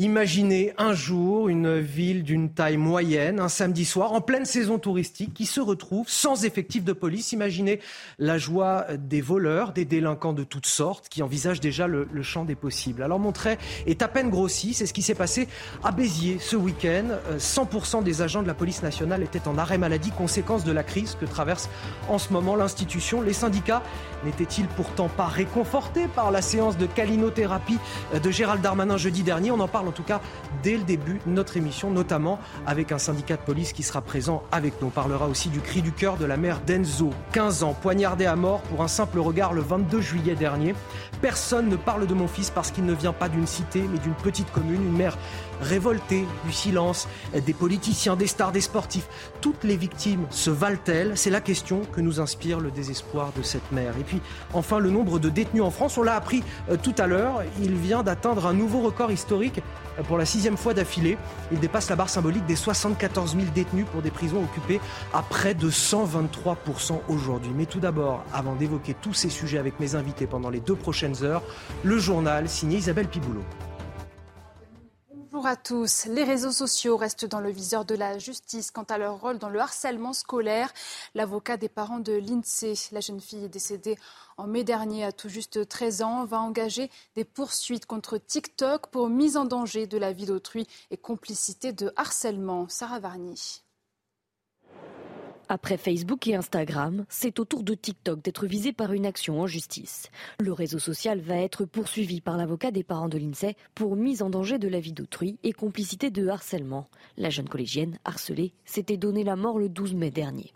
Imaginez un jour une ville d'une taille moyenne, un samedi soir, en pleine saison touristique, qui se retrouve sans effectif de police. Imaginez la joie des voleurs, des délinquants de toutes sortes, qui envisagent déjà le, champ des possibles. Alors mon trait est à peine grossi, c'est ce qui s'est passé à Béziers ce week-end. 100% des agents de la police nationale étaient en arrêt maladie, conséquence de la crise que traverse en ce moment l'institution. Les syndicats n'étaient-ils pourtant pas réconfortés par la séance de calinothérapie de Gérald Darmanin jeudi dernier? On en parle en tout cas dès le début de notre émission, notamment avec un syndicat de police qui sera présent avec nous. On parlera aussi du cri du cœur de la mère d'Enzo, 15 ans, poignardé à mort pour un simple regard le 22 juillet dernier. Personne ne parle de mon fils parce qu'il ne vient pas d'une cité mais d'une petite commune, une mère révoltée du silence des politiciens, des stars, des sportifs. Toutes les victimes se valent-elles? C'est la question que nous inspire le désespoir de cette mère. Et puis enfin le nombre de détenus en France, on l'a appris euh, tout à l'heure, il vient d'atteindre un nouveau record historique pour la sixième fois d'affilée. Il dépasse la barre symbolique des 74 000 détenus pour des prisons occupées à près de 123% aujourd'hui. Mais tout d'abord, avant d'évoquer tous ces sujets avec mes invités pendant les deux prochaines heures, le journal signé Isabelle Piboulot. Bonjour à tous. Les réseaux sociaux restent dans le viseur de la justice quant à leur rôle dans le harcèlement scolaire. L'avocat des parents de l'INSEE, la jeune fille décédée en mai dernier à tout juste 13 ans, va engager des poursuites contre TikTok pour mise en danger de la vie d'autrui et complicité de harcèlement. Sarah Varny. Après Facebook et Instagram, c'est au tour de TikTok d'être visé par une action en justice. Le réseau social va être poursuivi par l'avocat des parents de l'INSEE pour mise en danger de la vie d'autrui et complicité de harcèlement. La jeune collégienne, harcelée, s'était donné la mort le 12 mai dernier.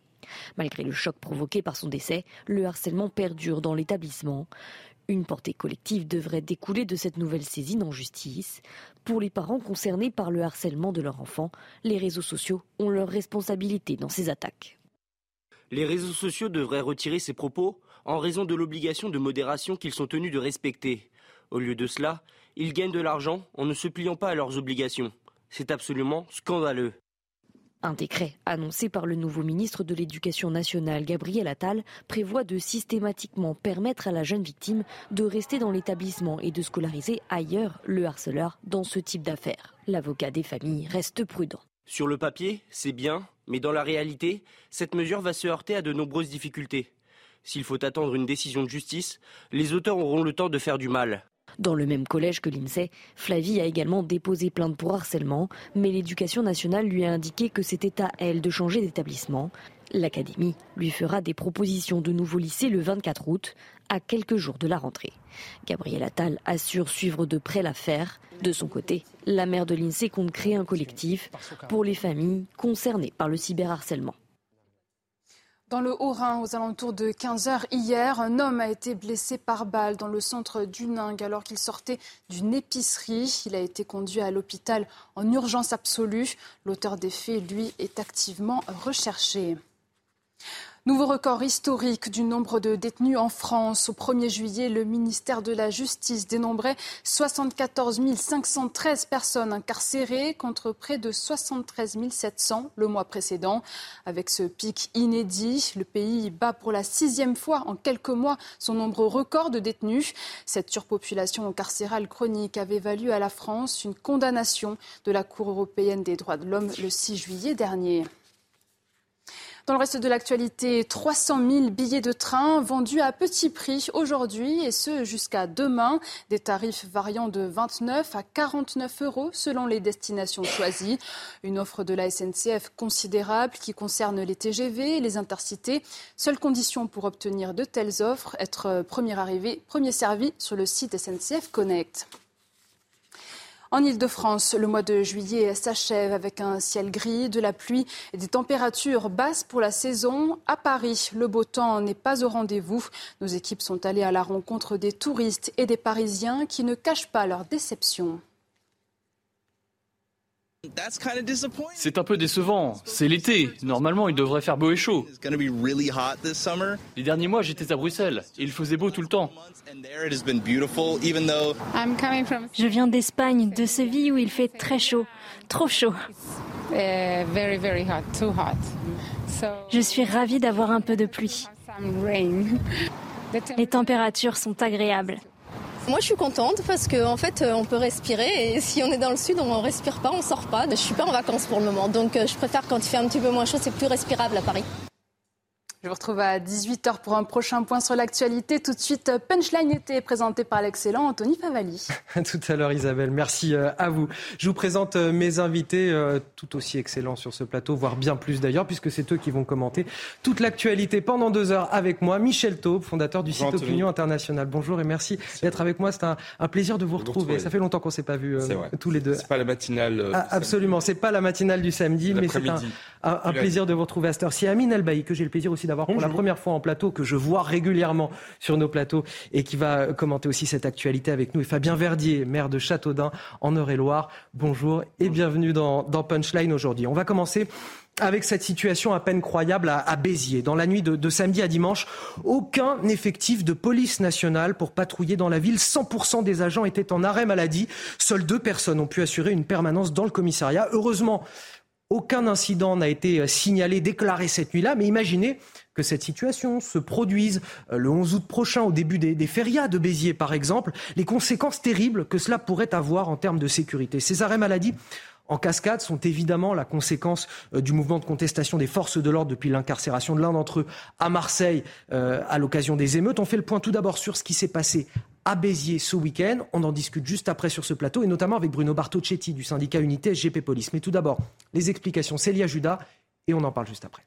Malgré le choc provoqué par son décès, le harcèlement perdure dans l'établissement. Une portée collective devrait découler de cette nouvelle saisine en justice. Pour les parents concernés par le harcèlement de leur enfant, les réseaux sociaux ont leur responsabilité dans ces attaques. Les réseaux sociaux devraient retirer ces propos en raison de l'obligation de modération qu'ils sont tenus de respecter. Au lieu de cela, ils gagnent de l'argent en ne se pliant pas à leurs obligations. C'est absolument scandaleux. Un décret annoncé par le nouveau ministre de l'Éducation nationale, Gabriel Attal, prévoit de systématiquement permettre à la jeune victime de rester dans l'établissement et de scolariser ailleurs le harceleur dans ce type d'affaires. L'avocat des familles reste prudent. Sur le papier, c'est bien, mais dans la réalité, cette mesure va se heurter à de nombreuses difficultés. S'il faut attendre une décision de justice, les auteurs auront le temps de faire du mal. Dans le même collège que l'INSEE, Flavie a également déposé plainte pour harcèlement, mais l'éducation nationale lui a indiqué que c'était à elle de changer d'établissement. L'Académie lui fera des propositions de nouveaux lycées le 24 août, à quelques jours de la rentrée. Gabriel Attal assure suivre de près l'affaire. De son côté, la maire de l'INSEE compte créer un collectif pour les familles concernées par le cyberharcèlement. Dans le Haut-Rhin, aux alentours de 15 heures hier, un homme a été blessé par balle dans le centre d'Uningue alors qu'il sortait d'une épicerie. Il a été conduit à l'hôpital en urgence absolue. L'auteur des faits, lui, est activement recherché. Nouveau record historique du nombre de détenus en France. Au 1er juillet, le ministère de la Justice dénombrait 74 513 personnes incarcérées contre près de 73 700 le mois précédent. Avec ce pic inédit, le pays bat pour la sixième fois en quelques mois son nombre record de détenus. Cette surpopulation carcérale chronique avait valu à la France une condamnation de la Cour européenne des droits de l'homme le 6 juillet dernier. Dans le reste de l'actualité, 300 000 billets de train vendus à petit prix aujourd'hui et ce jusqu'à demain. Des tarifs variant de 29 à 49 euros selon les destinations choisies. Une offre de la SNCF considérable qui concerne les TGV et les intercités. Seule condition pour obtenir de telles offres, être premier arrivé, premier servi sur le site SNCF Connect. En Ile-de-France, le mois de juillet s'achève avec un ciel gris, de la pluie et des températures basses pour la saison. À Paris, le beau temps n'est pas au rendez-vous. Nos équipes sont allées à la rencontre des touristes et des Parisiens qui ne cachent pas leur déception. C'est un peu décevant. C'est l'été. Normalement, il devrait faire beau et chaud. Les derniers mois, j'étais à Bruxelles. il faisait beau tout le temps. Je viens d'Espagne, de Séville où il fait très chaud. Trop chaud. Uh, Je suis ravie d'avoir un peu de pluie. Les températures sont agréables. Moi, je suis contente parce qu'en en fait, on peut respirer et si on est dans le sud, on respire pas, on sort pas. Je suis pas en vacances pour le moment, donc je préfère quand il fait un petit peu moins chaud, c'est plus respirable à Paris. Je vous retrouve à 18h pour un prochain point sur l'actualité. Tout de suite, Punchline était présenté par l'excellent Anthony Favali. tout à l'heure, Isabelle. Merci euh, à vous. Je vous présente euh, mes invités, euh, tout aussi excellents sur ce plateau, voire bien plus d'ailleurs, puisque c'est eux qui vont commenter toute l'actualité pendant deux heures avec moi. Michel Taube, fondateur du site Opinion International. Bonjour et merci d'être avec moi. C'est un, plaisir de vous retrouver. Ça fait longtemps qu'on ne s'est pas vu tous les deux. C'est pas la matinale. Ah, absolument, c'est pas la matinale du samedi, mais c'est un, un, plaisir de vous retrouver à cette heure-ci. Amine Elbaï, que j'ai le plaisir aussi d'avoir pour la première fois en plateau, que je vois régulièrement sur nos plateaux et qui va commenter aussi cette actualité avec nous. Et Fabien Verdier, maire de Châteaudun en Eure-et-Loire. Bonjour et bienvenue dans, Punchline aujourd'hui. On va commencer avec cette situation à peine croyable à, Béziers. Dans la nuit de, de, samedi à dimanche, aucun effectif de police nationale pour patrouiller dans la ville. 100% des agents étaient en arrêt maladie. Seules deux personnes ont pu assurer une permanence dans le commissariat. Heureusement, aucun incident n'a été euh, signalé, déclaré cette nuit-là, mais imaginez que cette situation se produise euh, le 11 août prochain, au début des, férias de Béziers par exemple, les conséquences terribles que cela pourrait avoir en termes de sécurité. Ces arrêts maladie en cascade sont évidemment la conséquence euh, du mouvement de contestation des forces de l'ordre depuis l'incarcération de l'un d'entre eux à Marseille à l'occasion des émeutes. On fait le point tout d'abord sur ce qui s'est passé à Béziers ce week-end. On en discute juste après sur ce plateau et notamment avec Bruno Bartocchetti du syndicat Unité SGP Police. Mais tout d'abord, les explications, Célia Judas et on en parle juste après.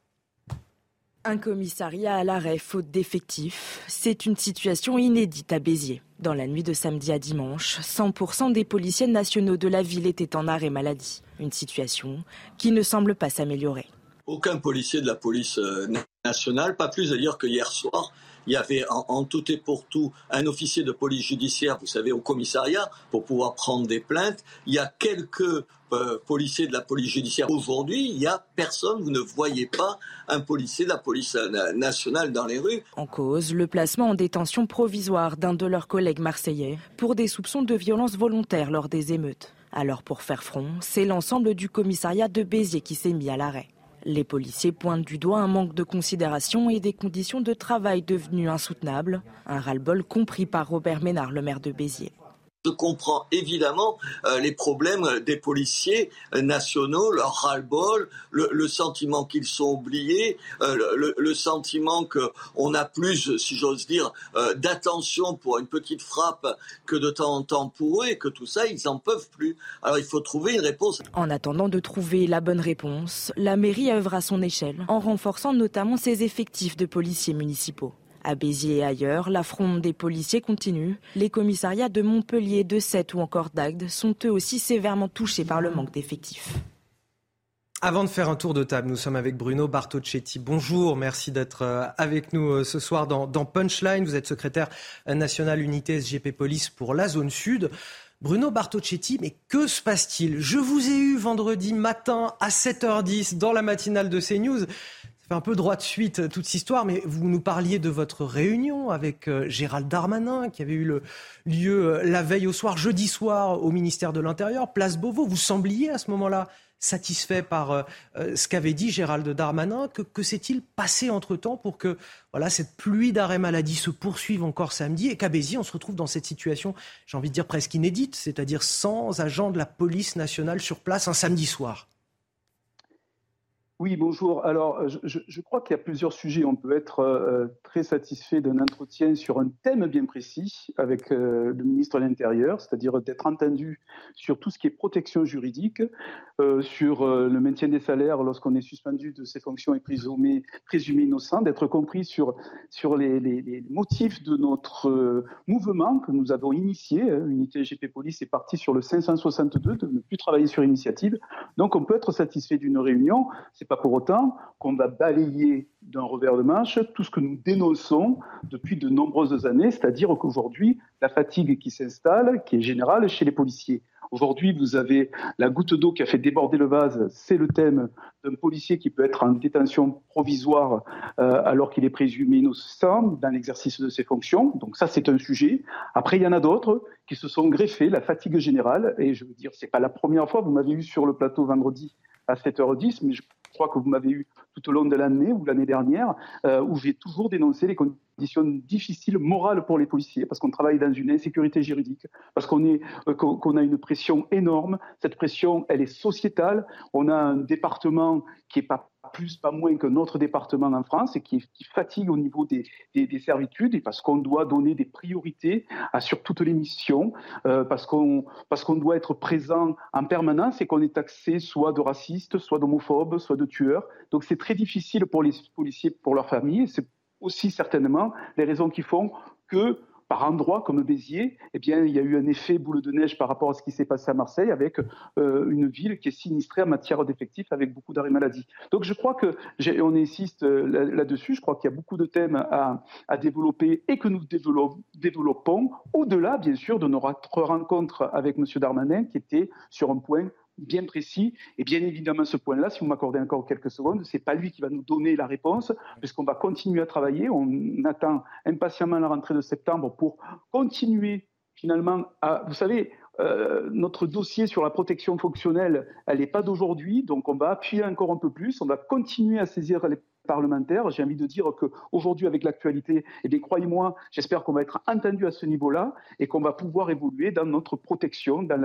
Un commissariat à l'arrêt faute d'effectifs, c'est une situation inédite à Béziers. Dans la nuit de samedi à dimanche, 100% des policiers nationaux de la ville étaient en arrêt maladie. Une situation qui ne semble pas s'améliorer. Aucun policier de la police euh, nationale, pas plus d'ailleurs que hier soir, il y avait en, tout et pour tout un officier de police judiciaire, vous savez, au commissariat, pour pouvoir prendre des plaintes. Il y a quelques euh, policiers de la police judiciaire. Aujourd'hui, il n'y a personne, vous ne voyez pas un policier de la police nationale dans les rues. En cause, le placement en détention provisoire d'un de leurs collègues marseillais pour des soupçons de violence volontaire lors des émeutes. Alors pour faire front, c'est l'ensemble du commissariat de Béziers qui s'est mis à l'arrêt. Les policiers pointent du doigt un manque de considération et des conditions de travail devenues insoutenables, un ras-le-bol compris par Robert Ménard, le maire de Béziers. Je comprends évidemment euh, les problèmes des policiers nationaux, leur ras-le-bol, le, sentiment qu'ils sont oubliés, euh, le, sentiment qu'on a plus, si j'ose dire, euh, d'attention pour une petite frappe que de temps en temps pour eux et que tout ça, ils n'en peuvent plus. Alors il faut trouver une réponse. En attendant de trouver la bonne réponse, la mairie œuvre à son échelle, en renforçant notamment ses effectifs de policiers municipaux. À Béziers et ailleurs, la fronde des policiers continue. Les commissariats de Montpellier, de Sète ou encore d'Agde sont eux aussi sévèrement touchés par le manque d'effectifs. Avant de faire un tour de table, nous sommes avec Bruno Bartocchetti. Bonjour, merci d'être euh, avec nous euh, ce soir dans, Punchline. Vous êtes secrétaire national unité SGP Police pour la zone sud. Bruno Bartocchetti, mais que se passe-t-il? Je vous ai eu vendredi matin à 7h10 dans la matinale de CNews fait un peu droit de suite euh, toute cette histoire, mais vous nous parliez de votre réunion avec euh, Gérald Darmanin, qui avait eu lieu euh, la veille au soir, jeudi soir, au ministère de l'Intérieur, place Beauvau. Vous sembliez à ce moment-là satisfait par ce qu'avait dit Gérald Darmanin. Que, s'est-il passé entre-temps pour que voilà, cette pluie d'arrêt maladie se poursuive encore samedi et qu'à Béziers, on se retrouve dans cette situation, j'ai envie de dire presque inédite, c'est-à-dire sans agents de la police nationale sur place un samedi soir? Oui, bonjour. Alors, euh, je, crois qu'il y a plusieurs sujets. On peut être euh, très satisfait d'un entretien sur un thème bien précis avec euh, le ministre de l'Intérieur, c'est-à-dire d'être entendu sur tout ce qui est protection juridique, sur le maintien des salaires lorsqu'on est suspendu de ses fonctions et présumé, innocent, d'être compris sur, sur les, les, motifs de notre mouvement que nous avons initié. Unité GP Police est partie sur le 562 de ne plus travailler sur initiative. Donc, on peut être satisfait d'une réunion pas pour autant qu'on va balayer d'un revers de manche tout ce que nous dénonçons depuis de nombreuses années, c'est-à-dire qu'aujourd'hui, la fatigue qui s'installe, qui est générale chez les policiers. Aujourd'hui, vous avez la goutte d'eau qui a fait déborder le vase, c'est le thème d'un policier qui peut être en détention provisoire euh, alors qu'il est présumé innocent dans l'exercice de ses fonctions. Donc ça, c'est un sujet. Après, il y en a d'autres qui se sont greffés, la fatigue générale. Et je veux dire, c'est pas la première fois. Vous m'avez eu sur le plateau vendredi à 7h10, mais je crois que vous m'avez eu tout au long de l'année ou l'année dernière, euh, où j'ai toujours dénoncé les conditions difficiles morales pour les policiers, parce qu'on travaille dans une insécurité juridique, parce qu'on est euh, qu'on a une pression énorme. Cette pression, elle est sociétale. On a un département qui est pas plus, pas moins qu'un autre département en France et qui, fatigue au niveau des, servitudes et parce qu'on doit donner des priorités à, sur toutes les missions, euh, parce qu'on parce qu'on doit être présent en permanence et qu'on est taxé soit de raciste, soit d'homophobe, soit de tueur. Donc c'est très difficile pour les policiers, pour leurs familles. C'est aussi certainement les raisons qui font que par endroits comme Béziers, eh bien, il y a eu un effet boule de neige par rapport à ce qui s'est passé à Marseille, avec euh, une ville qui est sinistrée en matière d'effectifs, avec beaucoup d'arrêts maladie. Donc je crois que on insiste euh, là-dessus. Je crois qu'il y a beaucoup de thèmes à, à développer et que nous développons au-delà, bien sûr, de notre rencontre avec M. Darmanin, qui était sur un point bien précis. Et bien évidemment, ce point-là, si vous m'accordez encore quelques secondes, c'est pas lui qui va nous donner la réponse, puisqu'on va continuer à travailler. On attend impatiemment la rentrée de septembre pour continuer finalement à, vous savez, euh, notre dossier sur la protection fonctionnelle, elle n'est pas d'aujourd'hui, donc on va appuyer encore un peu plus, on va continuer à saisir les parlementaire. J'ai envie de dire qu'aujourd'hui, avec l'actualité, eh bien, croyez-moi, j'espère qu'on va être entendu à ce niveau-là et qu'on va pouvoir évoluer dans notre protection, dans,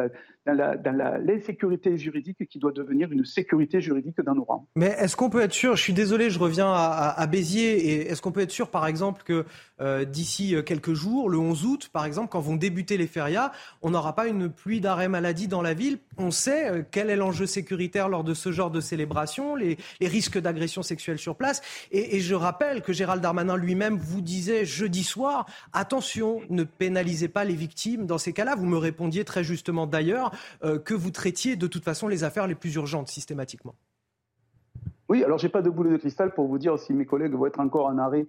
la, dans, l'insécurité juridique qui doit devenir une sécurité juridique dans nos rangs. Mais est-ce qu'on peut être sûr, je suis désolé, je reviens à, Béziers, et est-ce qu'on peut être sûr, par exemple, que euh, d'ici euh, quelques jours, le 11 août, par exemple, quand vont débuter les férias, on n'aura pas une pluie d'arrêt maladie dans la ville? On sait euh, quel est l'enjeu sécuritaire lors de ce genre de célébration, les, les risques d'agression sexuelle sur place. Et, je rappelle que Gérald Darmanin lui-même vous disait jeudi soir, attention, ne pénalisez pas les victimes. Dans ces cas-là, vous me répondiez très justement d'ailleurs euh, que vous traitiez de toute façon les affaires les plus urgentes systématiquement. Oui, alors j'ai pas de boule de cristal pour vous dire si mes collègues vont être encore en arrêt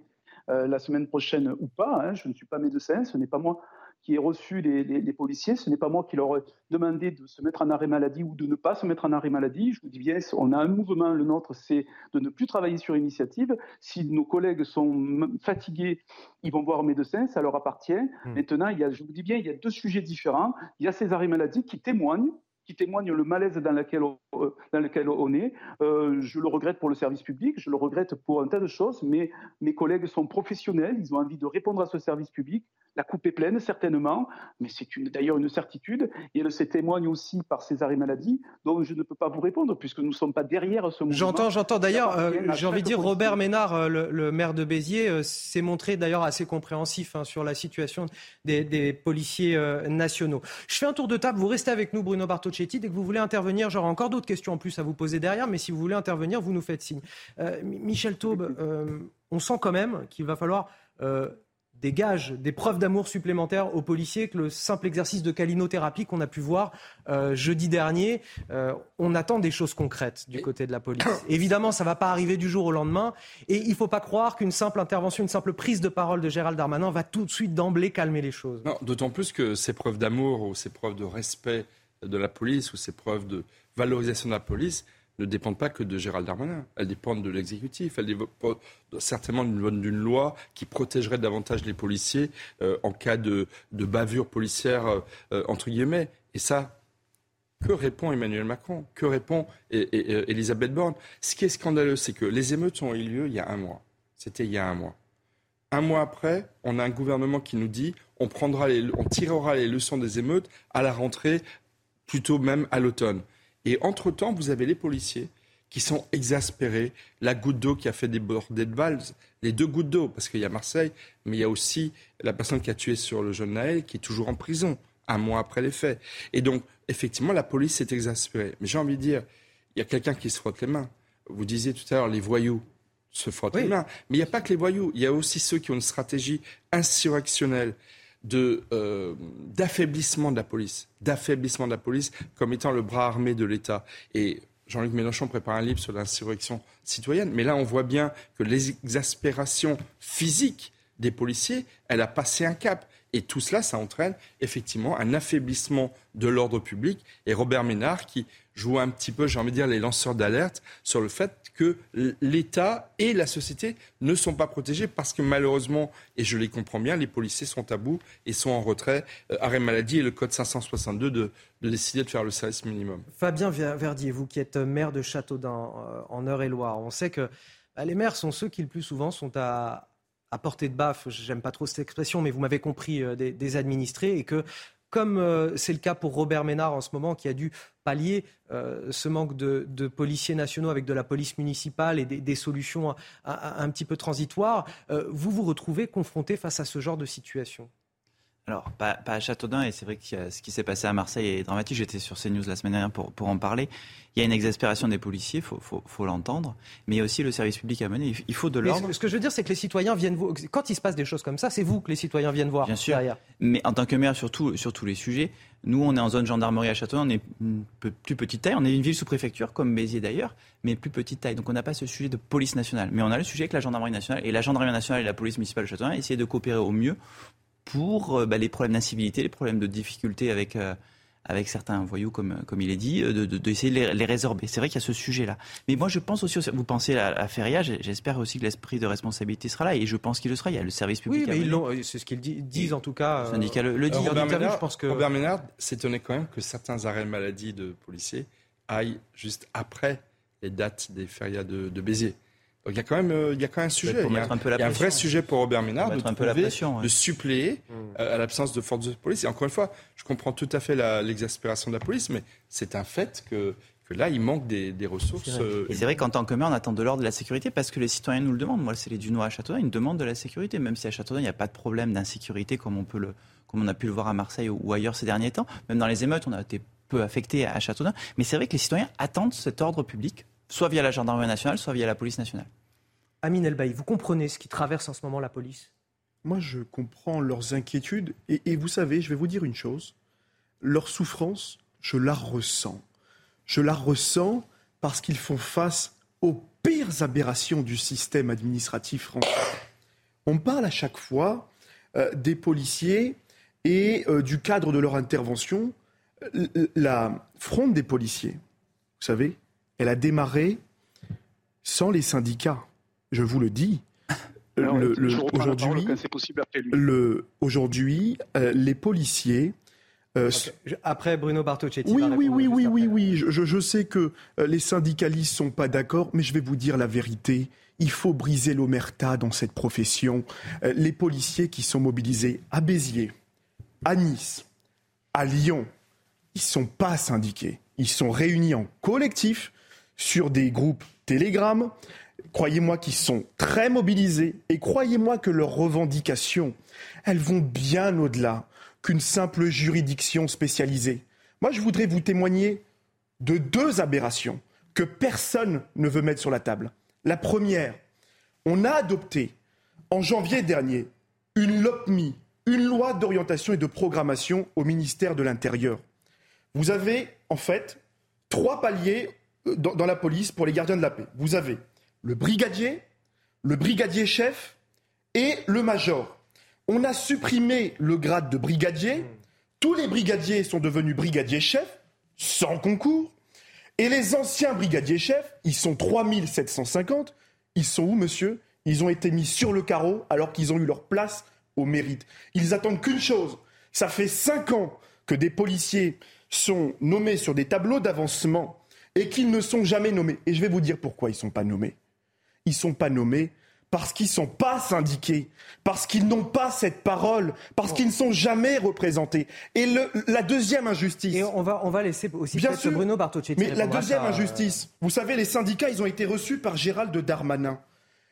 euh, la semaine prochaine ou pas. Hein. Je ne suis pas médecin, ce n'est pas moi qui ai reçu les, policiers. Ce n'est pas moi qui leur ai demandé de se mettre en arrêt maladie ou de ne pas se mettre en arrêt maladie. Je vous dis bien, on a un mouvement, le nôtre, c'est de ne plus travailler sur initiative. Si nos collègues sont fatigués, ils vont voir un médecin, ça leur appartient. Hmm. Maintenant, il y a, je vous dis bien, il y a deux sujets différents. Il y a ces arrêts maladie qui témoignent qui témoigne le malaise dans lequel on, euh, dans lequel on est. Euh, je le regrette pour le service public, je le regrette pour un tas de choses, mais mes collègues sont professionnels, ils ont envie de répondre à ce service public. La coupe est pleine, certainement, mais c'est d'ailleurs une certitude, et elle se témoigne aussi par ces arrêts maladie, donc je ne peux pas vous répondre, puisque nous ne sommes pas derrière ce mouvement. J'entends, j'entends. D'ailleurs, euh, j'ai envie de dire, Robert Ménard, le, maire de Béziers, s'est montré d'ailleurs assez compréhensif hein, sur la situation des, des policiers nationaux. Je fais un tour de table, vous restez avec nous, Bruno Bartoli Dès que vous voulez intervenir, j'aurai encore d'autres questions en plus à vous poser derrière, mais si vous voulez intervenir, vous nous faites signe. Euh, Michel Taube, euh, on sent quand même qu'il va falloir euh, des gages, des preuves d'amour supplémentaires aux policiers que le simple exercice de calinothérapie qu'on a pu voir jeudi dernier. on attend des choses concrètes du côté de la police. Évidemment, ça ne va pas arriver du jour au lendemain. Et il ne faut pas croire qu'une simple intervention, une simple prise de parole de Gérald Darmanin va tout de suite d'emblée calmer les choses. D'autant plus que ces preuves d'amour ou ces preuves de respect de la police ou ces preuves de valorisation de la police ne dépendent pas que de Gérald Darmanin. Elles dépendent de l'exécutif. Elles dépendent certainement d'une loi qui protégerait davantage les policiers euh, en cas de, bavure policière, euh, euh, entre guillemets. Et ça, que répond Emmanuel Macron? Que répond Elisabeth Borne? Ce qui est scandaleux, c'est que les émeutes ont eu lieu il y a un mois. C'était il y a un mois. Un mois après, on a un gouvernement qui nous dit on, on tirera les leçons des émeutes à la rentrée plutôt même à l'automne. Et entre-temps, vous avez les policiers qui sont exaspérés, la goutte d'eau qui a fait déborder de balles, les deux gouttes d'eau, parce qu'il y a Marseille, mais il y a aussi la personne qui a tué sur le jeune Naël, qui est toujours en prison, un mois après les faits. Et donc, effectivement, la police s'est exaspérée. Mais j'ai envie de dire, il y a quelqu'un qui se frotte les mains. Vous disiez tout à l'heure, les voyous se frottent les mains. Mais il n'y a pas que les voyous, il y a aussi ceux qui ont une stratégie insurrectionnelle euh, d'affaiblissement de la police, d'affaiblissement de la police comme étant le bras armé de l'État. Et Jean-Luc Mélenchon prépare un livre sur l'insurrection citoyenne, mais là on voit bien que l'exaspération physique des policiers, elle a passé un cap. Et tout cela, ça entraîne effectivement un affaiblissement de l'ordre public. Et Robert Ménard, qui joue un petit peu, j'ai envie de dire, les lanceurs d'alerte sur le fait que l'État et la société ne sont pas protégés parce que malheureusement, et je les comprends bien, les policiers sont à bout et sont en retrait. Euh, arrêt maladie et le code 562 de, de, décider de faire le service minimum. Fabien Verdier, vous qui êtes maire de Châteaudun euh, en Eure-et-Loire, on sait que bah, les maires sont ceux qui le plus souvent sont à, à portée de baffe, j'aime pas trop cette expression, mais vous m'avez compris, euh, des, administrés, et que comme euh, c'est le cas pour Robert Ménard en ce moment, qui a dû pallier euh, ce manque de, policiers nationaux avec de la police municipale et des, solutions un, petit peu transitoires, vous vous retrouvez confronté face à ce genre de situation alors, pas, à Châteaudun, et c'est vrai que ce qui s'est passé à Marseille est dramatique. J'étais sur CNews la semaine dernière pour, pour en parler. Il y a une exaspération des policiers, il faut, faut, l'entendre, mais il y a aussi le service public à mener. Il faut de l'ordre. Ce que je veux dire, c'est que les citoyens viennent vous. Quand il se passe des choses comme ça, c'est vous que les citoyens viennent voir Bien sûr. Mais en tant que maire, sur, sur tous les sujets, nous, on est en zone gendarmerie à Châteaudun, on est une plus petite taille. On est une ville sous préfecture, comme Béziers d'ailleurs, mais plus petite taille. Donc on n'a pas ce sujet de police nationale. Mais on a le sujet avec la gendarmerie nationale. Et la gendarmerie nationale et la police municipale de Châteaudun essayer de coopérer au mieux pour euh, bah, les problèmes d'incivilité, les problèmes de difficulté avec, euh, avec certains voyous, comme, comme il est dit, d'essayer de, de, de, les, résorber. C'est vrai qu'il y a ce sujet-là. Mais moi, je pense aussi, vous pensez à, à Feria, j'espère aussi que l'esprit de responsabilité sera là, et je pense qu'il le sera. Il y a le service public. Oui, mais c'est ce qu'ils disent en tout cas. Le syndicat le, dit. Robert, Ménard, je pense que... Robert Ménard s'étonnait quand même que certains arrêts maladie de policiers aillent juste après les dates des férias de, de Béziers. Il y a quand même, euh, il y a quand même un sujet. Il y a, un, il y a un vrai sujet pour Robert Ménard de, un peu la pression, de suppléer mmh. euh, à l'absence de force de police. Et encore une fois, je comprends tout à fait l'exaspération de la police, mais c'est un fait que que là, il manque des, des ressources. Euh, et c'est vrai qu'en tant que maire, on attend de l'ordre de la sécurité parce que les citoyens nous le demandent. Moi, c'est les Dunois à Châteaudun, ils nous demandent de la sécurité, même si à Châteaudun, il n'y a pas de problème d'insécurité comme on peut le, comme on a pu le voir à Marseille ou, ailleurs ces derniers temps. Même dans les émeutes, on a été peu affecté à Châteaudun. Mais c'est vrai que les citoyens attendent cet ordre public, soit via la gendarmerie nationale, soit via la police nationale. Amine Elbaï, vous comprenez ce qui traverse en ce moment la police? Moi, je comprends leurs inquiétudes. Et, vous savez, je vais vous dire une chose. Leur souffrance, je la ressens. Je la ressens parce qu'ils font face aux pires aberrations du système administratif français. On parle à chaque fois euh, des policiers et euh, du cadre de leur intervention. La fronde des policiers, vous savez, elle a démarré sans les syndicats je vous le dis. aujourd'hui, euh, les policiers. Euh, Après Bruno Bartocchetti. Oui, oui, oui, oui, oui, oui. Je, je, sais que euh, les syndicalistes sont pas d'accord, mais je vais vous dire la vérité. Il faut briser l'omerta dans cette profession. les policiers qui sont mobilisés à Béziers, à Nice, à Lyon, ils sont pas syndiqués. Ils sont réunis en collectif sur des groupes Telegram croyez-moi qu'ils sont très mobilisés et croyez-moi que leurs revendications, elles vont bien au-delà qu'une simple juridiction spécialisée. Moi, je voudrais vous témoigner de deux aberrations que personne ne veut mettre sur la table. La première, on a adopté en janvier dernier une LOPMI, une loi d'orientation et de programmation au ministère de l'Intérieur. Vous avez en fait trois paliers dans, dans, la police pour les gardiens de la paix. Vous avez le brigadier, le brigadier chef et le major. On a supprimé le grade de brigadier. Tous les brigadiers sont devenus brigadiers chefs, sans concours. Et les anciens brigadiers chefs, ils sont 3750. Ils sont où, monsieur? Ils ont été mis sur le carreau alors qu'ils ont eu leur place au mérite. Ils attendent qu'une chose. Ça fait cinq ans que des policiers sont nommés sur des tableaux d'avancement et qu'ils ne sont jamais nommés. Et je vais vous dire pourquoi ils ne sont pas nommés ils ne sont pas nommés parce qu'ils ne sont pas syndiqués, parce qu'ils n'ont pas cette parole, parce qu'ils ne sont jamais représentés. Et la deuxième injustice. Et on va, on va laisser aussi bien sûr, Bruno Bartocchetti. Mais la deuxième injustice, vous savez, les syndicats, ils ont été reçus par Gérald Darmanin.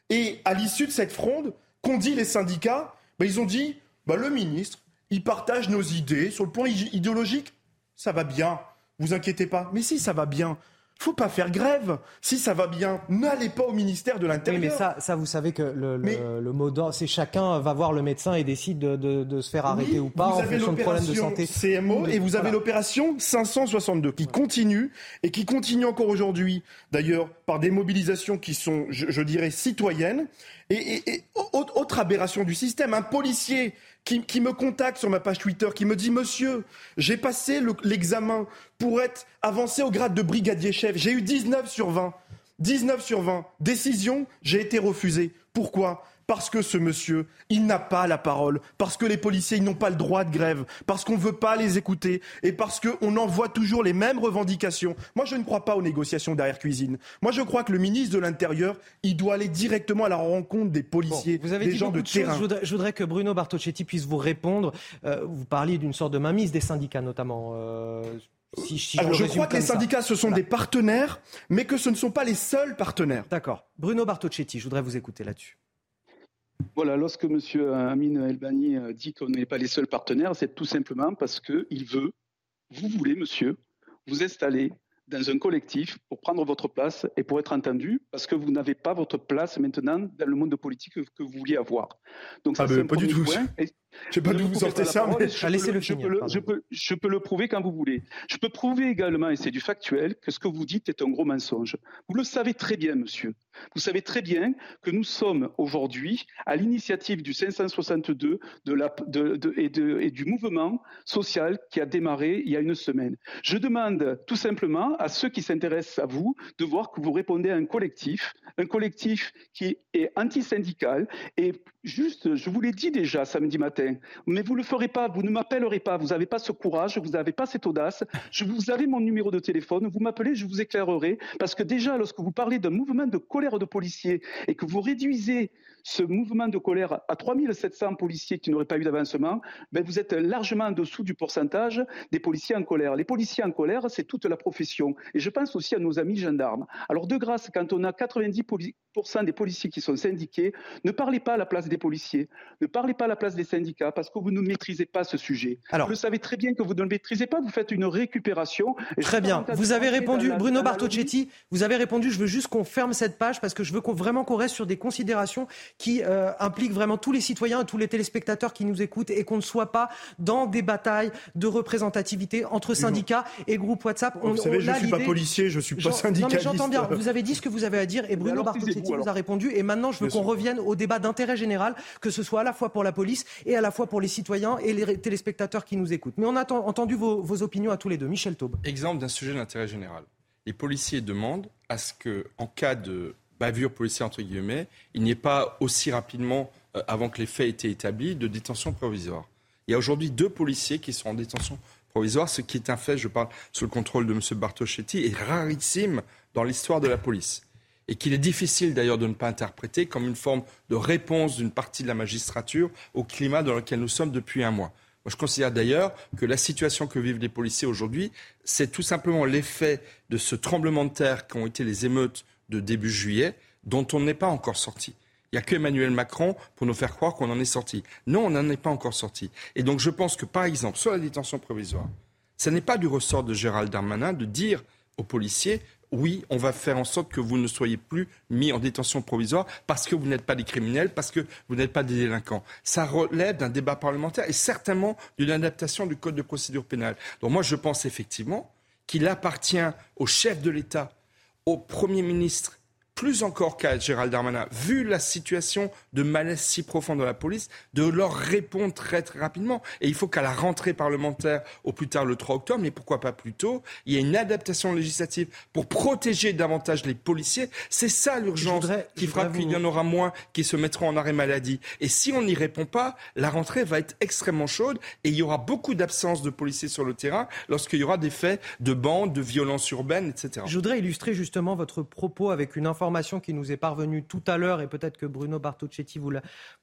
Et à l'issue de cette fronde, qu'ont dit les syndicats? Ben, Ils ont dit ben, le ministre, il partage nos idées sur le point idéologique. Ça va bien, vous inquiétez pas. Mais si, ça va bien faut pas faire grève. Si ça va bien, n'allez pas au ministère de l'Intérieur. mais ça, ça, vous savez que le, le, mot d'ordre, c'est chacun va voir le médecin et décide de, de, se faire arrêter ou pas en fonction de problèmes de santé. CMO et vous avez l'opération 562 qui continue et qui continue encore aujourd'hui, d'ailleurs, par des mobilisations qui sont, je, dirais, citoyennes. Et, et, autre aberration du système, un policier qui, me contacte sur ma page Twitter, qui me dit Monsieur, j'ai passé l'examen pour être avancé au grade de brigadier chef. J'ai eu 19 sur 20. 19 sur 20. Décision, j'ai été refusé. Pourquoi? Parce que ce monsieur, il n'a pas la parole, parce que les policiers, ils n'ont pas le droit de grève, parce qu'on ne veut pas les écouter et parce qu'on envoie toujours les mêmes revendications. Moi, je ne crois pas aux négociations derrière cuisine. Moi, je crois que le ministre de l'Intérieur, il doit aller directement à la rencontre des policiers, vous avez des gens de, terrain. Je voudrais, que Bruno Bartocchetti puisse vous répondre. Euh, vous parliez d'une sorte de mainmise des syndicats, notamment. Euh, Alors, je, crois que les syndicats, ce sont des partenaires, mais que ce ne sont pas les seuls partenaires. D'accord. Bruno Bartocchetti, je voudrais vous écouter là-dessus. Voilà, lorsque M. Amin Elbani euh, dit qu'on n'est pas les seuls partenaires, c'est tout simplement parce qu'il veut, vous voulez, monsieur, vous installer dans un collectif pour prendre votre place et pour être entendu, parce que vous n'avez pas votre place maintenant dans le monde politique que vous vouliez avoir. Donc ça, ah ben, pas du tout. Je sais pas d'où vous sortez ça, mais je, peux le, je, peux, je peux le prouver quand vous voulez. Je peux prouver également, et c'est du factuel, que ce que vous dites est un gros mensonge. Vous le savez très bien, monsieur. Vous savez très bien que nous sommes aujourd'hui à l'initiative du 562 de la, de, de, et, et, du mouvement social qui a démarré il y a une semaine. Je demande tout simplement à ceux qui s'intéressent à vous de voir que vous répondez à un collectif, un collectif qui est anti-syndical et juste, je vous l'ai dit déjà samedi matin, mais vous ne le ferez pas, vous ne m'appellerez pas, vous n'avez pas ce courage, vous n'avez pas cette audace. Je vous avez mon numéro de téléphone, vous m'appelez, je vous éclairerai, parce que déjà, lorsque vous parlez d'un mouvement de colère de policiers et que vous réduisez ce mouvement de colère à 3700 policiers qui n'auraient pas eu d'avancement, ben vous êtes largement en dessous du pourcentage des policiers en colère. Les policiers en colère, c'est toute la profession. Et je pense aussi à nos amis gendarmes. Alors de grâce, quand on a 90% des policiers qui sont syndiqués, ne parlez pas à la place des policiers, ne parlez pas à la place des syndicats, parce que vous ne maîtrisez pas ce sujet. Alors, vous le savez très bien que vous ne le maîtrisez pas, vous faites une récupération. très bien, vous avez répondu, Bruno Bartocchetti, vous avez répondu, je veux juste qu'on ferme cette page, parce que je veux vraiment qu'on reste sur des considérations qui euh, implique vraiment tous les citoyens, tous les téléspectateurs qui nous écoutent et qu'on ne soit pas dans des batailles de représentativité entre syndicats et groupes WhatsApp. vous savez, je ne suis pas policier, je ne suis pas syndicaliste. j'entends bien, vous avez dit ce que vous avez à dire et Bruno Bartosetti vous a répondu et maintenant je veux qu'on revienne au débat d'intérêt général, que ce soit à la fois pour la police et à la fois pour les citoyens et les téléspectateurs qui nous écoutent. Mais on a entendu vos, vos opinions à tous les deux. Michel Taube. Exemple d'un sujet d'intérêt général. Les policiers demandent à ce que, en cas de bavure policière, entre guillemets, il n'y ait pas aussi rapidement, euh, avant que les faits aient été établis, de détention provisoire. Il y a aujourd'hui deux policiers qui sont en détention provisoire, ce qui est un fait, je parle sous le contrôle de M. Bartoschetti, est rarissime dans l'histoire de la police. Et qu'il est difficile d'ailleurs de ne pas interpréter comme une forme de réponse d'une partie de la magistrature au climat dans lequel nous sommes depuis un mois. Moi, je considère d'ailleurs que la situation que vivent les policiers aujourd'hui, c'est tout simplement l'effet de ce tremblement de terre qu'ont été les émeutes de début juillet dont on n'est pas encore sorti. Il n'y a qu'Emmanuel Macron pour nous faire croire qu'on en est sorti. Non, on n'en est pas encore sorti. Et donc je pense que, par exemple, sur la détention provisoire, ce n'est pas du ressort de Gérald Darmanin de dire aux policiers oui, on va faire en sorte que vous ne soyez plus mis en détention provisoire parce que vous n'êtes pas des criminels, parce que vous n'êtes pas des délinquants. Ça relève d'un débat parlementaire et certainement d'une adaptation du Code de procédure pénale. Donc moi, je pense effectivement qu'il appartient au chef de l'État au Premier ministre, plus encore qu'à Gérald Darmanin, vu la situation de malaise si profond dans la police, de leur répondre très, très rapidement. Et il faut qu'à la rentrée parlementaire, au plus tard le 3 octobre, mais pourquoi pas plus tôt, il y ait une adaptation législative pour protéger davantage les policiers. C'est ça l'urgence qui fera qu'il y en aura moins qui se mettront en arrêt maladie. Et si on n'y répond pas, la rentrée va être extrêmement chaude et il y aura beaucoup d'absence de policiers sur le terrain lorsqu'il y aura des faits de bandes, de violences urbaines, etc. Je voudrais illustrer justement votre propos avec une information qui nous est parvenue tout à l'heure, et peut-être que Bruno Bartocchetti, vous,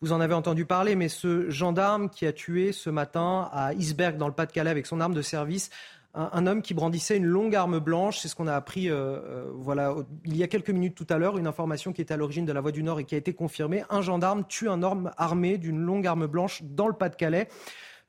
vous en avez entendu parler, mais ce gendarme qui a tué ce matin à Isberg, dans le Pas-de-Calais, avec son arme de service, un, homme qui brandissait une longue arme blanche. C'est ce qu'on a appris euh, euh, voilà, il y a quelques minutes tout à l'heure, une information qui était à l'origine de la Voix du Nord et qui a été confirmée. Un gendarme tue un homme armé d'une longue arme blanche dans le Pas-de-Calais.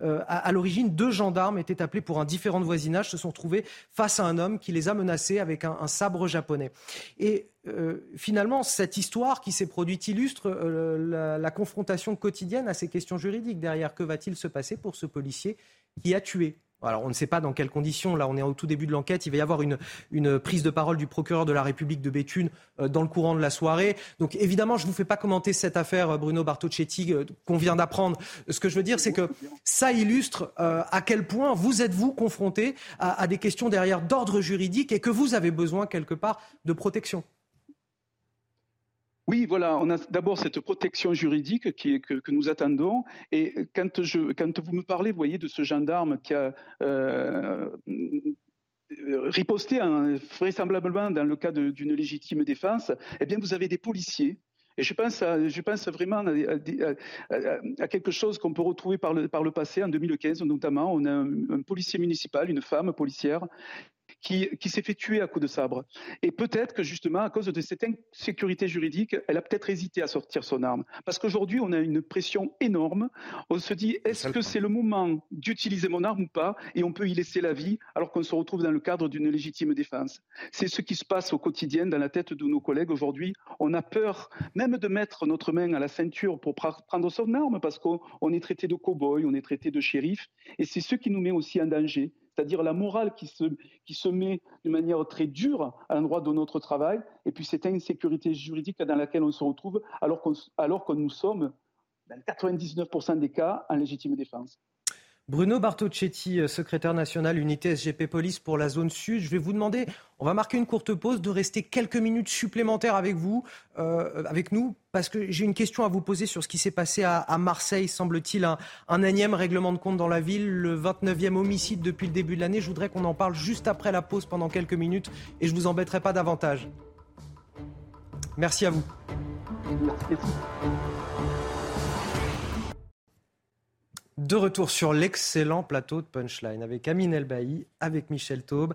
Euh, à, l'origine, deux gendarmes étaient appelés pour un différent de voisinage, se sont trouvés face à un homme qui les a menacés avec un, sabre japonais. Et euh, finalement, cette histoire qui s'est produite illustre euh, la, confrontation quotidienne à ces questions juridiques. Derrière, que va-t-il se passer pour ce policier qui a tué? Alors, on ne sait pas dans quelles conditions. Là, on est au tout début de l'enquête. Il va y avoir une, prise de parole du procureur de la République de Béthune euh, dans le courant de la soirée. Donc, évidemment, je ne vous fais pas commenter cette affaire, euh, Bruno Bartocchetti, euh, qu'on vient d'apprendre. Ce que je veux dire, c'est que ça illustre à quel point vous êtes-vous confronté à des questions derrière d'ordre juridique et que vous avez besoin, quelque part, de protection. Oui, voilà, on a d'abord cette protection juridique que, nous attendons. Et quand, vous me parlez, vous voyez, de ce gendarme qui a euh, riposté vraisemblablement dans le cas d'une légitime défense, eh bien, vous avez des policiers et je pense, je pense vraiment à, quelque chose qu'on peut retrouver par le passé, en 2015 notamment. On a un policier municipal, une femme policière, qui, s'est fait tuer à coups de sabre. Et peut-être que justement, à cause de cette insécurité juridique, elle a peut-être hésité à sortir son arme. Parce qu'aujourd'hui, on a une pression énorme. On se dit, est-ce que c'est le moment d'utiliser mon arme ou pas? Et on peut y laisser la vie alors qu'on se retrouve dans le cadre d'une légitime défense. C'est ce qui se passe au quotidien dans la tête de nos collègues aujourd'hui. On a peur même de mettre notre main à la ceinture pour prendre son arme parce qu'on est traité de cow-boy, on est traité de shérif. Et c'est ce qui nous met aussi en danger c'est-à-dire la morale qui se, met de manière très dure à l'endroit de notre travail, et puis cette insécurité juridique dans laquelle on se retrouve alors, alors que nous sommes, dans 99% des cas, en légitime défense. Bruno Bartocchetti, euh, secrétaire national unité SGP Police pour la zone sud. Je vais vous demander, on va marquer une courte pause, de rester quelques minutes supplémentaires avec vous, euh, avec nous, parce que j'ai une question à vous poser sur ce qui s'est passé à, Marseille, semble-t-il, un, un, énième règlement de compte dans la ville, le 29e homicide depuis le début de l'année. Je voudrais qu'on en parle juste après la pause pendant quelques minutes et je vous embêterai pas davantage. Merci à vous. Merci. De retour sur l'excellent plateau de Punchline avec Amine Elbaï, avec Michel Taube,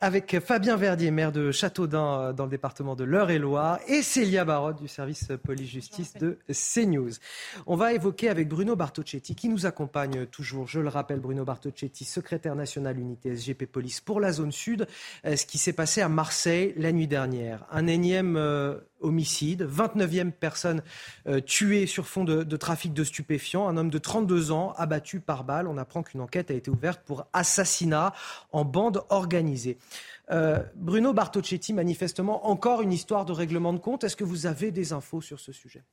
avec Fabien Verdier, maire de Châteaudun euh, dans le département de l'Eure-et-Loire, et Célia Barotte du service police-justice de CNews. On va évoquer avec Bruno Bartocchetti, qui nous accompagne toujours, je le rappelle, Bruno Bartocchetti, secrétaire national unité SGP Police pour la zone sud, euh, ce qui s'est passé à Marseille la nuit dernière. Un énième euh, homicide, 29e personne tuée sur fond de, de, trafic de stupéfiants, un homme de 32 ans abattu par balle. On apprend qu'une enquête a été ouverte pour assassinat en bande organisée. Euh, Bruno Bartocchetti, manifestement, encore une histoire de règlement de compte. Est-ce que vous avez des infos sur ce sujet?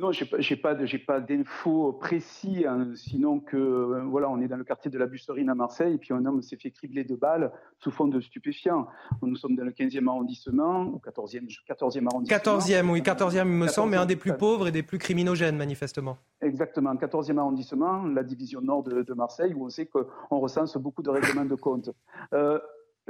Non, je n'ai pas, pas d'infos précis, hein, sinon que euh, voilà, on est dans le quartier de la Busserine à Marseille, et puis un homme s'est fait cribler de balles sous fond de stupéfiants. Nous sommes dans le 15e arrondissement, ou 14e, 14e arrondissement. 14e, oui, 14e, il me semble, mais un des plus pauvres et des plus criminogènes, manifestement. Exactement, 14e arrondissement, la division nord de, Marseille, où on sait qu'on recense beaucoup de règlements de compte. Euh,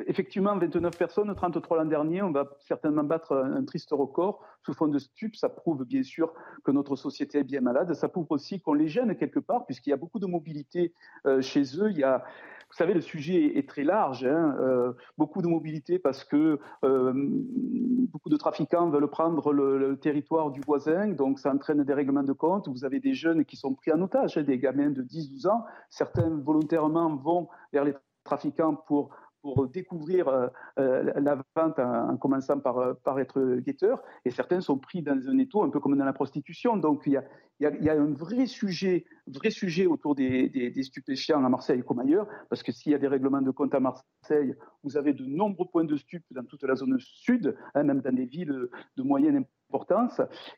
Effectivement, 29 personnes, 33 l'an dernier. On va certainement battre un, triste record sous fond de stupes. Ça prouve bien sûr que notre société est bien malade. Ça prouve aussi qu'on les gêne quelque part, puisqu'il y a beaucoup de mobilité euh, chez eux. Il y a, vous savez, le sujet est très large. Hein. Euh, beaucoup de mobilité parce que euh, beaucoup de trafiquants veulent prendre le, territoire du voisin, donc ça entraîne des règlements de compte. Vous avez des jeunes qui sont pris en otage, hein, des gamins de 10-12 ans. Certains volontairement vont vers les trafiquants pour pour découvrir euh, euh, la vente en, commençant par, euh, par être guetteur, et certains sont pris dans un étau un peu comme dans la prostitution. Donc il y a, il y a, un vrai sujet, vrai sujet autour des, des, stupéfiants à Marseille comme ailleurs, parce que s'il y a des règlements de compte à Marseille, vous avez de nombreux points de stupes dans toute la zone sud, hein, même dans des villes de moyenne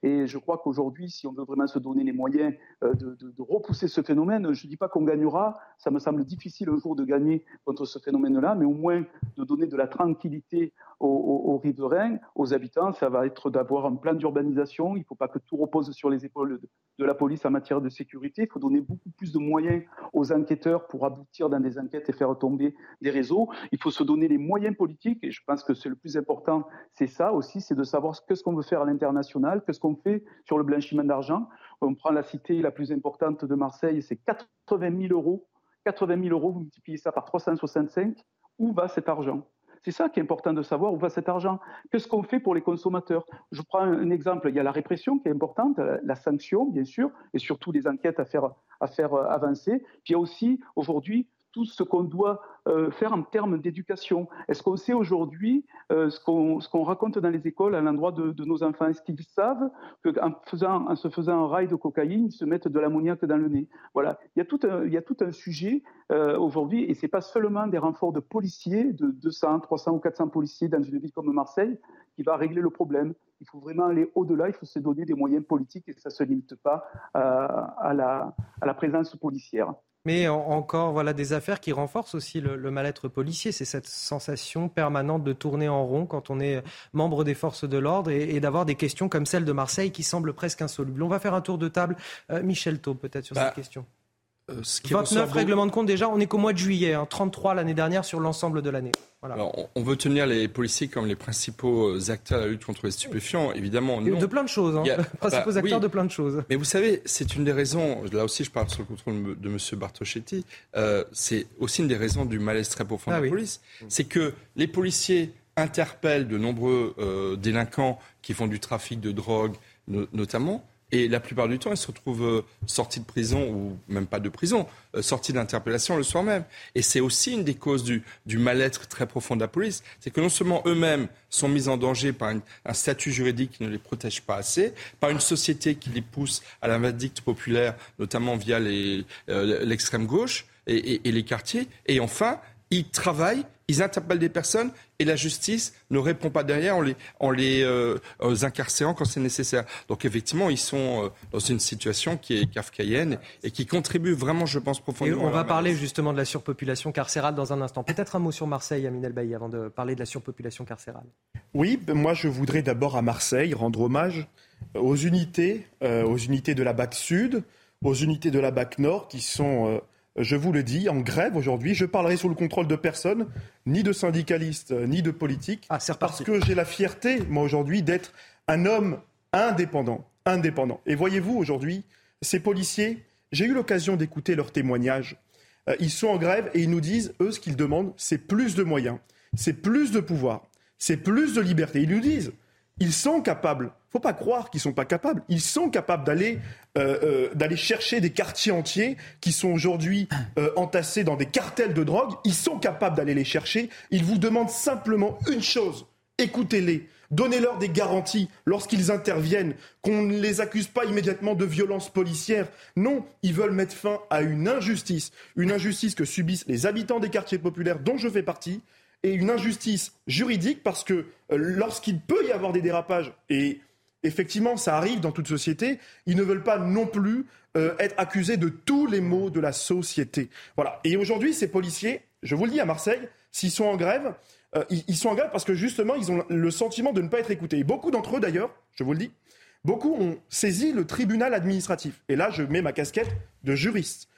Et je crois qu'aujourd'hui, si on veut vraiment se donner les moyens de, de, repousser ce phénomène, je ne dis pas qu'on gagnera, ça me semble difficile un jour de gagner contre ce phénomène-là, mais au moins de donner de la tranquillité aux, riverains, aux habitants, ça va être d'avoir un plan d'urbanisation. Il ne faut pas que tout repose sur les épaules de, la police en matière de sécurité. Il faut donner beaucoup plus de moyens aux enquêteurs pour aboutir dans des enquêtes et faire tomber des réseaux. Il faut se donner les moyens politiques, et je pense que c'est le plus important, c'est ça aussi, c'est de savoir ce qu'on veut faire à l'international, qu'est-ce qu'on fait sur le blanchiment d'argent. On prend la cité la plus importante de Marseille, c'est 80 000 euros. 80 000 euros, vous multipliez ça par 365, où va cet argent? C'est ça qui est important de savoir où va cet argent. Qu'est-ce qu'on fait pour les consommateurs? Je prends un exemple. Il y a la répression qui est importante, la sanction, bien sûr, et surtout des enquêtes à faire, à faire avancer. Puis il y a aussi aujourd'hui tout ce qu'on doit euh, faire en termes d'éducation Est-ce qu'on sait aujourd'hui euh, ce qu'on raconte dans les écoles à l'endroit de, nos enfants? Est-ce qu'ils savent qu'en se faisant un rail de cocaïne, ils se mettent de l'ammoniac dans le nez? Voilà, il y a tout un, sujet euh, aujourd'hui, et ce n'est pas seulement des renforts de policiers, de 200, 300 ou 400 policiers dans une ville comme Marseille, qui va régler le problème. Il faut vraiment aller au-delà, il faut se donner des moyens politiques et ça ne se limite pas à la présence policière. Mais encore, voilà, des affaires qui renforcent aussi le, mal-être policier. C'est cette sensation permanente de tourner en rond quand on est membre des forces de l'ordre et, d'avoir des questions comme celle de Marseille qui semblent presque insolubles. On va faire un tour de table. Euh, Michel Taub, peut-être, sur cette bah, question. 29 euh, règlements de compte déjà, on n'est qu'au mois de juillet, 33 hein. l'année dernière sur l'ensemble de l'année. on, veut tenir les policiers comme les principaux euh, acteurs de la lutte contre les stupéfiants, évidemment. Non. De plein de choses, hein. principaux bah, acteurs de plein de choses. Mais vous savez, c'est une des raisons, là aussi je parle sur le contrôle de M. Bartoschetti, euh, c'est aussi une des raisons du malaise très profond de ah la police. C'est que les policiers interpellent de nombreux délinquants qui font du trafic de drogue notamment, et la plupart du temps, ils se retrouvent euh, sortis de prison, ou même pas de prison, euh, sortis d'interpellation le soir même. Et c'est aussi une des causes du, mal-être très profond de la police. C'est que non seulement eux-mêmes sont mis en danger par un statut juridique qui ne les protège pas assez, par une société qui les pousse à la vindicte populaire, notamment via euh, l'extrême gauche et les quartiers. Et enfin, ils travaillent, ils interpellent des personnes et la justice ne répond pas derrière en les, en les euh, incarcérant quand c'est nécessaire. Donc effectivement, ils sont euh, dans une situation qui est kafkaïenne et qui contribue vraiment, je pense, profondément. Et on va parler justement de la surpopulation carcérale dans un instant. Peut-être un mot sur Marseille, Amine Elbaï, avant de parler de la surpopulation carcérale. Oui, ben, moi je voudrais d'abord à Marseille rendre hommage aux unités, euh, aux unités de la BAC Sud, aux unités de la BAC Nord qui sont je vous le dis, en grève aujourd'hui. Je parlerai sous le contrôle de personne, ni de syndicalistes, ni de politiques. Ah, parce que j'ai la fierté, moi, aujourd'hui, d'être un homme indépendant. Indépendant. Et voyez-vous, aujourd'hui, ces policiers, j'ai eu l'occasion d'écouter leurs témoignages. Euh, ils sont en grève et ils nous disent, eux, ce qu'ils demandent, c'est plus de moyens, c'est plus de pouvoir, c'est plus de liberté. Ils nous disent, ils sont capables. Faut pas croire qu'ils sont pas capables. Ils sont capables d'aller euh, euh, d'aller chercher des quartiers entiers qui sont aujourd'hui euh, entassés dans des cartels de drogue. Ils sont capables d'aller les chercher. Ils vous demandent simplement une chose écoutez-les. Donnez-leur des garanties lorsqu'ils interviennent, qu'on ne les accuse pas immédiatement de violence policière. Non, ils veulent mettre fin à une injustice, une injustice que subissent les habitants des quartiers populaires dont je fais partie, et une injustice juridique parce que lorsqu'il peut y avoir des dérapages, et effectivement ça arrive dans toute société, ils ne veulent pas non plus euh, être accusés de tous les maux de la société. Voilà. Et aujourd'hui, ces policiers, je vous le dis à Marseille, s'ils sont en grève, euh, ils, sont en grève parce que justement, ils ont le sentiment de ne pas être écoutés. Et beaucoup d'entre eux, d'ailleurs, je vous le dis, beaucoup ont saisi le tribunal administratif. Et là, je mets ma casquette de juriste.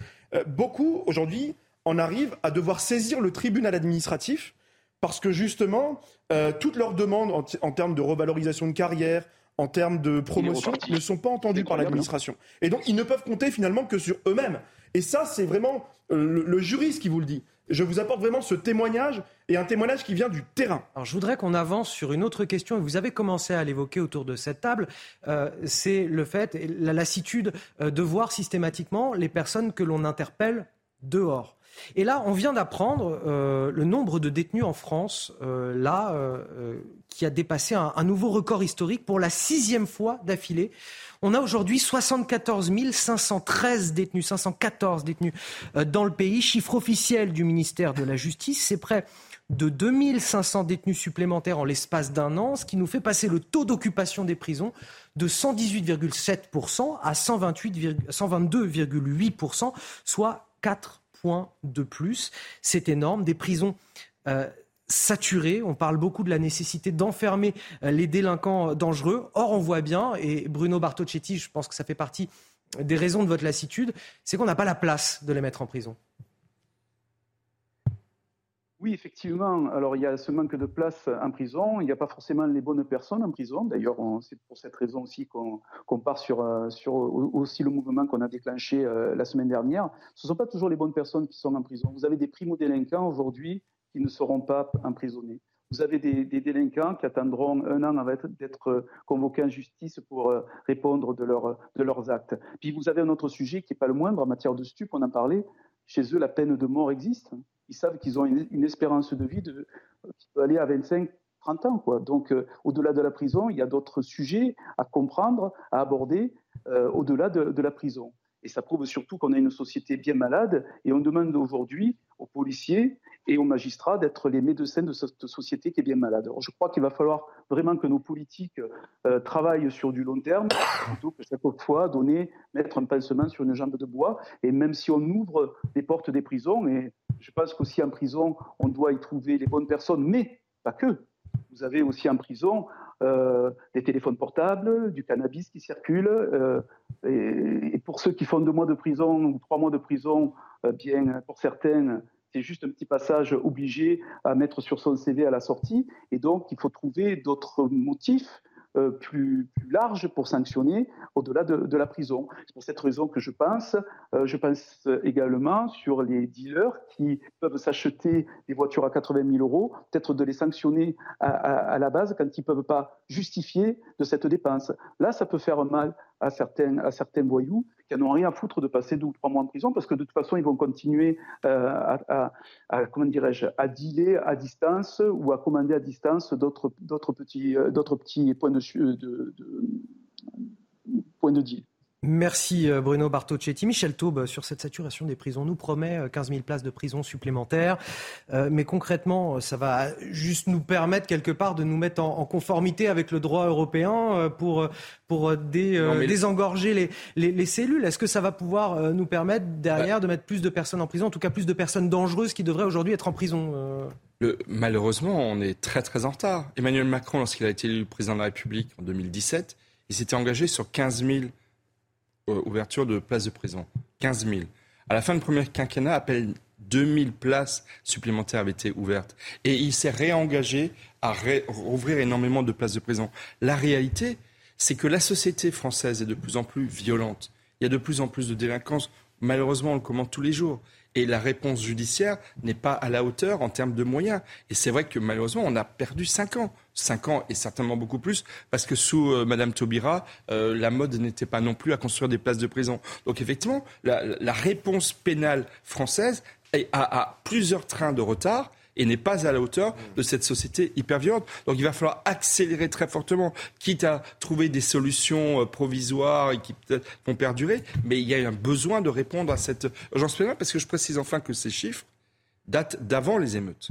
beaucoup, aujourd'hui, en arrivent à devoir saisir le tribunal administratif parce que justement, euh, toutes leurs demandes en, termes de revalorisation de carrière, en termes de promotion, ne sont pas entendues par l'administration. Et donc, ils ne peuvent compter finalement que sur eux-mêmes. Et ça, c'est vraiment euh, le, juriste qui vous le dit. Je vous apporte vraiment ce témoignage et un témoignage qui vient du terrain. Alors, je voudrais qu'on avance sur une autre question, et vous avez commencé à l'évoquer autour de cette table. Euh, c'est le fait, la lassitude de voir systématiquement les personnes que l'on interpelle dehors. Et là, on vient d'apprendre euh, le nombre de détenus en France, euh, là, euh, qui a dépassé un, nouveau record historique pour la sixième fois d'affilée. On a aujourd'hui 74 513 détenus, 514 détenus dans le pays. Chiffre officiel du ministère de la Justice, c'est près de 2500 détenus supplémentaires en l'espace d'un an, ce qui nous fait passer le taux d'occupation des prisons de 118,7% à 122,8%, soit 4 points de plus. C'est énorme. Des prisons euh, saturées. On parle beaucoup de la nécessité d'enfermer euh, les délinquants dangereux. Or, on voit bien, et Bruno Bartocchetti, je pense que ça fait partie des raisons de votre lassitude, c'est qu'on n'a pas la place de les mettre en prison. Oui, effectivement. Alors, il y a ce manque de place en prison. Il n'y a pas forcément les bonnes personnes en prison. D'ailleurs, c'est pour cette raison aussi qu'on part sur, euh, sur aussi le mouvement qu'on a déclenché euh, la semaine dernière. Ce ne sont pas toujours les bonnes personnes qui sont en prison. Vous avez des primo-délinquants aujourd'hui qui ne seront pas emprisonnés. Vous avez des, délinquants qui attendront un an avant d'être convoqués en justice pour euh, répondre de, leur, de leurs actes. Puis vous avez un autre sujet qui n'est pas le moindre en matière de stup, on en parlait, chez eux, la peine de mort existe. Ils savent qu'ils ont une, espérance de vie de, qui peut aller à 25, 30 ans. Donc, euh, au-delà de la prison, il y a d'autres sujets à comprendre, à aborder euh, au-delà de, la prison. Et ça prouve surtout qu'on a une société bien malade et on demande aujourd'hui aux policiers et aux magistrats d'être les médecins de cette société qui est bien malade. Je crois qu'il va falloir vraiment que nos politiques euh, travaillent sur du long terme plutôt que chaque fois donner, mettre un pansement sur une jambe de bois. Et même si on ouvre les portes des prisons, et je pense qu'aussi en prison, on doit y trouver les bonnes personnes, mais pas que. Vous avez aussi en prison euh, des téléphones portables, du cannabis qui circule. Euh, et, pour ceux qui font deux mois de prison ou trois mois de prison, euh, bien pour certaines, c'est juste un petit passage obligé à mettre sur son CV à la sortie. Et donc, il faut trouver d'autres motifs euh, plus, large pour sanctionner au-delà de, la prison. C'est pour cette raison que je pense, euh, je pense également sur les dealers qui peuvent s'acheter des voitures à 80 000 euros, peut-être de les sanctionner à, la base quand ils ne peuvent pas justifier de cette dépense. Là, ça peut faire mal à certains, à certains voyous qui n'ont rien à foutre de passer deux ou trois mois en prison parce que de toute façon, ils vont continuer euh, à, comment dirais-je, à dealer à distance ou à commander à distance d'autres, petits, euh, petits points de, de, points de deal. Merci euh, Bruno Bartocchetti. Michel Taube, sur cette saturation des prisons, nous promet 15 euh, 000 places de prison supplémentaires. Euh, mais concrètement, ça va juste nous permettre quelque part de nous mettre en, conformité avec le droit européen pour, pour désengorger les, les, cellules. Est-ce que ça va pouvoir nous permettre derrière bah de mettre plus de personnes en prison, en tout cas plus de personnes dangereuses qui devraient aujourd'hui être en prison Malheureusement, on est très très en retard. Emmanuel Macron, lorsqu'il a été élu président de la République en 2017, il s'était engagé sur 15 000 euh, ouverture de places de prison. 15 000. À la fin du premier quinquennat, à peine 2000 places supplémentaires avaient été ouvertes. Et il s'est réengagé à rouvrir énormément de places de prison. La réalité, c'est que la société française est de plus en plus violente. Il y a de plus en plus de délinquance. Malheureusement, on le commente tous les jours. Et la réponse judiciaire n'est pas à la hauteur en termes de moyens. Et c'est vrai que malheureusement, on a perdu 5 ans. 5 ans et certainement beaucoup plus, parce que sous euh, Madame Taubira, euh, la mode n'était pas non plus à construire des places de prison. Donc effectivement, la, réponse pénale française a plusieurs trains de retard et n'est pas à la hauteur de cette société hyper violente. Donc il va falloir accélérer très fortement, quitte à trouver des solutions euh, provisoires et qui vont perdurer, mais il y a un besoin de répondre à cette urgence pénale, parce que je précise enfin que ces chiffres datent d'avant les émeutes.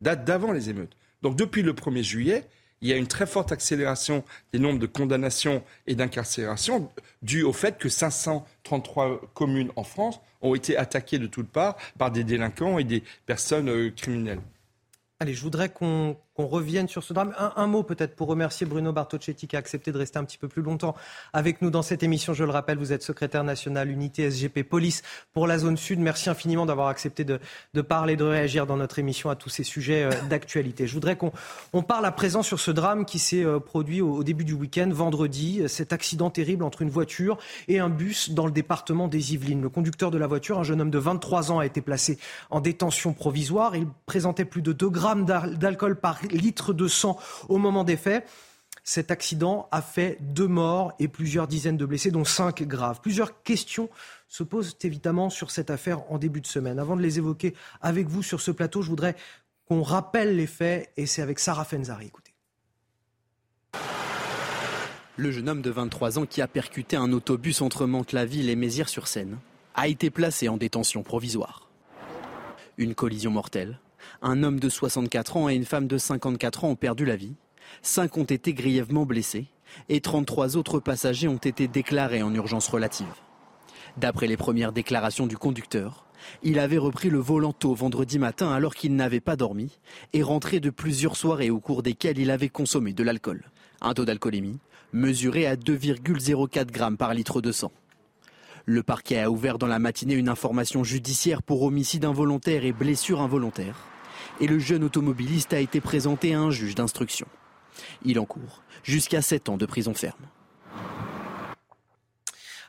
Datent d'avant les émeutes. Donc depuis le 1er juillet, il y a une très forte accélération des nombres de condamnations et d'incarcérations due au fait que 533 communes en France ont été attaquées de toutes parts par des délinquants et des personnes euh, criminelles. Allez, je voudrais qu'on qu'on revienne sur ce drame. Un, mot peut-être pour remercier Bruno Bartocchetti qui a accepté de rester un petit peu plus longtemps avec nous dans cette émission. Je le rappelle, vous êtes secrétaire national unité SGP Police pour la zone sud. Merci infiniment d'avoir accepté de, de, parler, de réagir dans notre émission à tous ces sujets euh, d'actualité. Je voudrais qu'on on parle à présent sur ce drame qui s'est euh, produit au, début du week-end, vendredi, cet accident terrible entre une voiture et un bus dans le département des Yvelines. Le conducteur de la voiture, un jeune homme de 23 ans, a été placé en détention provisoire. Il présentait plus de 2 grammes d'alcool par litres de sang au moment des faits. Cet accident a fait deux morts et plusieurs dizaines de blessés, dont cinq graves. Plusieurs questions se posent évidemment sur cette affaire en début de semaine. Avant de les évoquer avec vous sur ce plateau, je voudrais qu'on rappelle les faits et c'est avec Sarah Fenzari. Écoutez. Le jeune homme de 23 ans qui a percuté un autobus entre Mantes-la-Ville et Mézières-sur-Seine a été placé en détention provisoire. Une collision mortelle un homme de 64 ans et une femme de 54 ans ont perdu la vie. Cinq ont été grièvement blessés et 33 autres passagers ont été déclarés en urgence relative. D'après les premières déclarations du conducteur, il avait repris le volant tôt vendredi matin alors qu'il n'avait pas dormi et rentré de plusieurs soirées au cours desquelles il avait consommé de l'alcool. Un taux d'alcoolémie mesuré à 2,04 grammes par litre de sang. Le parquet a ouvert dans la matinée une information judiciaire pour homicide involontaire et blessure involontaire et le jeune automobiliste a été présenté à un juge d'instruction. Il encourt jusqu'à 7 ans de prison ferme.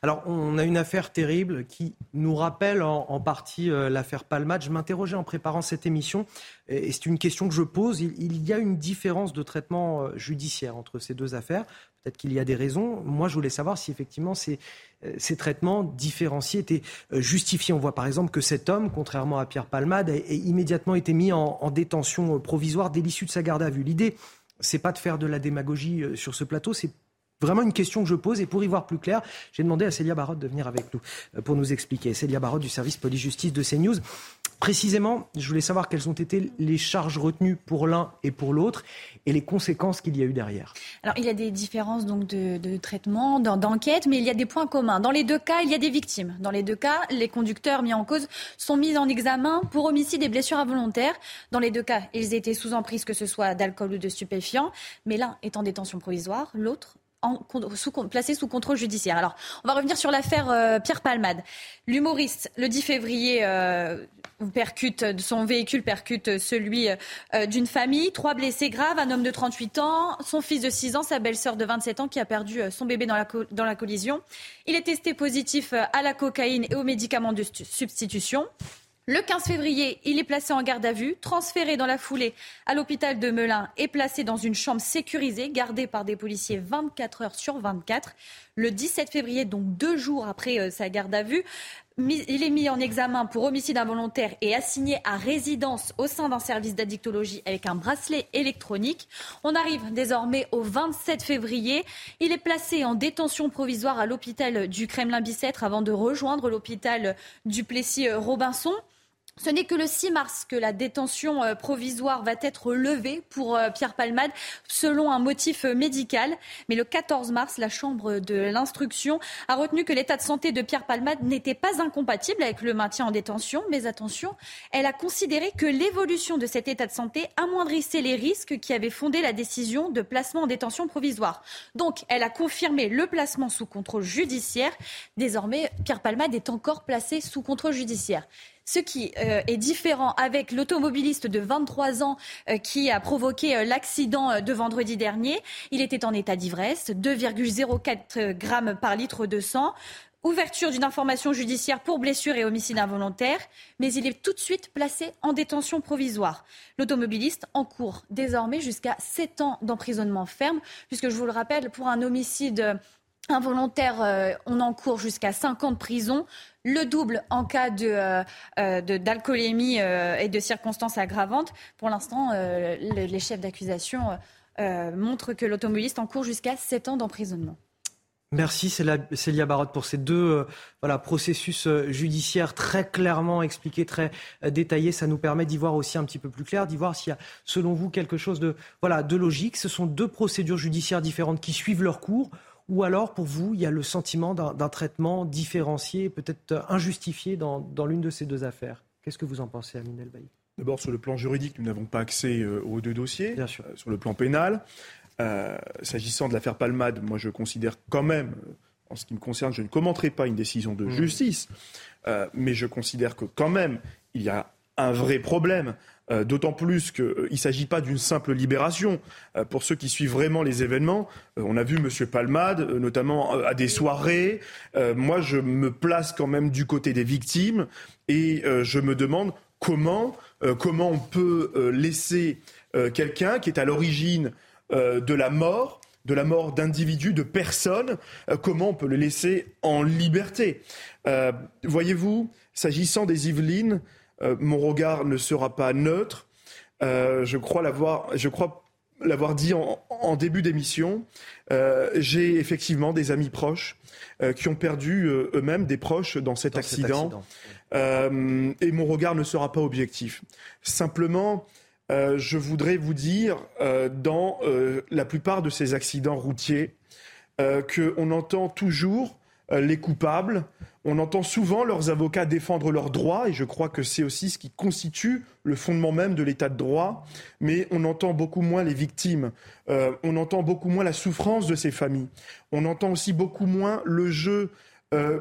Alors, on a une affaire terrible qui nous rappelle en, partie euh, l'affaire Palmade. Je m'interrogeais en préparant cette émission, et, c'est une question que je pose. Il, y a une différence de traitement euh, judiciaire entre ces deux affaires. Peut-être qu'il y a des raisons. Moi, je voulais savoir si effectivement ces, ces traitements différenciés étaient justifiés. On voit par exemple que cet homme, contrairement à Pierre Palmade, a, immédiatement été mis en, en détention provisoire dès l'issue de sa garde à vue. L'idée, c'est pas de faire de la démagogie sur ce plateau, c'est Vraiment une question que je pose et pour y voir plus clair, j'ai demandé à Célia Barotte de venir avec nous euh, pour nous expliquer. Célia Barotte du service police-justice de CNews. Précisément, je voulais savoir quelles ont été les charges retenues pour l'un et pour l'autre et les conséquences qu'il y a eu derrière. Alors, il y a des différences donc de, traitement, d'enquête, mais il y a des points communs. Dans les deux cas, il y a des victimes. Dans les deux cas, les conducteurs mis en cause sont mis en examen pour homicide et blessures involontaires. Dans les deux cas, ils étaient sous emprise, que ce soit d'alcool ou de stupéfiants, mais l'un est en détention provisoire, l'autre sous, placé sous contrôle judiciaire. Alors, on va revenir sur l'affaire euh, Pierre Palmade. L'humoriste, le 10 février, euh, percute, son véhicule percute celui euh, d'une famille. Trois blessés graves, un homme de 38 ans, son fils de 6 ans, sa belle-sœur de 27 ans qui a perdu son bébé dans la, dans la collision. Il est testé positif à la cocaïne et aux médicaments de substitution. Le 15 février, il est placé en garde à vue, transféré dans la foulée à l'hôpital de Melun et placé dans une chambre sécurisée, gardée par des policiers 24 heures sur 24. Le 17 février, donc deux jours après euh, sa garde à vue, il est mis en examen pour homicide involontaire et assigné à résidence au sein d'un service d'addictologie avec un bracelet électronique. On arrive désormais au 27 février. Il est placé en détention provisoire à l'hôpital du Kremlin-Bicêtre avant de rejoindre l'hôpital du Plessis-Robinson. Ce n'est que le 6 mars que la détention euh, provisoire va être levée pour euh, Pierre Palmade selon un motif euh, médical. Mais le 14 mars, la Chambre de l'instruction a retenu que l'état de santé de Pierre Palmade n'était pas incompatible avec le maintien en détention. Mais attention, elle a considéré que l'évolution de cet état de santé amoindrissait les risques qui avaient fondé la décision de placement en détention provisoire. Donc, elle a confirmé le placement sous contrôle judiciaire. Désormais, Pierre Palmade est encore placé sous contrôle judiciaire. Ce qui euh, est différent avec l'automobiliste de 23 ans euh, qui a provoqué euh, l'accident de vendredi dernier. Il était en état d'ivresse, 2,04 grammes par litre de sang. Ouverture d'une information judiciaire pour blessure et homicide involontaire, mais il est tout de suite placé en détention provisoire. L'automobiliste encourt désormais jusqu'à 7 ans d'emprisonnement ferme, puisque je vous le rappelle, pour un homicide involontaire, euh, on encourt jusqu'à 5 ans de prison. Le double en cas euh, euh, d'alcoolémie et de circonstances aggravantes. Pour l'instant, les chefs d'accusation montrent que l'automobiliste encourt jusqu'à 7 ans d'emprisonnement. Merci Célia Barotte pour ces deux processus judiciaires très clairement expliqués, très détaillés. Ça nous permet d'y voir aussi un petit peu plus clair, d'y voir s'il y a, selon vous, quelque chose de, de logique. Ce sont deux procédures judiciaires différentes qui suivent leur cours. Ou alors, pour vous, il y a le sentiment d'un traitement différencié, peut-être injustifié dans, l'une de ces deux affaires? Qu'est-ce que vous en pensez, Amine Elbaï? D'abord, sur le plan juridique, nous n'avons pas accès euh, aux deux dossiers. Bien sûr. Euh, sur le plan pénal, euh, s'agissant de l'affaire Palmade, moi je considère quand même, en ce qui me concerne, je ne commenterai pas une décision de mmh. justice, mais je considère que quand même, il y a un vrai problème euh, d'autant plus qu'il euh, ne s'agit pas d'une simple libération. Euh, pour ceux qui suivent vraiment les événements, on a vu M. Palmade, notamment à des soirées. moi, je me place quand même du côté des victimes et je me demande comment, on peut laisser quelqu'un qui est à l'origine de la mort de la mort d'individus, de personnes, comment on peut le laisser en liberté? Voyez-vous, s'agissant des Yvelines, mon regard ne sera pas neutre. Euh, je crois l'avoir, je crois l'avoir dit en, début d'émission. Euh, j'ai effectivement des amis proches qui ont perdu eux-mêmes des proches dans cet accident. et mon regard ne sera pas objectif. Simplement, je voudrais vous dire, dans la plupart de ces accidents routiers, qu'on entend toujours les coupables. On entend souvent leurs avocats défendre leurs droits, et je crois que c'est aussi ce qui constitue le fondement même de l'état de droit, mais on entend beaucoup moins les victimes, euh, on entend beaucoup moins la souffrance de ces familles, on entend aussi beaucoup moins le jeu euh,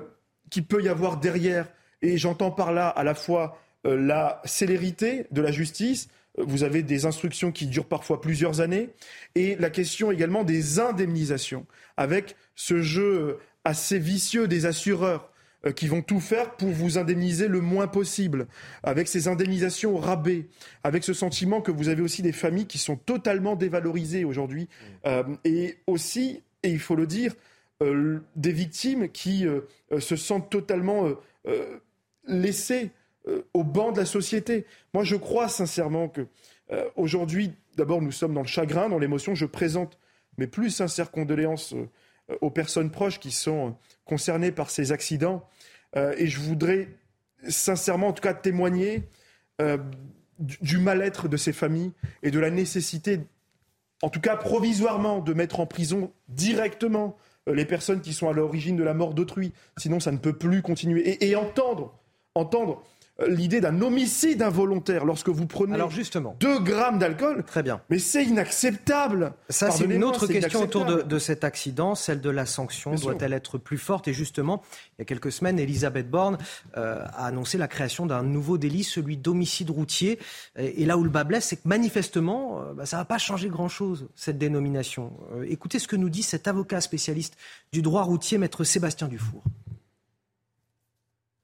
qui peut y avoir derrière, et j'entends par là à la fois euh, la célérité de la justice, vous avez des instructions qui durent parfois plusieurs années, et la question également des indemnisations, avec ce jeu assez vicieux des assureurs euh, qui vont tout faire pour vous indemniser le moins possible, avec ces indemnisations au rabais, avec ce sentiment que vous avez aussi des familles qui sont totalement dévalorisées aujourd'hui, euh, et aussi, et il faut le dire, des victimes qui se sentent totalement laissées au banc de la société. Moi, je crois sincèrement que aujourd'hui, d'abord, nous sommes dans le chagrin, dans l'émotion. Je présente mes plus sincères condoléances aux personnes proches qui sont concernées par ces accidents. et je voudrais sincèrement, en tout cas, témoigner du mal-être de ces familles et de la nécessité, en tout cas provisoirement, de mettre en prison directement euh, les personnes qui sont à l'origine de la mort d'autrui. Sinon, ça ne peut plus continuer. Et, et entendre, entendre l'idée d'un homicide involontaire lorsque vous prenez Alors justement, 2 grammes d'alcool. Très bien. Mais c'est inacceptable. Ça, c'est une autre question autour de, de, cet accident, celle de la sanction. Doit-elle être plus forte Et justement, il y a quelques semaines, Elisabeth Borne euh, a annoncé la création d'un nouveau délit, celui d'homicide routier. Et, et, là où le bas blesse, c'est que manifestement, euh, bah, ça ne va pas changer grand-chose, cette dénomination. Euh, écoutez ce que nous dit cet avocat spécialiste du droit routier, maître Sébastien Dufour.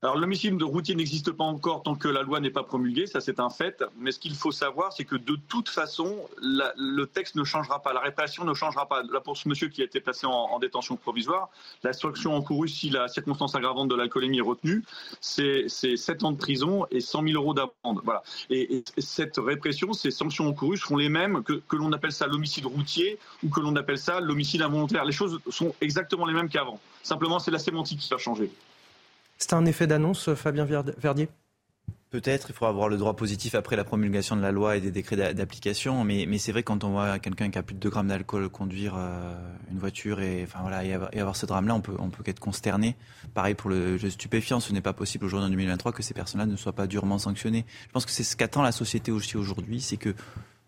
Alors l'homicide de routier n'existe pas encore tant que la loi n'est pas promulguée, ça c'est un fait. Mais ce qu'il faut savoir, c'est que de toute façon, le texte ne changera pas, la répression ne changera pas. Là pour ce monsieur qui a été placé en, en détention provisoire, la sanction encourue si la circonstance aggravante de l'alcoolémie est retenue, c'est 7 ans de prison et 100 000 euros d'amende. Voilà. Et, et, cette répression, ces sanctions encourues seront les mêmes que, que l'on appelle ça l'homicide routier ou que l'on appelle ça l'homicide involontaire. Les choses sont exactement les mêmes qu'avant. Simplement, c'est la sémantique qui va changer. C'est un effet d'annonce, Fabien Verdier? Peut-être, il faudra avoir le droit positif après la promulgation de la loi et des décrets d'application, mais, c'est vrai quand on voit quelqu'un qui a plus de 2 grammes d'alcool conduire euh, une voiture et, avoir, ce drame-là, on peut, peut être consterné. Pareil pour le jeu stupéfiant, ce n'est pas possible aujourd'hui en 2023 que ces personnes-là ne soient pas durement sanctionnées. Je pense que c'est ce qu'attend la société aussi aujourd'hui, c'est que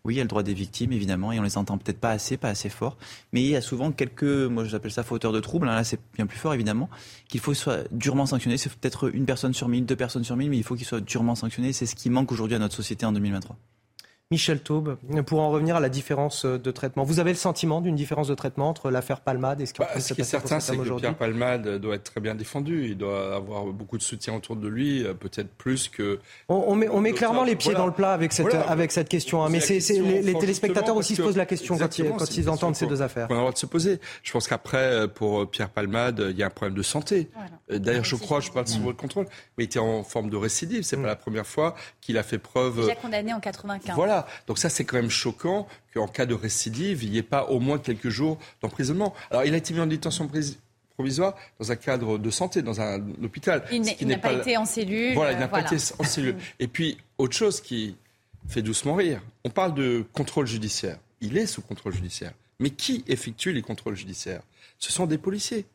oui, il y a le droit des victimes, évidemment, et on les entend peut-être pas assez, pas assez fort. Mais il y a souvent quelques, moi j'appelle ça fauteurs de troubles, hein, là c'est bien plus fort, évidemment, qu'il faut soit durement sanctionné. C'est peut-être une personne sur mille, deux personnes sur mille, mais il faut qu'il soit durement sanctionné. C'est ce qui manque aujourd'hui à notre société en 2023. Michel Taube, pour en revenir à la différence de traitement. Vous avez le sentiment d'une différence de traitement entre l'affaire Palmade et ce qui, bah, ce qui est certain, c'est que Pierre Palmade doit être très bien défendu. Il doit avoir beaucoup de soutien autour de lui, peut-être plus que. On, on met, on met clairement les pieds voilà. dans le plat avec cette, voilà. avec cette question. Hein. Mais c'est, les, les téléspectateurs aussi se posent la question quand ils, quand ils entendent ces deux affaires. On a le droit de se poser. Je pense qu'après, pour Pierre Palmade, il y a un problème de santé. Voilà. D'ailleurs, je crois, je parle sous votre contrôle, mais il était en forme de récidive. C'est mmh. pas la première fois qu'il a fait preuve. Déjà condamné en 95. Voilà. Donc ça, c'est quand même choquant qu'en cas de récidive, il n'y ait pas au moins quelques jours d'emprisonnement. Alors, il a été mis en détention provisoire dans un cadre de santé, dans un hôpital. Il n'a pas, pas, été en cellule. Voilà, il n'a voilà. pas été en cellule. Et puis, autre chose qui fait doucement rire, on parle de contrôle judiciaire. Il est sous contrôle judiciaire. Mais qui effectue les contrôles judiciaires? Ce sont des policiers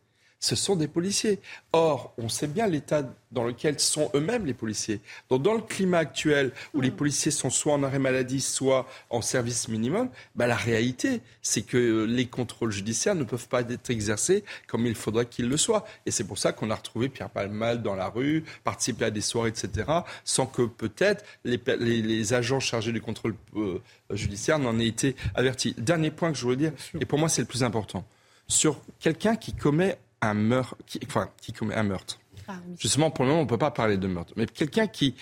ce sont des policiers. Or, on sait bien l'état dans lequel sont eux-mêmes les policiers. Donc, dans le climat actuel où les policiers sont soit en arrêt maladie, soit en service minimum, bah, la réalité, c'est que les contrôles judiciaires ne peuvent pas être exercés comme il faudrait qu'ils le soient. Et c'est pour ça qu'on a retrouvé Pierre Palmal dans la rue, participer à des soirées, etc., sans que peut-être les, les, les, agents chargés du contrôle euh, judiciaire n'en aient été avertis. Dernier point que je voulais dire, et pour moi c'est le plus important, sur quelqu'un qui commet un meurtre, qui, enfin, qui commet un meurtre. Ah, oui. Justement, pour le moment, on ne peut pas parler de meurtre. Mais quelqu'un qui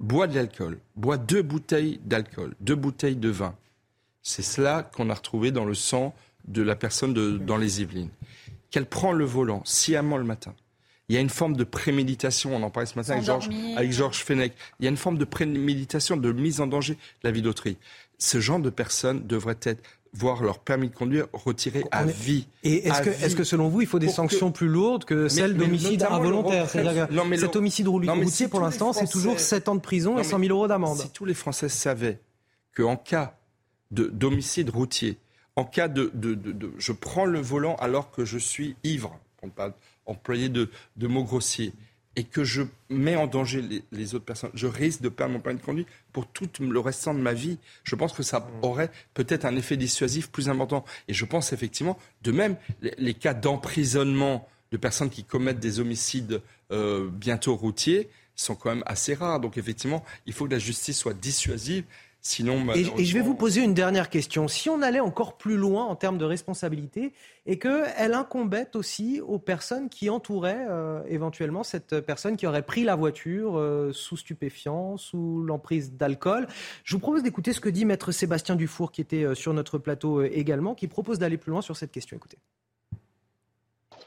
boit de l'alcool, boit deux bouteilles d'alcool, deux bouteilles de vin, c'est cela qu'on a retrouvé dans le sang de la personne de, dans les Yvelines. Qu'elle prend le volant sciemment le matin. Il y a une forme de préméditation, on en parlait ce matin avec Georges, avec Georges Fenech. Il y a une forme de préméditation, de mise en danger de la vie d'autrui. Ce genre de personnes devrait être voir leur permis de conduire retiré à vie. Et est-ce que, est que, selon vous, il faut des sanctions que... plus lourdes que celles d'homicide involontaire? Cet homicide routier, si pour l'instant, Français... c'est toujours 7 ans de prison non, et 100 000 euros d'amende. Si tous les Français savaient qu'en cas d'homicide routier, en cas de, de, de, de, Je prends le volant alors que je suis ivre, pour ne pas employer de, de mots grossiers, et que je mets en danger les, les, autres personnes, je risque de perdre mon permis de conduire pour tout le restant de ma vie. Je pense que ça mmh. aurait peut-être un effet dissuasif plus important. Et je pense effectivement, de même, les, les cas d'emprisonnement de personnes qui commettent des homicides euh, bientôt routiers sont quand même assez rares. Donc effectivement, il faut que la justice soit dissuasive Sinon, et, et, je vais vous poser une dernière question. Si on allait encore plus loin en termes de responsabilité et qu'elle incombait aussi aux personnes qui entouraient euh, éventuellement cette personne qui aurait pris la voiture euh, sous stupéfiant, sous l'emprise d'alcool, je vous propose d'écouter ce que dit maître Sébastien Dufour, qui était euh, sur notre plateau également, qui propose d'aller plus loin sur cette question. Écoutez.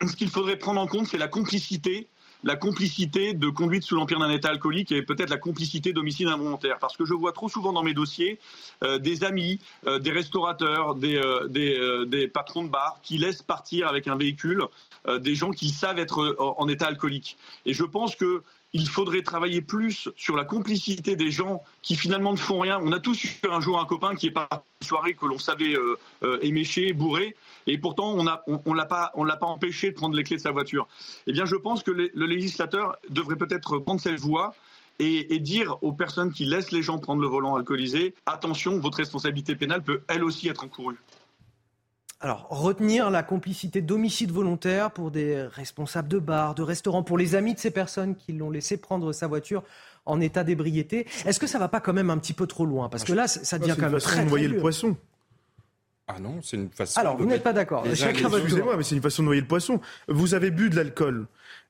ce qu'il faudrait prendre en compte, c'est la complicité la complicité de conduite sous l'empire d'un état alcoolique et peut-être la complicité d'homicide involontaire. Parce que je vois trop souvent dans mes dossiers euh, des amis, euh, des restaurateurs, des, des, patrons de bar qui laissent partir avec un véhicule des gens qui savent être en état alcoolique. Et je pense que il faudrait travailler plus sur la complicité des gens qui finalement ne font rien. On a tous eu un jour un copain qui est parti une soirée que l'on savait euh, euh, émécher, bourré, et pourtant on ne l'a pas empêché de prendre les clés de sa voiture. Eh bien, je pense que le, législateur devrait peut-être prendre cette voie et, et, dire aux personnes qui laissent les gens prendre le volant alcoolisé, attention, votre responsabilité pénale peut elle aussi être encourue. Alors, retenir la complicité d'homicide volontaire pour des responsables de bars, de restaurants, pour les amis de ces personnes qui l'ont laissé prendre sa voiture en état d'ébriété. Est-ce que ça va pas quand même un petit peu trop loin? Parce que là, ça devient quand même très, de noyer le poisson. Ah non, c'est une façon. Alors, vous n'êtes pas d'accord. Excusez-moi, mais c'est une façon de noyer le poisson. Vous avez bu de l'alcool.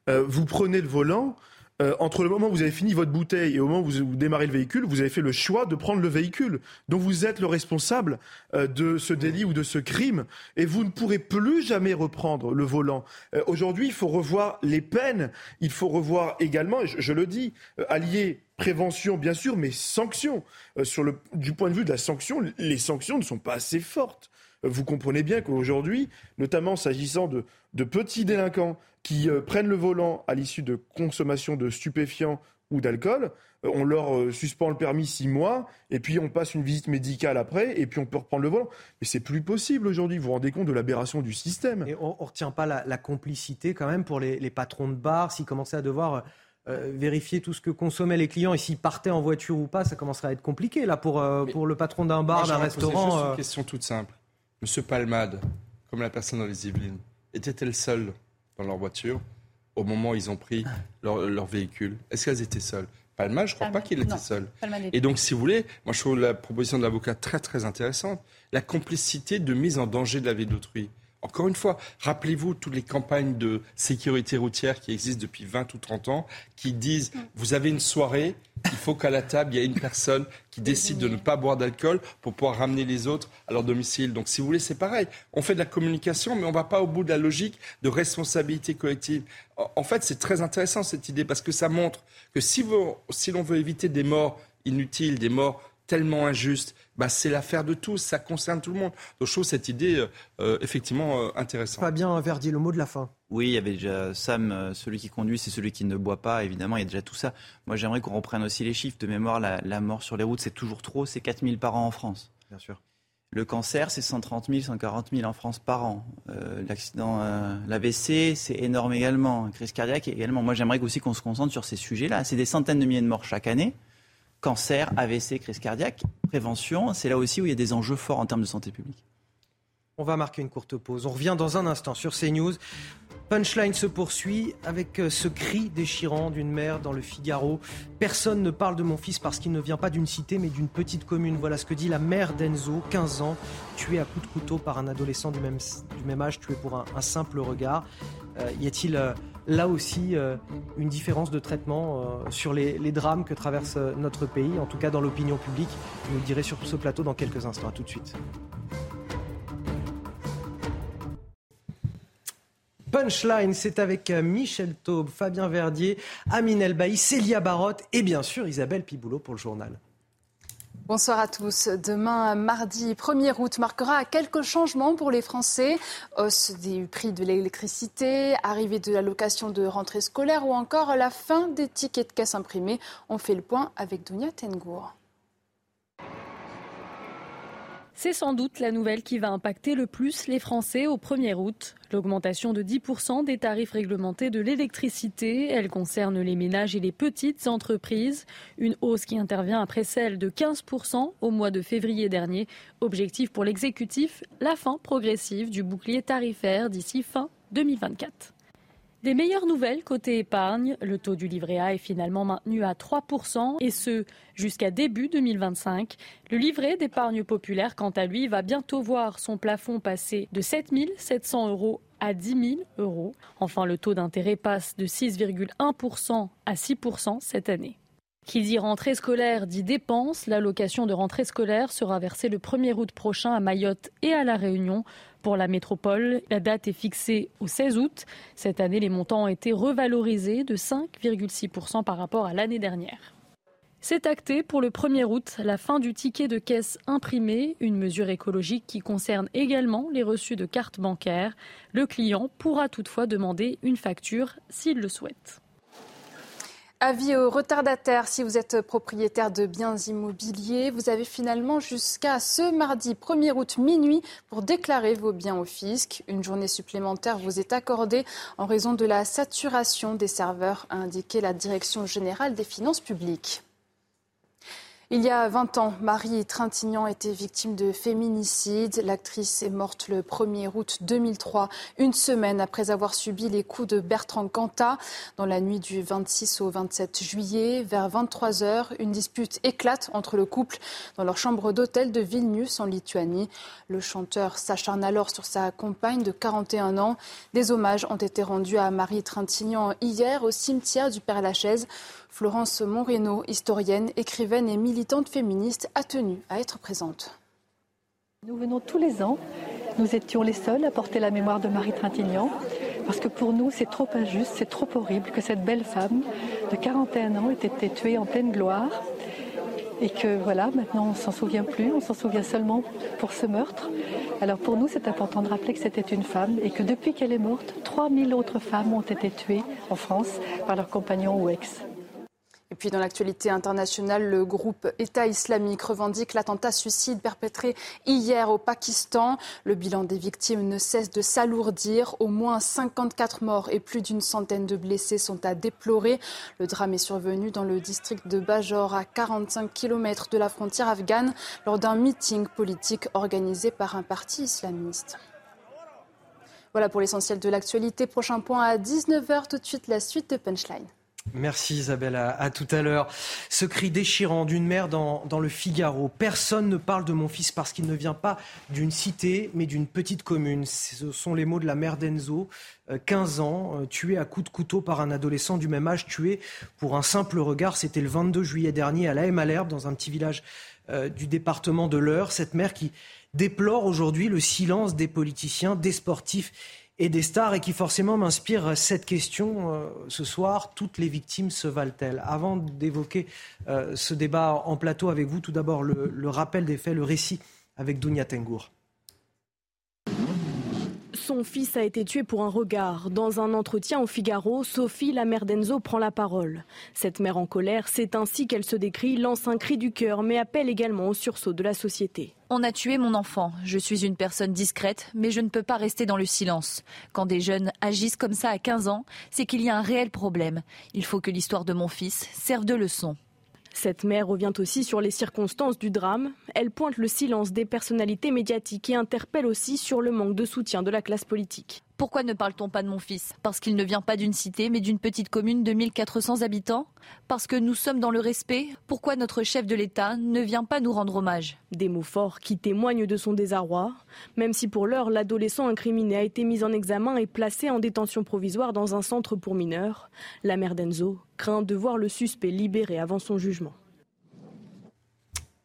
Euh, vous prenez le volant, euh, entre le moment où vous avez fini votre bouteille et au moment où vous, démarrez le véhicule, vous avez fait le choix de prendre le véhicule. Donc vous êtes le responsable euh, de ce délit ou de ce crime et vous ne pourrez plus jamais reprendre le volant. Euh, aujourd'hui, il faut revoir les peines. Il faut revoir également, je, je le dis, allier prévention bien sûr, mais sanctions. sur le, du point de vue de la sanction, les sanctions ne sont pas assez fortes. Vous comprenez bien qu'aujourd'hui, notamment s'agissant de, de petits délinquants qui euh, prennent le volant à l'issue de consommation de stupéfiants ou d'alcool, euh, on leur euh, suspend le permis six mois, et puis on passe une visite médicale après, et puis on peut reprendre le volant. Mais c'est plus possible aujourd'hui. Vous vous rendez compte de l'aberration du système Et on ne retient pas la, complicité quand même pour les, patrons de bars, s'ils commençaient à devoir vérifier tout ce que consommaient les clients, et s'ils partaient en voiture ou pas, ça commencerait à être compliqué là pour, pour le patron d'un bar, d'un restaurant. Juste une question toute simple. Monsieur Palmade, comme la personne dans les Yvelines, était-elle seule dans leur voiture au moment où ils ont pris leur, véhicule Est-ce qu'elles étaient seules? Palma, je ne crois pas qu'il était seul. Et donc, si vous voulez, moi je trouve la proposition de l'avocat très très intéressante. La complicité de mise en danger de la vie d'autrui. Encore une fois, rappelez-vous toutes les campagnes de sécurité routière qui existent depuis 20 ou 30 ans, qui disent, mm. vous avez une soirée, il faut qu'à la table, il y ait une personne qui décide de ne pas boire d'alcool pour pouvoir ramener les autres à leur domicile. Donc, si vous voulez, c'est pareil. On fait de la communication, mais on ne va pas au bout de la logique de responsabilité collective. En fait, c'est très intéressant cette idée parce que ça montre que si, si l'on veut éviter des morts inutiles, des morts tellement injustes, bah, c'est l'affaire de tous, ça concerne tout le monde. Donc je trouve cette idée euh, euh, effectivement euh, intéressante. Fabien Verdier, le mot de la fin. Oui, il y avait déjà Sam, celui qui conduit, c'est celui qui ne boit pas, évidemment, il y a déjà tout ça. Moi j'aimerais qu'on reprenne aussi les chiffres de mémoire. La, mort sur les routes, c'est toujours trop, c'est 4000 par an en France. Bien sûr. Le cancer, c'est 130 000, 140 000 en France par an. L'accident, l'AVC, c'est énorme également. Crise cardiaque également. Moi, j'aimerais aussi qu'on se concentre sur ces sujets-là. C'est des centaines de milliers de morts chaque année cancer, AVC, crise cardiaque, prévention, c'est là aussi où il y a des enjeux forts en termes de santé publique. On va marquer une courte pause. On revient dans un instant sur CNews. Punchline se poursuit avec euh, ce cri déchirant d'une mère dans le Figaro. Personne ne parle de mon fils parce qu'il ne vient pas d'une cité mais d'une petite commune. Voilà ce que dit la mère d'Enzo, 15 ans, tué à coups de couteau par un adolescent du même, du même âge, tué pour un, simple regard. Euh, y a-t-il euh, là aussi une différence de traitement sur les, drames que traverse notre pays, en tout cas dans l'opinion publique Vous le direz sur ce plateau dans quelques instants. Tout de suite. Punchline, c'est avec euh, Michel Taube, Fabien Verdier, Amine Elbaï, Célia Barotte et bien sûr Isabelle Piboulot pour le journal. Bonsoir à tous. Demain, mardi 1er août, marquera quelques changements pour les Français. Hausse des prix de l'électricité, arrivée de la location de rentrée scolaire ou encore la fin des tickets de caisse imprimés. On fait le point avec Dunia Tengour. C'est sans doute la nouvelle qui va impacter le plus les Français au 1er août. L'augmentation de 10% des tarifs réglementés de l'électricité, elle concerne les ménages et les petites entreprises. Une hausse qui intervient après celle de 15% au mois de février dernier. Objectif pour l'exécutif, la fin progressive du bouclier tarifaire d'ici fin 2024. Des meilleures nouvelles côté épargne, le taux du livret A est finalement maintenu à 3% et ce jusqu'à début 2025. Le livret d'épargne populaire, quant à lui, va bientôt voir son plafond passer de 7 700 euros à 10 000 euros. Enfin, le taux d'intérêt passe de 6,1% à 6% cette année. Qui dit rentrée scolaire dit dépenses. L'allocation de rentrée scolaire sera versée le 1er août prochain à Mayotte et à La Réunion. Pour la métropole, la date est fixée au 16 août. Cette année, les montants ont été revalorisés de 5,6% par rapport à l'année dernière. C'est acté pour le 1er août la fin du ticket de caisse imprimé, une mesure écologique qui concerne également les reçus de cartes bancaires. Le client pourra toutefois demander une facture s'il le souhaite. Avis aux retardataires, si vous êtes propriétaire de biens immobiliers, vous avez finalement jusqu'à ce mardi 1er août minuit pour déclarer vos biens au fisc. Une journée supplémentaire vous est accordée en raison de la saturation des serveurs, a indiqué la Direction générale des finances publiques. Il y a 20 ans, Marie Trintignant était victime de féminicide. L'actrice est morte le 1er août 2003, une semaine après avoir subi les coups de Bertrand Cantat. Dans la nuit du 26 au 27 juillet, vers 23 heures, une dispute éclate entre le couple dans leur chambre d'hôtel de Vilnius en Lituanie. Le chanteur s'acharne alors sur sa compagne de 41 ans. Des hommages ont été rendus à Marie Trintignant hier au cimetière du Père-Lachaise. Florence Monreno, historienne, écrivaine et militante féministe, a tenu à être présente. Nous venons tous les ans. Nous étions les seuls à porter la mémoire de Marie Trintignant, parce que pour nous, c'est trop injuste, c'est trop horrible que cette belle femme de 41 ans ait été tuée en pleine gloire. Et que voilà, maintenant on s'en souvient plus, on s'en souvient seulement pour ce meurtre. Alors pour nous, c'est important de rappeler que c'était une femme et que depuis qu'elle est morte, 3000 autres femmes ont été tuées en France par leurs compagnons ou ex. Et puis dans l'actualité internationale, le groupe État islamique revendique l'attentat suicide perpétré hier au Pakistan. Le bilan des victimes ne cesse de s'alourdir. Au moins 54 morts et plus d'une centaine de blessés sont à déplorer. Le drame est survenu dans le district de Bajor, à 45 km de la frontière afghane, lors d'un meeting politique organisé par un parti islamiste. Voilà pour l'essentiel de l'actualité. Prochain point à 19h. Tout de suite, la suite de Punchline. Merci Isabelle, à, tout à l'heure. Ce cri déchirant d'une mère dans, le Figaro. Personne ne parle de mon fils parce qu'il ne vient pas d'une cité, mais d'une petite commune. Ce sont les mots de la mère d'Enzo, 15 euh, ans, euh, tué à coups de couteau par un adolescent du même âge, tué pour un simple regard. C'était le 22 juillet dernier à La Malherbe, dans un petit village euh, du département de l'Eure. Cette mère qui déplore aujourd'hui le silence des politiciens, des sportifs et des stars et qui forcément m'inspire cette question euh, ce soir. Toutes les victimes se valent-elles? Avant d'évoquer euh, ce débat en plateau avec vous, tout d'abord le, rappel des faits, le récit avec Dounia Tengour. Son fils a été tué pour un regard. Dans un entretien au Figaro, Sophie, la mère d'Enzo, prend la parole. Cette mère en colère, c'est ainsi qu'elle se décrit, lance un cri du cœur, mais appelle également au sursaut de la société. On a tué mon enfant. Je suis une personne discrète, mais je ne peux pas rester dans le silence. Quand des jeunes agissent comme ça à 15 ans, c'est qu'il y a un réel problème. Il faut que l'histoire de mon fils serve de leçon. Cette mère revient aussi sur les circonstances du drame. Elle pointe le silence des personnalités médiatiques et interpelle aussi sur le manque de soutien de la classe politique. Pourquoi ne parle-t-on pas de mon fils? Parce qu'il ne vient pas d'une cité, mais d'une petite commune de 1400 habitants? Parce que nous sommes dans le respect? Pourquoi notre chef de l'État ne vient pas nous rendre hommage? Des mots forts qui témoignent de son désarroi, même si pour l'heure l'adolescent incriminé a été mis en examen et placé en détention provisoire dans un centre pour mineurs. La mère d'Enzo craint de voir le suspect libéré avant son jugement.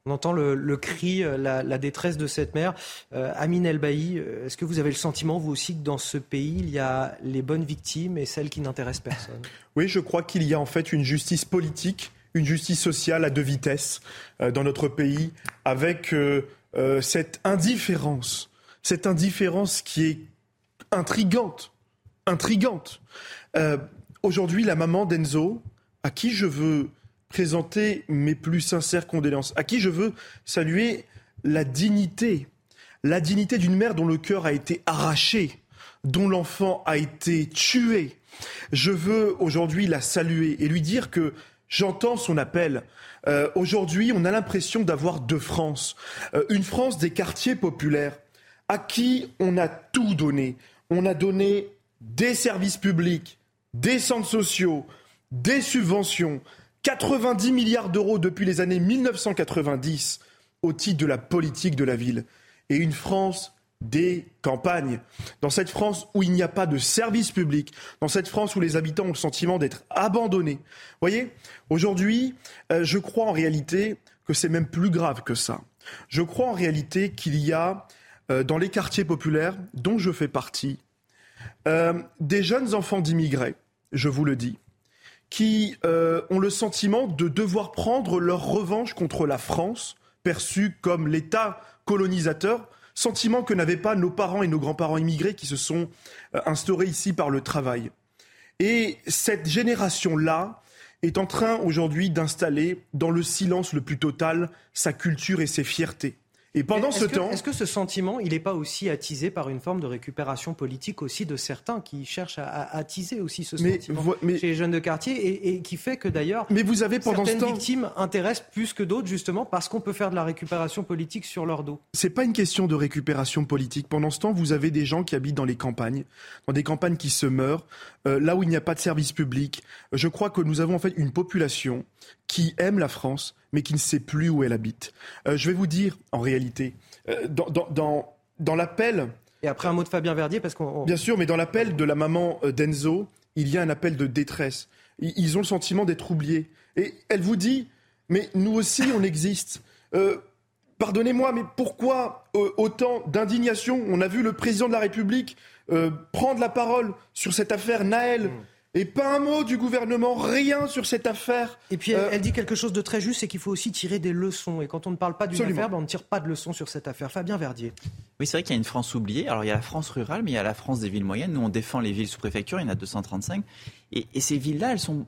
On entend le, cri, euh, la, détresse de cette mère. Euh, Amine Elbaï, euh, est-ce que vous avez le sentiment, vous aussi, que dans ce pays, il y a les bonnes victimes et celles qui n'intéressent personne? Oui, je crois qu'il y a en fait une justice politique, une justice sociale à deux vitesses dans notre pays, avec cette indifférence, cette indifférence qui est intrigante, intrigante. Aujourd'hui, la maman d'Enzo, à qui je veux présenter mes plus sincères condoléances, à qui je veux saluer la dignité, la dignité d'une mère dont le cœur a été arraché, dont l'enfant a été tué. Je veux aujourd'hui la saluer et lui dire que j'entends son appel. Euh, aujourd'hui, on a l'impression d'avoir deux France. Euh, une France des quartiers populaires à qui on a tout donné. On a donné des services publics, des centres sociaux, des subventions, 90 milliards d'euros depuis les années 1990 au titre de la politique de la ville. Et une France des campagnes, dans cette France où il n'y a pas de service public, dans cette France où les habitants ont le sentiment d'être abandonnés. Vous voyez, aujourd'hui, euh, je crois en réalité que c'est même plus grave que ça. Je crois en réalité qu'il y a euh, dans les quartiers populaires, dont je fais partie, euh, des jeunes enfants d'immigrés, je vous le dis, qui ont le sentiment de devoir prendre leur revanche contre la France, perçue comme l'État colonisateur, sentiment que n'avaient pas nos parents et nos grands-parents immigrés qui se sont euh, instaurés ici par le travail. Et cette génération-là est en train aujourd'hui d'installer dans le silence le plus total sa culture et ses fiertés. Et pendant ce temps. Est-ce que ce sentiment, il n'est pas aussi attisé par une forme de récupération politique aussi de certains qui cherchent à, attiser aussi ce sentiment chez les jeunes de quartier et, qui fait que d'ailleurs. Mais vous avez pendant certaines ce temps. victimes intéressent plus que d'autres justement parce qu'on peut faire de la récupération politique sur leur dos. C'est pas une question de récupération politique. Pendant ce temps, vous avez des gens qui habitent dans les campagnes, dans des campagnes qui se meurent, euh, là où il n'y a pas de service public. Je crois que nous avons en fait une population qui aime la France, mais qui ne sait plus où elle habite. Euh, je vais vous dire, en réalité, euh, dans, dans, dans, l'appel... Et après un mot de Fabien Verdier, parce qu'on... Bien sûr, mais dans l'appel de la maman euh, d'Enzo, il y a un appel de détresse. Ils ont le sentiment d'être oubliés. Et elle vous dit, mais nous aussi, on existe. Pardonnez-moi, mais pourquoi autant d'indignation? On a vu le président de la République prendre la parole sur cette affaire Naël. Mm. Et pas un mot du gouvernement, rien sur cette affaire. Et puis elle, euh, dit quelque chose de très juste, c'est qu'il faut aussi tirer des leçons. Et quand on ne parle pas d'une affaire, ben, on ne tire pas de leçons sur cette affaire. Fabien Verdier. Oui, c'est vrai qu'il y a une France oubliée. Alors il y a la France rurale, mais il y a la France des villes moyennes. Nous, on défend les villes sous préfecture, il y en a 235. Et, et ces villes-là, elles sont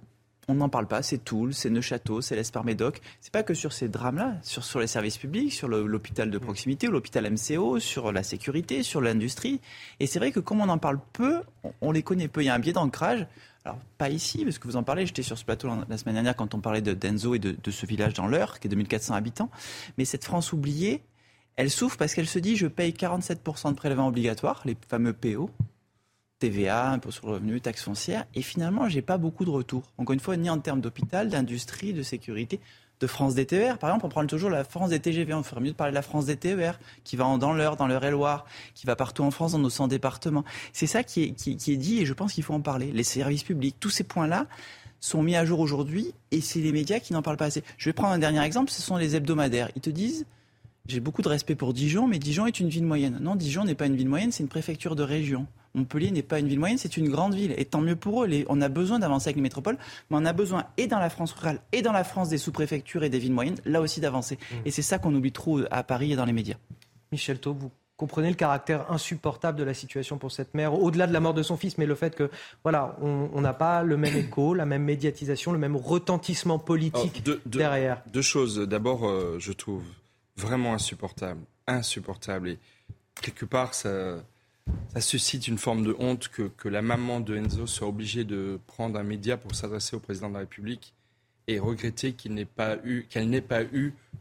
on n'en parle pas. C'est Toul, c'est Neuchâteau, c'est l'Esparmédoc. C'est pas que sur ces drames-là, sur, sur les services publics, sur l'hôpital de proximité ou l'hôpital MCO, sur la sécurité, sur l'industrie. Et c'est vrai que comme on en parle peu, on, on les connaît peu. Il y a un biais d'ancrage. Alors, pas ici, parce que vous en parlez, j'étais sur ce plateau la semaine dernière quand on parlait de Denzo et de, ce village dans l'Eure, qui est de 1400 habitants. Mais cette France oubliée, elle souffre parce qu'elle se dit je paye 47% de prélèvements obligatoires, les fameux PO, TVA, impôt sur le revenu, taxes foncières, et finalement, j'ai pas beaucoup de retours. Encore une fois, ni en termes d'hôpital, d'industrie, de sécurité de France des TER. Par exemple, on prend toujours la France des TGV. On ferait mieux de parler de la France des TER, qui va dans l'heure, dans l'Eure-et-Loire, qui va partout en France, dans nos 100 départements. C'est ça qui est, qui, est dit et je pense qu'il faut en parler. Les services publics, tous ces points-là sont mis à jour aujourd'hui et c'est les médias qui n'en parlent pas assez. Je vais prendre un dernier exemple, ce sont les hebdomadaires. Ils te disent, j'ai beaucoup de respect pour Dijon, mais Dijon est une ville moyenne. Non, Dijon n'est pas une ville moyenne, c'est une préfecture de région. Montpellier n'est pas une ville moyenne, c'est une grande ville. Et tant mieux pour eux. on a besoin d'avancer avec les métropoles, mais on a besoin, et dans la France rurale, et dans la France des sous-préfectures et des villes moyennes, là aussi d'avancer. Mmh. Et c'est ça qu'on oublie trop à Paris et dans les médias. Michel Taub, vous comprenez le caractère insupportable de la situation pour cette mère, au-delà de la mort de son fils, mais le fait que, voilà, on n'a pas le même écho, la même médiatisation, le même retentissement politique derrière. Deux choses. D'abord, euh, je trouve vraiment insupportable, insupportable. Et quelque part, ça, ça suscite une forme de honte que, la maman de Enzo soit obligée de prendre un média pour s'adresser au président de la République et regretter qu'elle n'ait pas eu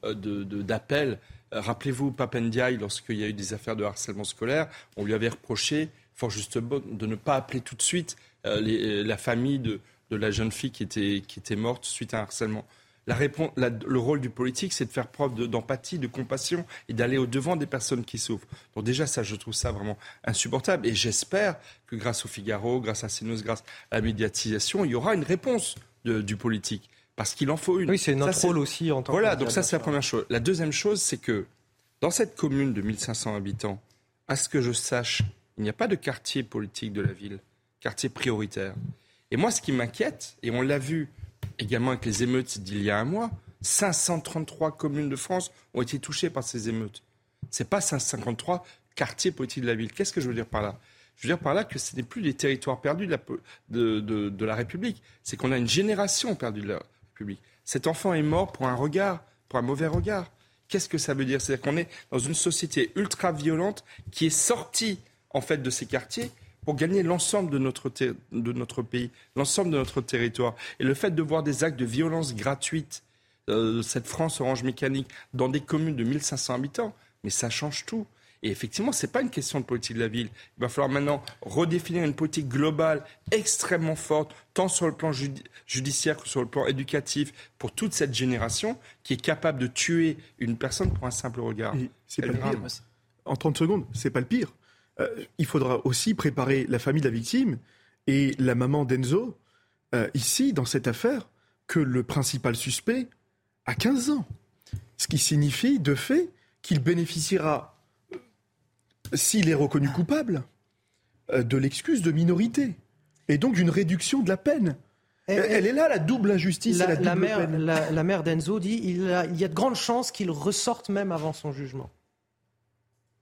euh, d'appel. Euh, rappelez-vous, Papendiaï, lorsqu'il y a eu des affaires de harcèlement scolaire, on lui avait reproché, fort justement, de ne pas appeler tout de suite euh, la famille de, la jeune fille qui était morte suite à un harcèlement le rôle du politique, c'est de faire preuve d'empathie, de, compassion et d'aller au-devant des personnes qui souffrent. Donc déjà, ça, je trouve ça vraiment insupportable. Et j'espère que grâce au Figaro, grâce à CNews, grâce à la médiatisation, il y aura une réponse du politique. Parce qu'il en faut une. Oui, c'est notre rôle aussi en tant que... Voilà, donc ça, c'est la première chose. La deuxième chose, c'est que dans cette commune de 1500 habitants, à ce que je sache, il n'y a pas de quartier politique de la ville, quartier prioritaire. Et moi, ce qui m'inquiète, et on l'a vu également avec les émeutes d'il y a un mois, 533 communes de France ont été touchées par ces émeutes. Ce n'est pas 553 quartiers politiques de la ville. Qu'est-ce que je veux dire par là? Je veux dire par là que ce n'est plus des territoires perdus de la, de, la République. C'est qu'on a une génération perdue de la République. Cet enfant est mort pour un regard, pour un mauvais regard. Qu'est-ce que ça veut dire? C'est-à-dire qu'on est dans une société ultra violente qui est sortie en fait de ces quartiers pour gagner l'ensemble de notre, de notre pays, l'ensemble de notre territoire. Et le fait de voir des actes de violence gratuite, euh, cette France orange mécanique, dans des communes de 1500 habitants, mais ça change tout. Et effectivement, ce n'est pas une question de politique de la ville. Il va falloir maintenant redéfinir une politique globale extrêmement forte, tant sur le plan judiciaire que sur le plan éducatif, pour toute cette génération qui est capable de tuer une personne pour un simple regard. C'est pas en 30 secondes, c'est pas le pire. Euh, il faudra aussi préparer la famille de la victime et la maman d'Enzo, euh, ici, dans cette affaire, que le principal suspect a 15 ans. Ce qui signifie, de fait, qu'il bénéficiera, euh, s'il est reconnu coupable, de l'excuse de minorité et donc d'une réduction de la peine. Elle, est là, la double injustice la, et la double mère, peine. La, mère d'Enzo dit il, il y a de grandes chances qu'il ressorte même avant son jugement.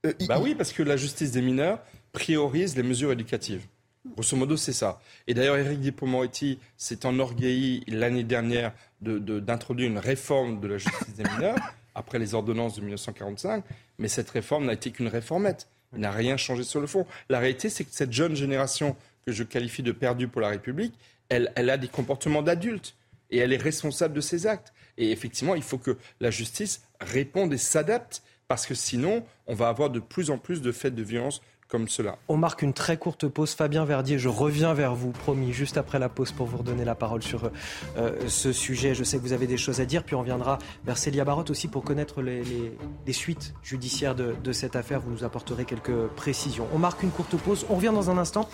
Euh, bah oui, parce que la justice des mineurs priorise les mesures éducatives. Grosso modo, c'est ça. Et d'ailleurs, Éric Dupond-Moretti s'est enorgueilli l'année dernière d'introduire une réforme de la justice des mineurs après les ordonnances de 1945, mais cette réforme n'a été qu'une réformette. Elle n'a rien changé sur le fond. La réalité, c'est que cette jeune génération que je qualifie de perdue pour la République, elle, elle a des comportements d'adultes et elle est responsable de ses actes. Et effectivement, il faut que la justice réponde et s'adapte parce que sinon, on va avoir de plus en plus de faits de violence comme cela. On marque une très courte pause. Fabien Verdier, je reviens vers vous, promis, juste après la pause pour vous redonner la parole sur euh, ce sujet. Je sais que vous avez des choses à dire, puis on reviendra vers Célia Barotte aussi pour connaître les, suites judiciaires de, cette affaire. Vous nous apporterez quelques précisions. On marque une courte pause. On revient dans un instant.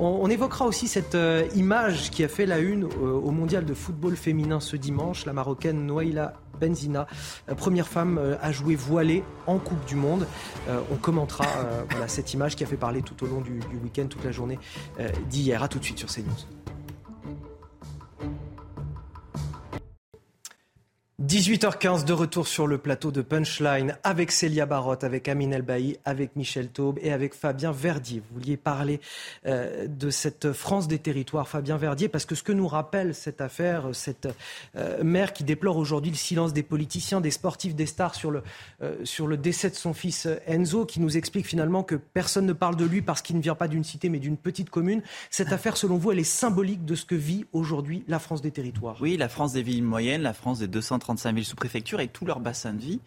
On, évoquera aussi cette euh, image qui a fait la une euh, au mondial de football féminin ce dimanche. La Marocaine Noaila Benzina, euh, première femme euh, à jouer voilée en Coupe du Monde. Euh, on commentera cette image qui a fait parler tout au long du, du week-end, toute la journée d'hier. A tout de suite sur CNews. 18h15 de retour sur le plateau de Punchline avec Célia Barotte, avec Amine Elbaï, avec Michel Taube et avec Fabien Verdier. Vous vouliez parler euh, de cette France des territoires, Fabien Verdier, parce que ce que nous rappelle cette affaire, cette euh, mère qui déplore aujourd'hui le silence des politiciens, des sportifs, des stars sur le, euh, sur le décès de son fils Enzo, qui nous explique finalement que personne ne parle de lui parce qu'il ne vient pas d'une cité mais d'une petite commune. Cette affaire, selon vous, elle est symbolique de ce que vit aujourd'hui la France des territoires? Oui, la France des villes moyennes, la France des 230 35 000 sous-préfectures et tout leur bassin de vie.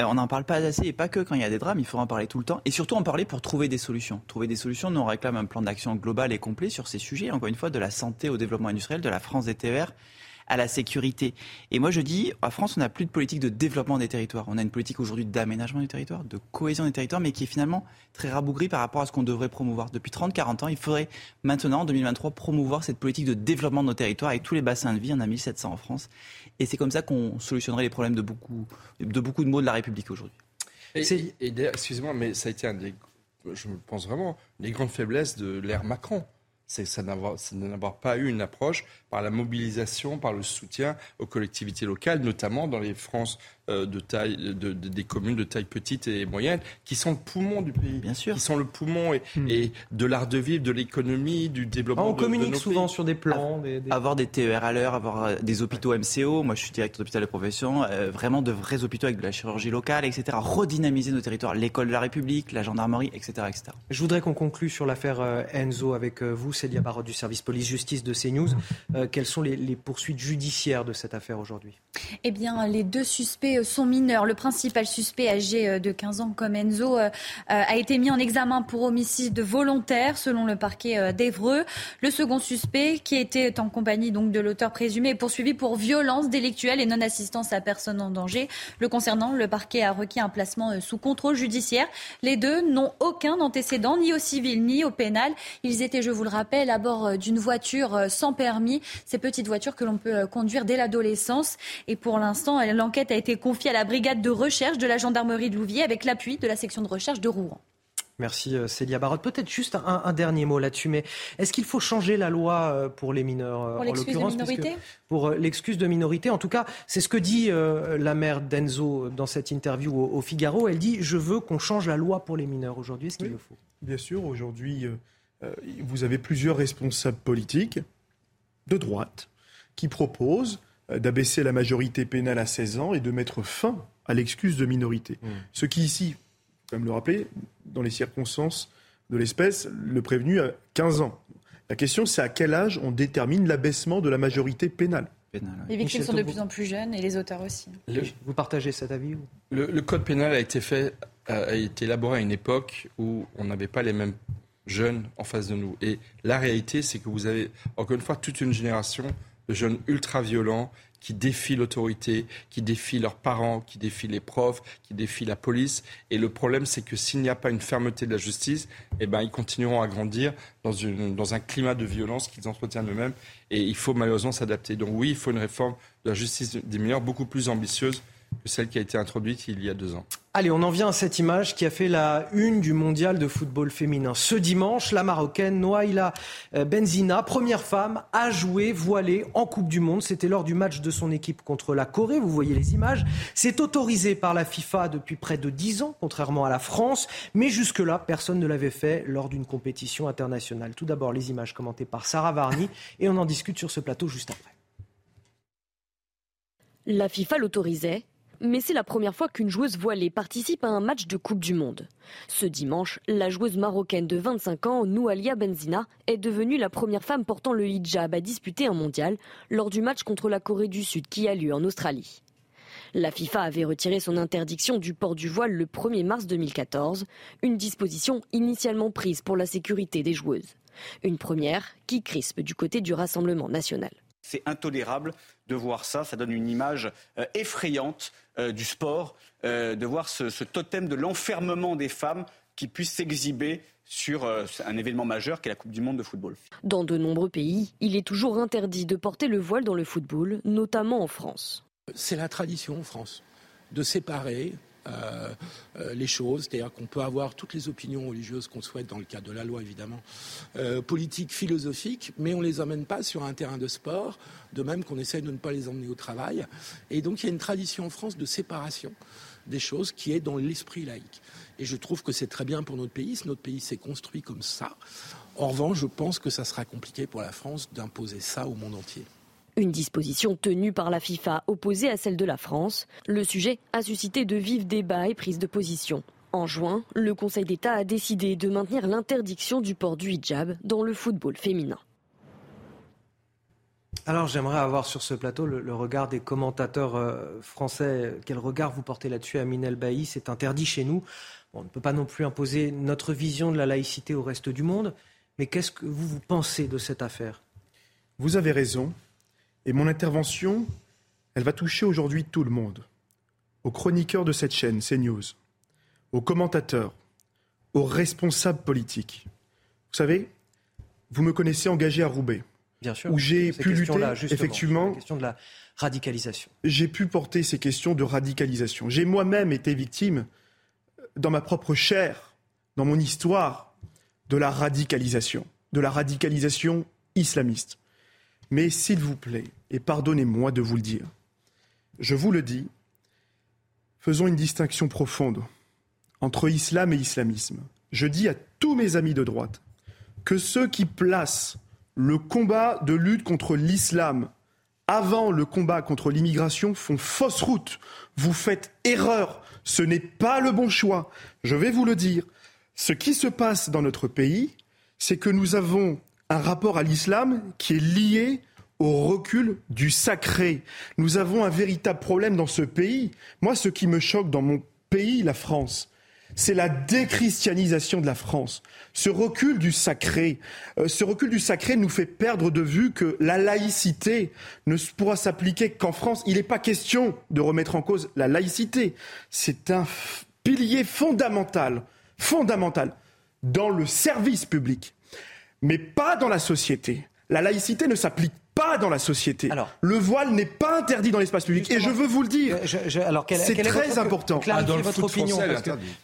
Euh, on n'en parle pas assez et pas que quand il y a des drames, il faut en parler tout le temps et surtout en parler pour trouver des solutions. Trouver des solutions, nous on réclame un plan d'action global et complet sur ces sujets, encore une fois, de la santé au développement industriel, de la France des TER à la sécurité. Et moi, je dis, en France, on n'a plus de politique de développement des territoires. On a une politique aujourd'hui d'aménagement du territoire, de cohésion des territoires, mais qui est finalement très rabougrie par rapport à ce qu'on devrait promouvoir. Depuis 30-40 ans, il faudrait maintenant, en 2023, promouvoir cette politique de développement de nos territoires avec tous les bassins de vie. On a 1700 en France. Et c'est comme ça qu'on solutionnerait les problèmes de beaucoup, de beaucoup de mots de la République aujourd'hui. excusez-moi, mais ça a été un des, je pense vraiment, les grandes faiblesses de l'ère Macron c'est n'avoir pas eu une approche par la mobilisation, par le soutien aux collectivités locales, notamment dans les France de taille, de, des communes de taille petite et moyenne, qui sont le poumon du pays. Bien sûr. Qui sont le poumon et, hmm. et de l'art de vivre, de l'économie, du développement. Ah, on de, communique souvent sur des plans. Des, Avoir des TER à l'heure, avoir euh, des hôpitaux MCO. Moi, je suis directeur d'hôpital de profession. Euh, vraiment de vrais hôpitaux avec de la chirurgie locale, etc. Redynamiser nos territoires. L'école de la République, la gendarmerie, etc. etc. Je voudrais qu'on conclue sur l'affaire Enzo avec vous, Célia Barotte du service police-justice de CNews. quelles sont les, les poursuites judiciaires de cette affaire aujourd'hui? Eh bien, les deux suspects sont mineurs. Le principal suspect, âgé euh, de 15 ans comme Enzo, euh, euh, a été mis en examen pour homicide volontaire, selon le parquet d'Evreux. Le second suspect, qui était en compagnie donc de l'auteur présumé, est poursuivi pour violence délictuelle et non-assistance à personne en danger. Le concernant, le parquet a requis un placement sous contrôle judiciaire. Les deux n'ont aucun antécédent, ni au civil ni au pénal. Ils étaient, je vous le rappelle, à bord d'une voiture sans permis, ces petites voitures que l'on peut conduire dès l'adolescence. Et pour l'instant, l'enquête a été confiée à la brigade de recherche de la gendarmerie de Louviers avec l'appui de la section de recherche de Rouen. Merci euh, Célia Barotte. Peut-être juste un, dernier mot là-dessus, mais est-ce qu'il faut changer la loi euh, pour les mineurs euh, Pour l'excuse de minorité Pour l'excuse de minorité. En tout cas, c'est ce que dit la mère d'Enzo dans cette interview au, Figaro. Elle dit Je veux qu'on change la loi pour les mineurs aujourd'hui. Est-ce qu'il le faut? Bien sûr, aujourd'hui, vous avez plusieurs responsables politiques de droite qui proposent d'abaisser la majorité pénale à 16 ans et de mettre fin à l'excuse de minorité. Mmh. Ce qui ici, faut me le rappeler, dans les circonstances de l'espèce, le prévenu a 15 ans. La question, c'est à quel âge on détermine l'abaissement de la majorité pénale. Les victimes sont de plus en plus jeunes et les auteurs aussi. vous partagez cet avis le, code pénal a été fait, a été élaboré à une époque où on n'avait pas les mêmes jeunes en face de nous. Et la réalité, c'est que vous avez encore une fois toute une génération de jeunes ultra violents qui défient l'autorité, qui défient leurs parents, qui défient les profs, qui défient la police. Et le problème, c'est que s'il n'y a pas une fermeté de la justice, eh ben, ils continueront à grandir dans, une, dans un climat de violence qu'ils entretiennent eux-mêmes. Et il faut malheureusement s'adapter. Donc oui, il faut une réforme de la justice des mineurs beaucoup plus ambitieuse que celle qui a été introduite il y a deux ans. Allez, on en vient à cette image qui a fait la une du mondial de football féminin. Ce dimanche, la Marocaine Noaila euh, Benzina, première femme à jouer voilée en Coupe du Monde. C'était lors du match de son équipe contre la Corée. Vous voyez les images. C'est autorisé par la FIFA depuis près de dix ans, contrairement à la France. Mais jusque-là, personne ne l'avait fait lors d'une compétition internationale. Tout d'abord, les images commentées par Sarah Varny et on en discute sur ce plateau juste après. La FIFA l'autorisait, mais c'est la première fois qu'une joueuse voilée participe à un match de Coupe du Monde. Ce dimanche, la joueuse marocaine de 25 ans, Noualia Benzina, est devenue la première femme portant le hijab à disputer un mondial lors du match contre la Corée du Sud qui a lieu en Australie. La FIFA avait retiré son interdiction du port du voile le 1er mars 2014, une disposition initialement prise pour la sécurité des joueuses. Une première qui crispe du côté du Rassemblement national. C'est intolérable de voir ça. Ça donne une image euh, effrayante euh, du sport, euh, de voir ce, totem de l'enfermement des femmes qui puissent s'exhiber sur un événement majeur qu'est la Coupe du Monde de football. Dans de nombreux pays, il est toujours interdit de porter le voile dans le football, notamment en France. C'est la tradition en France de séparer euh, euh, les choses, c'est-à-dire qu'on peut avoir toutes les opinions religieuses qu'on souhaite dans le cadre de la loi évidemment, euh, politiques, philosophiques, mais on ne les emmène pas sur un terrain de sport, de même qu'on essaye de ne pas les emmener au travail. Et donc il y a une tradition en France de séparation des choses qui est dans l'esprit laïque. Et je trouve que c'est très bien pour notre pays, si notre pays s'est construit comme ça. En revanche, je pense que ça sera compliqué pour la France d'imposer ça au monde entier. Une disposition tenue par la FIFA opposée à celle de la France. Le sujet a suscité de vifs débats et prises de position. En juin, le Conseil d'État a décidé de maintenir l'interdiction du port du hijab dans le football féminin. Alors j'aimerais avoir sur ce plateau le, regard des commentateurs euh, français. Quel regard vous portez là-dessus, Amin El Bailly C'est interdit chez nous. on ne peut pas non plus imposer notre vision de la laïcité au reste du monde. Mais qu'est-ce que vous, vous pensez de cette affaire? Vous avez raison. Et mon intervention, elle va toucher aujourd'hui tout le monde. Aux chroniqueurs de cette chaîne, CNews, aux commentateurs, aux responsables politiques. Vous savez, vous me connaissez engagé à Roubaix. Bien sûr. Où j'ai pu lutter, effectivement. La question de la radicalisation. J'ai pu porter ces questions de radicalisation. J'ai moi-même été victime, dans ma propre chair, dans mon histoire, de la radicalisation, de la radicalisation islamiste. Mais s'il vous plaît, et pardonnez-moi de vous le dire, je vous le dis, faisons une distinction profonde entre islam et islamisme. Je dis à tous mes amis de droite que ceux qui placent le combat de lutte contre l'islam avant le combat contre l'immigration font fausse route. Vous faites erreur. Ce n'est pas le bon choix. Je vais vous le dire. Ce qui se passe dans notre pays, c'est que nous avons un rapport à l'islam qui est lié au recul du sacré. Nous avons un véritable problème dans ce pays. Moi, ce qui me choque dans mon pays, la France, c'est la déchristianisation de la France. Ce recul du sacré, euh, ce recul du sacré nous fait perdre de vue que la laïcité ne pourra s'appliquer qu'en France. Il n'est pas question de remettre en cause la laïcité. C'est un pilier fondamental, fondamental dans le service public mais pas dans la société. La laïcité ne s'applique pas dans la société. le voile n'est pas interdit dans l'espace public. Et je veux vous le dire. c'est très important. Clarifiez ah, votre opinion.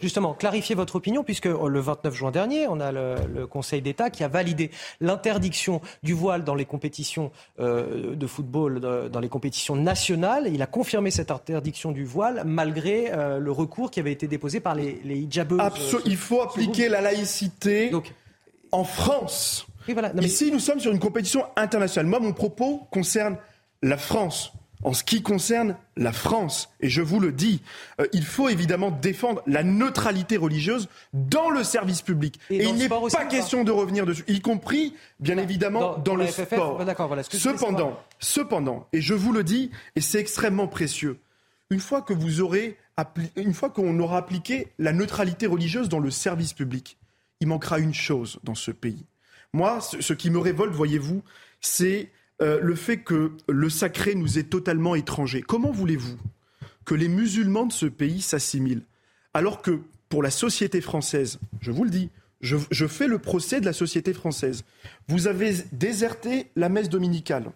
justement, clarifiez votre opinion, puisque euh, le 29 juin dernier, on a le, Conseil d'État qui a validé l'interdiction du voile dans les compétitions euh, de football, dans les compétitions nationales. Il a confirmé cette interdiction du voile malgré euh, le recours qui avait été déposé par les, les hijabeuses. il faut appliquer la laïcité en France. Ici, nous sommes sur une compétition internationale. Moi, mon propos concerne la France. En ce qui concerne la France, et je vous le dis, euh, il faut évidemment défendre la neutralité religieuse dans le service public. Et, il n'est pas question de revenir dessus, y compris, bien évidemment, dans, le sport. cependant, cependant, et je vous le dis, et c'est extrêmement précieux, une fois que vous aurez, une fois qu'on aura appliqué la neutralité religieuse dans le service public, il manquera une chose dans ce pays. Moi, ce, qui me révolte, voyez-vous, c'est euh, le fait que le sacré nous est totalement étranger. Comment voulez-vous que les musulmans de ce pays s'assimilent alors que pour la société française, je vous le dis, je, je, fais le procès de la société française. Vous avez déserté la messe dominicale.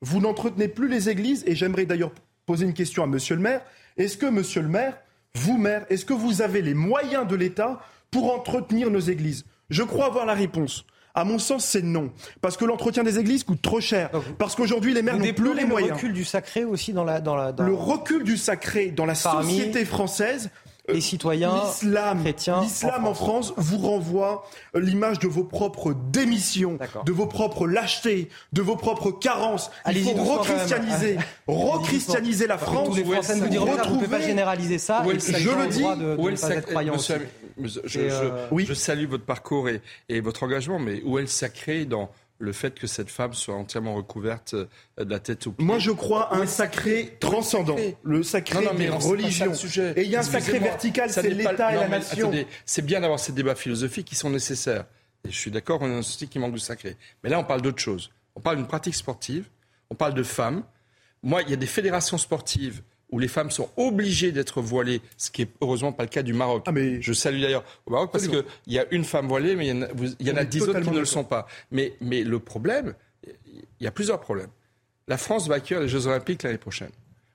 Vous n'entretenez plus les églises et j'aimerais d'ailleurs poser une question à monsieur le maire. Est-ce que monsieur le maire, vous maire, est-ce que vous avez les moyens de l'État pour entretenir nos églises Je crois avoir la réponse. À mon sens, c'est non. Parce que l'entretien des églises coûte trop cher. Parce qu'aujourd'hui, les maires n'ont plus les moyens. Le recul du sacré aussi dans la. Dans la Le recul du sacré dans la société française les citoyens l'islam, chrétiens. L'islam en France. vous renvoie euh, l'image de vos propres démissions, de vos propres lâchetés, de vos propres carences. Il faut rechristianiser, rechristianiser la France. Tous les Français vous diront retrouver... on ne peut pas généraliser ça. Et je le dis. De, de Monsieur, je, je, euh... oui. je, salue votre parcours et, et votre engagement, mais où est le sacré dans le fait que cette femme soit entièrement recouverte euh, de la tête aux pieds. Moi, je crois à un sacré transcendant, le sacré des religions. Et il y a un sacré vertical, c'est l'État et la nation. C'est bien d'avoir ces débats philosophiques qui sont nécessaires. Et je suis d'accord, on est dans une société qui manque de sacré. Mais là, on parle d'autre chose. On parle d'une pratique sportive, on parle de femmes. Moi, il y a des fédérations sportives où les femmes sont obligées d'être voilées, ce qui est heureusement pas le cas du Maroc. Ah mais... Je salue d'ailleurs au Maroc parce qu'il y a une femme voilée, mais il y en a, dix autres qui ne le sont pas. Mais, mais le problème, il y a plusieurs problèmes. La France va accueillir les Jeux Olympiques l'année prochaine.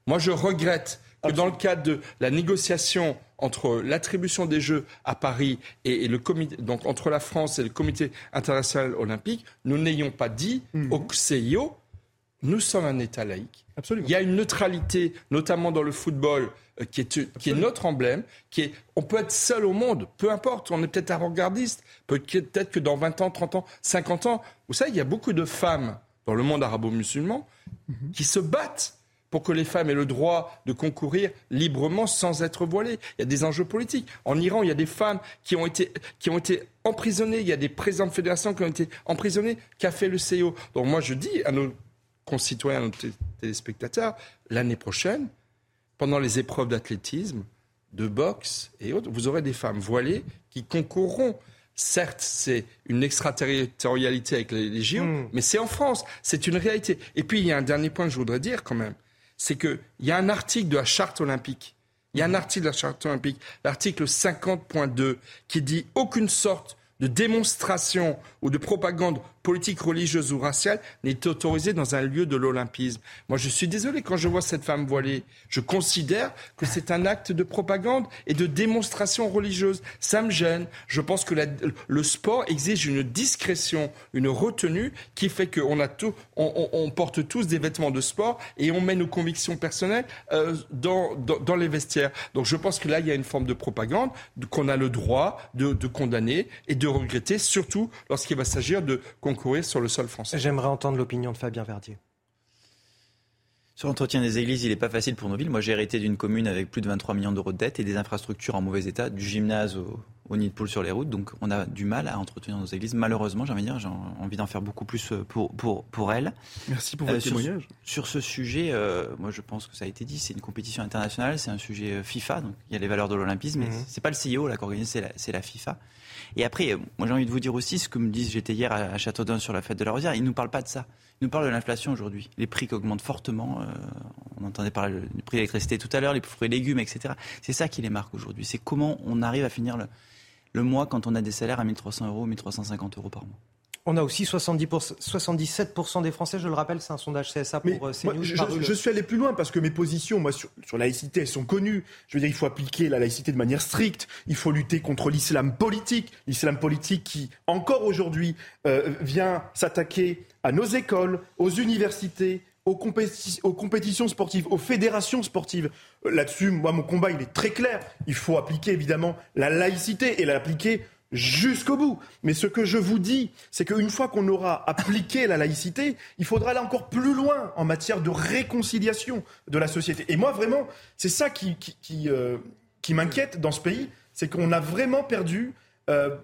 Moi, je regrette que dans le cadre de la négociation entre l'attribution des Jeux à Paris et, le comité, donc entre la France et le Comité international olympique, nous n'ayons pas dit mmh. au CIO, nous sommes un État laïque il y a une neutralité, notamment dans le football, euh, qui, est, qui est notre emblème. Qui est, on peut être seul au monde, peu importe. On est peut-être avant-gardiste. Peut-être que dans 20 ans, 30 ans, 50 ans, vous savez, il y a beaucoup de femmes dans le monde arabo-musulman mhm. qui se battent pour que les femmes aient le droit de concourir librement sans être voilées. Il y a des enjeux politiques. En Iran, il y a des femmes qui ont été, qui ont été emprisonnées. Il y a des présidents de fédération qui ont été emprisonnés. Qu'a fait le CEO Donc moi, je dis à nos concitoyens, nos téléspectateurs, l'année prochaine, pendant les épreuves d'athlétisme, de boxe et autres, vous aurez des femmes voilées qui concourront. Certes, c'est une extraterritorialité avec les légions, hmm. mais c'est en France, c'est une réalité. Et puis, il y a un dernier point que je voudrais dire quand même, c'est qu'il y a un article de la charte olympique, il y a un article de la charte olympique, l'article 50.2, qui dit aucune sorte de démonstration ou de propagande politique, religieuse ou raciale n'est autorisée dans un lieu de l'olympisme. Moi, je suis désolé quand je vois cette femme voilée. Je considère que c'est un acte de propagande et de démonstration religieuse. Ça me gêne. Je pense que la, le sport exige une discrétion, une retenue qui fait qu'on a tout, on, on, porte tous des vêtements de sport et on met nos convictions personnelles euh, dans, dans, dans, les vestiaires. Donc, je pense que là, il y a une forme de propagande qu'on a le droit de, de condamner et de regretter, surtout lorsqu'il va s'agir de concourir sur le sol français. J'aimerais entendre l'opinion de Fabien Verdier. Sur l'entretien des églises, il n'est pas facile pour nos villes. Moi, j'ai hérité d'une commune avec plus de 23 millions d'euros de dettes et des infrastructures en mauvais état, du gymnase au, au nid de poule sur les routes. Donc, on a du mal à entretenir nos églises. Malheureusement, j'ai envie dire, j'ai envie d'en faire beaucoup plus euh, pour, pour, pour elles. Merci pour votre euh, témoignage. Sur, ce sujet, euh, moi, je pense que ça a été dit, c'est une compétition internationale, c'est un sujet FIFA, donc il y a les valeurs de l'olympisme, mais mhm. c'est pas le CIO là qui organise, c'est la, la, FIFA. Et après, moi j'ai envie de vous dire aussi ce que me disent, j'étais hier à Châteaudun sur la fête de la Rosière, ils ne nous parlent pas de ça. Ils nous parlent de l'inflation aujourd'hui. Les prix qui augmentent fortement. Euh, on entendait parler du prix de l'électricité tout à l'heure, les fruits et légumes, etc. C'est ça qui les marque aujourd'hui. C'est comment on arrive à finir le, le mois quand on a des salaires à 1300 euros, 1350 euros par mois. On a aussi 70 77% des Français, je le rappelle, c'est un sondage CSA pour euh, CNews. je, suis allé plus loin parce que mes positions, moi, sur, sur laïcité, elles sont connues. Je veux dire, il faut appliquer la laïcité de manière stricte. Il faut lutter contre l'islam politique. L'islam politique qui, encore aujourd'hui, euh, vient s'attaquer à nos écoles, aux universités, aux, compétitions sportives, aux fédérations sportives. Euh, là-dessus, moi, mon combat, il est très clair. Il faut appliquer, évidemment, la laïcité et l'appliquer jusqu'au bout. Mais ce que je vous dis, c'est qu'une fois qu'on aura appliqué la laïcité, il faudra aller encore plus loin en matière de réconciliation de la société. Et moi, vraiment, c'est ça qui, qui, euh, m'inquiète dans ce pays, c'est qu'on a vraiment perdu euh,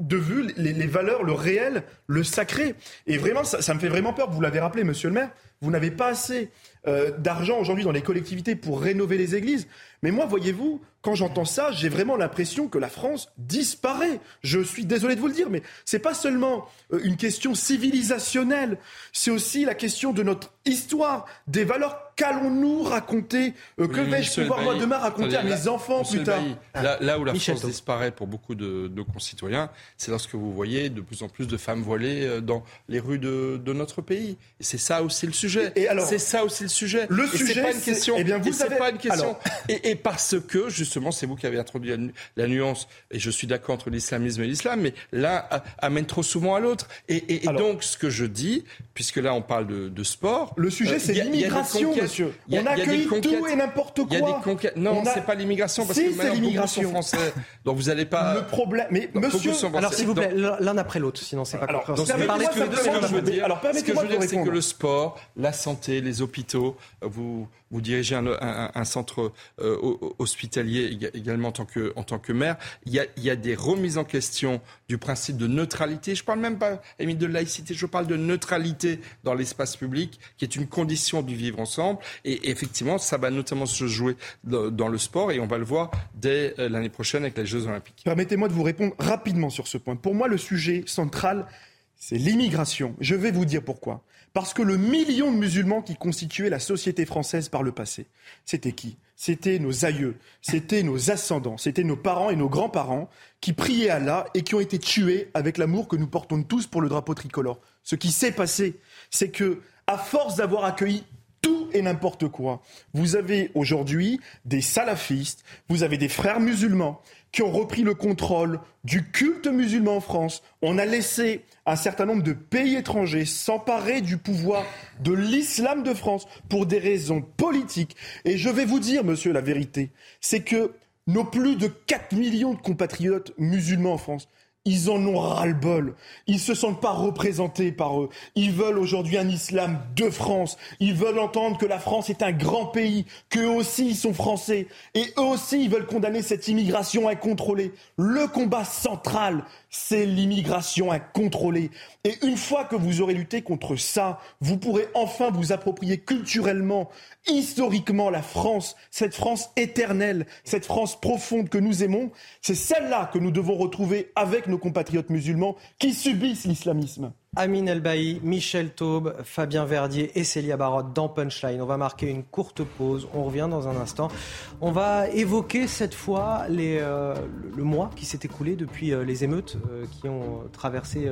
de vue les, valeurs, le réel, le sacré. Et vraiment, ça me fait vraiment peur. Vous l'avez rappelé, monsieur le maire, vous n'avez pas assez euh, d'argent aujourd'hui dans les collectivités pour rénover les églises. Mais moi, voyez-vous, quand j'entends ça, j'ai vraiment l'impression que la France disparaît. Je suis désolé de vous le dire, mais c'est pas seulement euh, une question civilisationnelle, c'est aussi la question de notre histoire, des valeurs qu'allons-nous raconter euh, Que vais-je pouvoir moi demain raconter à mes enfants plus tard là, où la France disparaît pour beaucoup de concitoyens, c'est lorsque vous voyez de plus en plus de femmes voilées euh, dans les rues de, notre pays. Et c'est ça aussi le sujet. Et, alors, c'est ça aussi le sujet. Le sujet, c'est pas une question. Eh bien, vous savez... pas une question. Et, parce que justement, c'est vous qui avez introduit la, nuance. Et je suis d'accord entre l'islamisme et l'islam, mais l'un amène trop souvent à l'autre. Et, donc, ce que je dis, puisque là, on parle de, sport. Le sujet, euh, c'est l'immigration, monsieur. on accueille tout et n'importe quoi. Y a des conquêtes. Non, c'est pas l'immigration parce que c'est l'immigration français. Donc vous n'allez pas. Le problème, mais monsieur. Alors s'il vous plaît, l'un après l'autre, sinon c'est pas compréhensible. Alors, ce que je veux dire, alors permettez-moi de c'est que le sport, la santé, les hôpitaux, vous vous dirigez un, centre euh, hospitalier également en tant que, maire. Il y, a, des remises en question du principe de neutralité. Je ne parle même pas, de laïcité, je parle de neutralité dans l'espace public, qui est une condition du vivre ensemble. Et effectivement, ça va notamment se jouer dans le sport, et on va le voir dès euh, l'année prochaine avec les Jeux Olympiques. Permettez-moi de vous répondre rapidement sur ce point. Pour moi, le sujet central, c'est l'immigration. Je vais vous dire pourquoi. Parce que le million de musulmans qui constituaient la société française par le passé, c'était qui? C'était nos aïeux, c'était nos ascendants, c'était nos parents et nos grands-parents qui priaient Allah et qui ont été tués avec l'amour que nous portons tous pour le drapeau tricolore. Ce qui s'est passé, c'est que, à force d'avoir accueilli tout et n'importe quoi. Vous avez aujourd'hui des salafistes, vous avez des frères musulmans qui ont repris le contrôle du culte musulman en France. On a laissé un certain nombre de pays étrangers s'emparer du pouvoir de l'islam de France pour des raisons politiques. Et je vais vous dire, monsieur, la vérité, c'est que nos plus de 4 millions de compatriotes musulmans en France ils en ont ras-le-bol. Ils se sentent pas représentés par eux. Ils veulent aujourd'hui un islam de France. Ils veulent entendre que la France est un grand pays, qu'eux aussi ils sont français. Et eux aussi ils veulent condamner cette immigration incontrôlée. Le combat central, c'est l'immigration incontrôlée. Et une fois que vous aurez lutté contre ça, vous pourrez enfin vous approprier culturellement, historiquement la France, cette France éternelle, cette France profonde que nous aimons. C'est celle-là que nous devons retrouver avec nos compatriotes musulmans qui subissent l'islamisme. Amine Elbaï, Michel Taube, Fabien Verdier et Célia Barotte dans Punchline. On va marquer une courte pause. On revient dans un instant. On va évoquer cette fois euh, le mois qui s'est écoulé depuis euh, les émeutes euh, qui ont traversé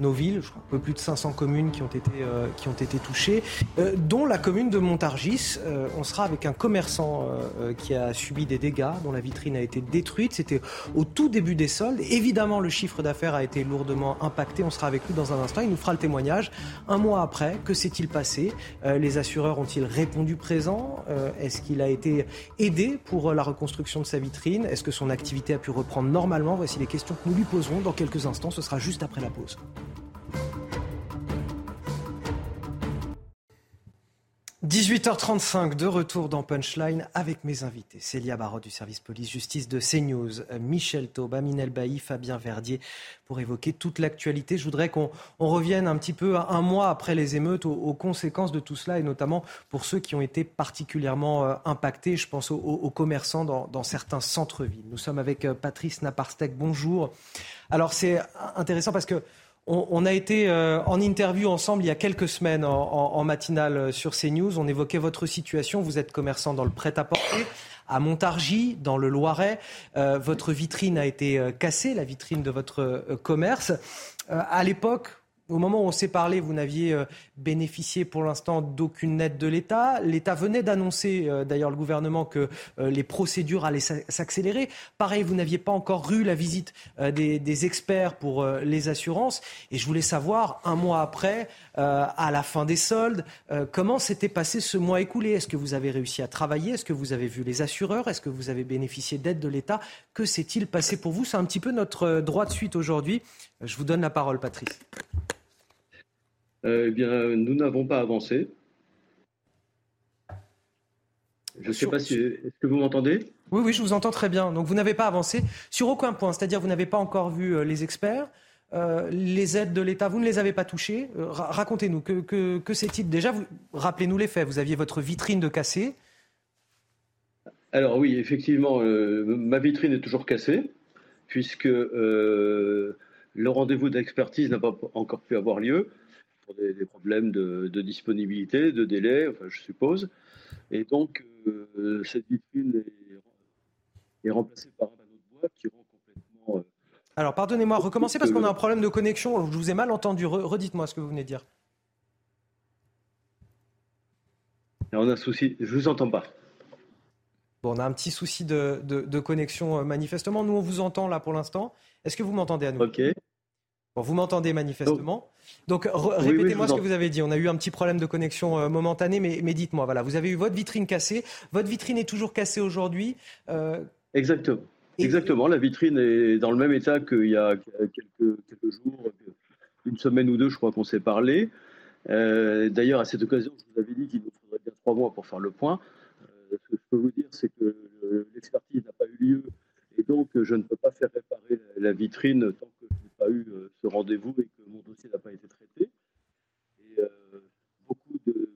nos villes. Je crois un peu plus de 500 communes qui ont été, qui ont été touchées, dont la commune de Montargis. on sera avec un commerçant qui a subi des dégâts, dont la vitrine a été détruite. C'était au tout début des soldes. Évidemment, le chiffre d'affaires a été lourdement impacté. On sera avec lui dans un instant. Il nous fera le témoignage. Un mois après, que s'est-il passé? Euh, Les assureurs ont-ils répondu présent? Euh, Est-ce qu'il a été aidé pour euh, la reconstruction de sa vitrine? Est-ce que son activité a pu reprendre normalement? Voici les questions que nous lui poserons dans quelques instants. Ce sera juste après la pause. 18h35 de retour dans Punchline avec mes invités. Célia Barot du service police-justice de CNews, Michel Taube, Aminel Bailly, Fabien Verdier pour évoquer toute l'actualité. Je voudrais qu'on revienne un petit peu un mois après les émeutes aux, conséquences de tout cela et notamment pour ceux qui ont été particulièrement euh, impactés. Je pense aux, commerçants dans, dans certains centres-villes. Nous sommes avec euh, Patrice Naparstek. Bonjour. Alors c'est intéressant parce que on, a été euh, en interview ensemble il y a quelques semaines en, matinale euh, sur CNews. On évoquait votre situation. Vous êtes commerçant dans le prêt-à-porter à Montargis, dans le Loiret. Euh, votre vitrine a été cassée, la vitrine de votre commerce. à l'époque, au moment où on s'est parlé, vous n'aviez euh, bénéficié pour l'instant d'aucune aide de l'État. L'État venait d'annoncer, euh, d'ailleurs le gouvernement, que euh, les procédures allaient s'accélérer. Pareil, vous n'aviez pas encore eu la visite des, experts pour les assurances. Et je voulais savoir, un mois après, à la fin des soldes, comment s'était passé ce mois écoulé? Est-ce que vous avez réussi à travailler? Est-ce que vous avez vu les assureurs? Est-ce que vous avez bénéficié d'aide de l'État? Que s'est-il passé pour vous? C'est un petit peu notre droit de suite aujourd'hui. Je vous donne la parole, Patrice. Euh, eh bien, nous n'avons pas avancé. Je ne sais pas si. Est-ce que vous m'entendez? Oui, oui, je vous entends très bien. Donc, vous n'avez pas avancé sur aucun point. C'est-à-dire, vous n'avez pas encore vu euh, les experts. euh, les aides de l'État, vous ne les avez pas touchées. Euh, racontez-nous, que, que, que c'est-il Déjà, rappelez-nous les faits. Vous aviez votre vitrine de cassée. Alors oui, effectivement, euh, ma vitrine est toujours cassée, puisque le rendez-vous d'expertise n'a pas encore pu avoir lieu pour des, problèmes de, disponibilité, de délai, enfin, je suppose. Et donc, cette vitrine est, est remplacée par un autre boîte qui rend complètement alors, pardonnez-moi, recommencez parce qu'on a un problème de connexion. Je vous ai mal entendu. Redites-moi ce que vous venez de dire. On a un souci. Je vous entends pas. Bon, on a un petit souci de, connexion euh, manifestement. Nous, on vous entend là pour l'instant. Est-ce que vous m'entendez à nous Ok. Bon, vous m'entendez manifestement. Donc, répétez-moi ce que vous avez dit. On a eu un petit problème de connexion euh, momentané, mais, dites-moi, voilà, vous avez eu votre vitrine cassée. Votre vitrine est toujours cassée aujourd'hui. Euh, Exactement. Exactement, la vitrine est dans le même état qu'il y a quelques, jours, une semaine ou deux, je crois qu'on s'est parlé. Euh, d'ailleurs, à cette occasion, je vous avais dit qu'il nous faudrait bien trois mois pour faire le point. Euh, ce que je peux vous dire, c'est que l'expertise n'a pas eu lieu et donc je ne peux pas faire réparer la vitrine tant pas eu euh, ce rendez-vous et que mon dossier n'a pas été traité. Et beaucoup de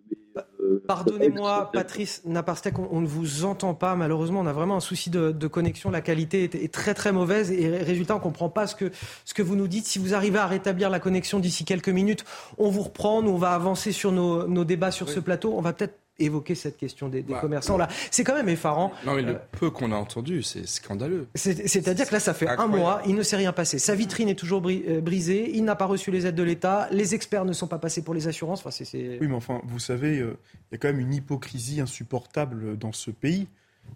euh, Pardonnez-moi, Patrice Naparstek, on, ne vous entend pas. Malheureusement, on a vraiment un souci de, connexion. La qualité est, très très mauvaise et résultat, on ne comprend pas ce que, ce que vous nous dites. Si vous arrivez à rétablir la connexion d'ici quelques minutes, on vous reprend. Nous, on va avancer sur nos, débats sur ce plateau. On va peut-être évoquer cette question des, bah, commerçants là. C'est quand même effarant. Non, mais le euh, peu qu'on a entendu, c'est scandaleux. C'est-à-dire que là, ça fait un mois, il ne s'est rien passé. Sa vitrine est toujours euh, brisée, il n'a pas reçu les aides de l'État, les experts ne sont pas passés pour les assurances. Enfin, c'est, Oui, mais enfin, vous savez, euh, il y a quand même une hypocrisie insupportable dans ce pays.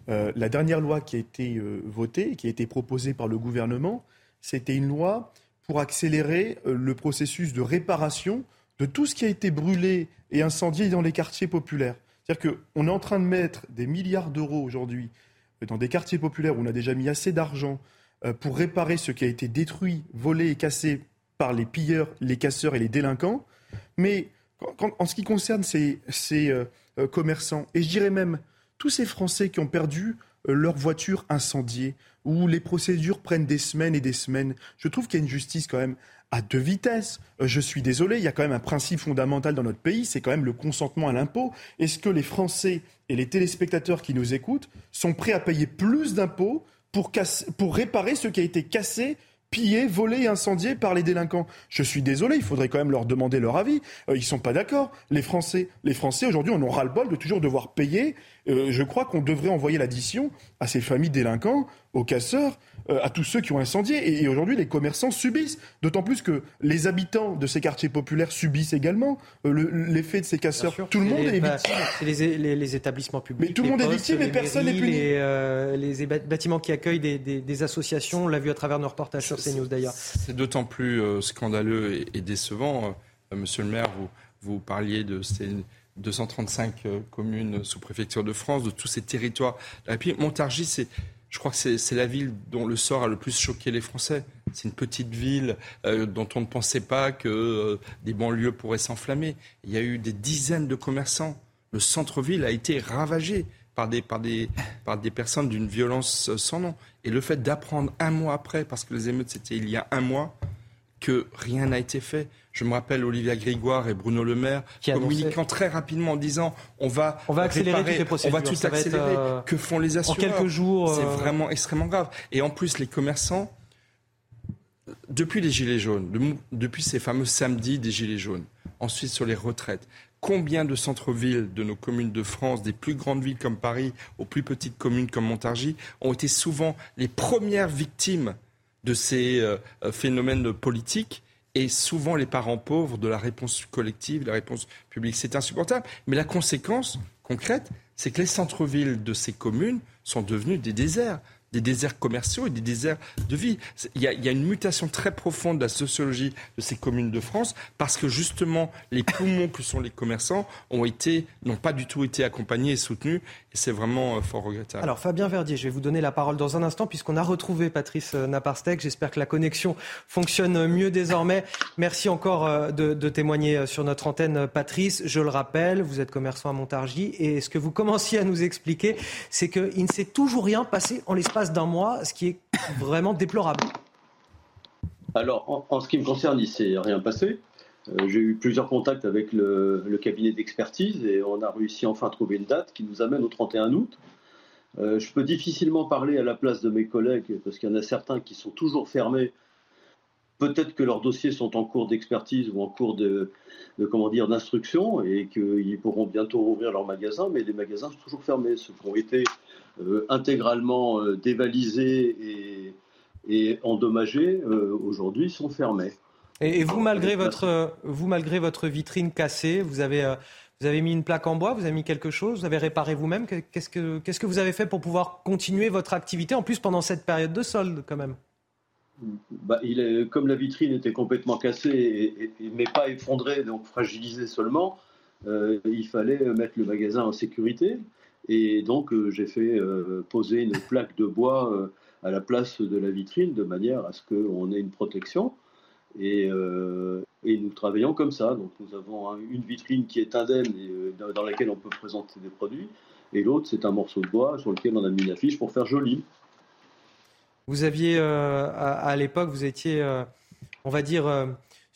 la dernière loi qui a été votée, qui a été proposée par le gouvernement, c'était une loi pour accélérer le processus de réparation de tout ce qui a été brûlé et incendié dans les quartiers populaires. C'est-à-dire qu'on est en train de mettre des milliards d'euros aujourd'hui dans des quartiers populaires où on a déjà mis assez d'argent euh, pour réparer ce qui a été détruit, volé et cassé par les pilleurs, les casseurs et les délinquants. Mais en ce qui concerne ces, euh, euh, commerçants, et je dirais même tous ces Français qui ont perdu leur voiture incendiée, où les procédures prennent des semaines et des semaines, je trouve qu'il y a une justice quand même à deux vitesses. Euh, je suis désolé, il y a quand même un principe fondamental dans notre pays, c'est quand même le consentement à l'impôt. Est-ce que les Français et les téléspectateurs qui nous écoutent sont prêts à payer plus d'impôts pour, réparer ce qui a été cassé pillé, volé et incendié par les délinquants? Je suis désolé, il faudrait quand même leur demander leur avis. Ils euh, ils sont pas d'accord. Les Français, les Français aujourd'hui, on aura le bol de toujours devoir payer. Euh, je crois qu'on devrait envoyer l'addition à ces familles délinquants, aux casseurs, euh, à tous ceux qui ont incendié. Et, aujourd'hui, les commerçants subissent. D'autant plus que les habitants de ces quartiers populaires subissent également euh, l'effet de ces casseurs. Tout le monde est victime. C'est les, établissements publics. Mais tout le monde est victime et personne n'est puni. Les, euh, les, bâtiments qui accueillent des, associations, on l'a vu à travers nos reportages sur CNews d'ailleurs. C'est d'autant plus scandaleux et, décevant. Monsieur le maire, vous, vous parliez de ces 235 communes sous préfecture de France, de tous ces territoires. Et puis Montargis, c'est je crois que c'est la ville dont le sort a le plus choqué les Français. C'est une petite ville euh, dont on ne pensait pas que euh, des banlieues pourraient s'enflammer. Il y a eu des dizaines de commerçants. Le centre-ville a été ravagé par des, par des, par des personnes d'une violence sans nom. Et le fait d'apprendre un mois après, parce que les émeutes c'était il y a un mois, que rien n'a été fait. Je me rappelle Olivia Grégoire et Bruno Le Maire communiquant très rapidement en disant on va, on va accélérer toutes les procédures. On va tout accélérer. Euh, que font les assureurs En quelques jours. C'est euh, vraiment extrêmement grave. Et en plus, les commerçants, depuis les Gilets jaunes, depuis ces fameux samedis des Gilets jaunes, ensuite sur les retraites, combien de centres-villes de nos communes de France, des plus grandes villes comme Paris aux plus petites communes comme Montargis, ont été souvent les premières victimes de ces euh, phénomènes politiques et souvent les parents pauvres de la réponse collective, de la réponse publique. C'est insupportable. Mais la conséquence concrète, c'est que les centres-villes de ces communes sont devenus des déserts des déserts commerciaux et des déserts de vie. Il y, a, une mutation très profonde de la sociologie de ces communes de France parce que justement les poumons que sont les commerçants ont été n'ont pas du tout été accompagnés et soutenus et c'est vraiment euh, fort regrettable. Alors Fabien Verdier, je vais vous donner la parole dans un instant puisqu'on a retrouvé Patrice euh, Naparstek. J'espère que la connexion fonctionne mieux désormais. Merci encore euh, de, de, témoigner sur notre antenne, Patrice. Je le rappelle, vous êtes commerçant à Montargis et ce que vous commenciez à nous expliquer, c'est qu'il ne s'est toujours rien passé en l'espace d'un mois, ce qui est vraiment déplorable. Alors, en, ce qui me concerne, il s'est rien passé. Euh, j'ai eu plusieurs contacts avec le, cabinet d'expertise et on a réussi enfin à trouver une date qui nous amène au 31 août. Euh, je peux difficilement parler à la place de mes collègues parce qu'il y en a certains qui sont toujours fermés. Peut-être que leurs dossiers sont en cours d'expertise ou en cours de, comment dire d'instruction et qu'ils pourront bientôt ouvrir leurs magasins, mais les magasins sont toujours fermés. Ceux qui ont été intégralement dévalisés et, et endommagés aujourd'hui sont fermés. Et, vous, malgré votre, vous, malgré votre vitrine cassée, vous avez, euh, vous avez mis une plaque en bois, vous avez mis quelque chose, vous avez réparé vous-même. Qu'est-ce que, qu'est-ce que vous avez fait pour pouvoir continuer votre activité, en plus pendant cette période de solde quand même? Bah, il est, comme la vitrine était complètement cassée, et, mais pas effondrée, donc fragilisée seulement, euh, il fallait mettre le magasin en sécurité. Et donc, euh, j'ai fait poser une plaque de bois à la place de la vitrine de manière à ce qu'on ait une protection. Euh, et, nous travaillons comme ça. Donc nous avons une vitrine qui est indemne et, euh, dans laquelle on peut présenter des produits. Et l'autre, c'est un morceau de bois sur lequel on a mis une affiche pour faire joli. Vous aviez, euh, à, l'époque, vous étiez, on va dire,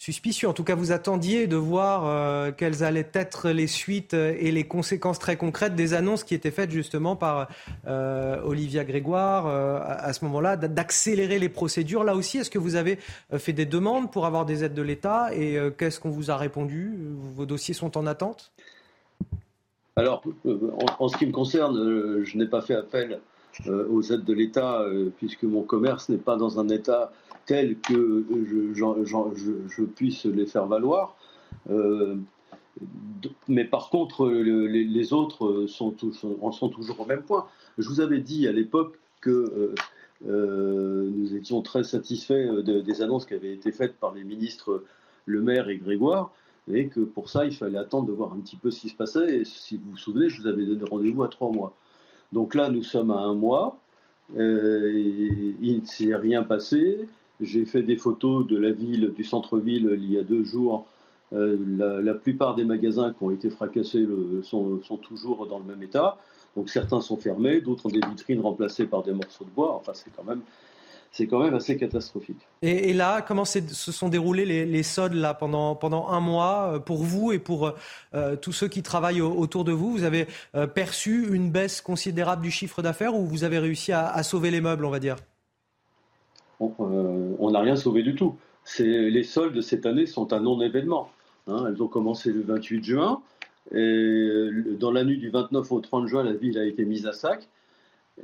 suspicieux. En tout cas, vous attendiez de voir euh, quelles allaient être les suites et les conséquences très concrètes des annonces qui étaient faites justement par euh, Olivia Grégoire euh, à, ce moment-là, d'accélérer les procédures. Là aussi, est-ce que vous avez fait des demandes pour avoir des aides de l'État et qu'est-ce qu'on vous a répondu? Vos dossiers sont en attente? Alors, en, ce qui me concerne, je n'ai pas fait appel aux aides de l'État puisque mon commerce n'est pas dans un état tels que je, puisse les faire valoir. Euh, mais par contre, les, autres sont, en sont toujours au même point. Je vous avais dit à l'époque que euh, euh, nous étions très satisfaits des annonces qui avaient été faites par les ministres Le Maire et Grégoire, et que pour ça, il fallait attendre de voir un petit peu ce qui se passait. Et si vous vous souvenez, je vous avais donné rendez-vous à trois mois. Donc là, nous sommes à un mois. il ne s'est rien passé. J'ai fait des photos de la ville, du centre-ville, il y a deux jours. Euh, la, plupart des magasins qui ont été fracassés sont, toujours dans le même état. Donc certains sont fermés, d'autres ont des vitrines remplacées par des morceaux de bois. Enfin, c'est quand même, c'est quand même assez catastrophique. Et, là, comment se sont déroulés les, les soldes là pendant pendant un mois euh, pour vous et pour euh, tous ceux qui travaillent autour de vous? Vous avez perçu une baisse considérable du chiffre d'affaires ou vous avez réussi à sauver les meubles, on va dire? Euh, on n'a rien sauvé du tout. Les soldes de cette année sont un non-événement. Hein. elles ont commencé le 28 juin. Et dans la nuit du 29 au 30 juin, la ville a été mise à sac.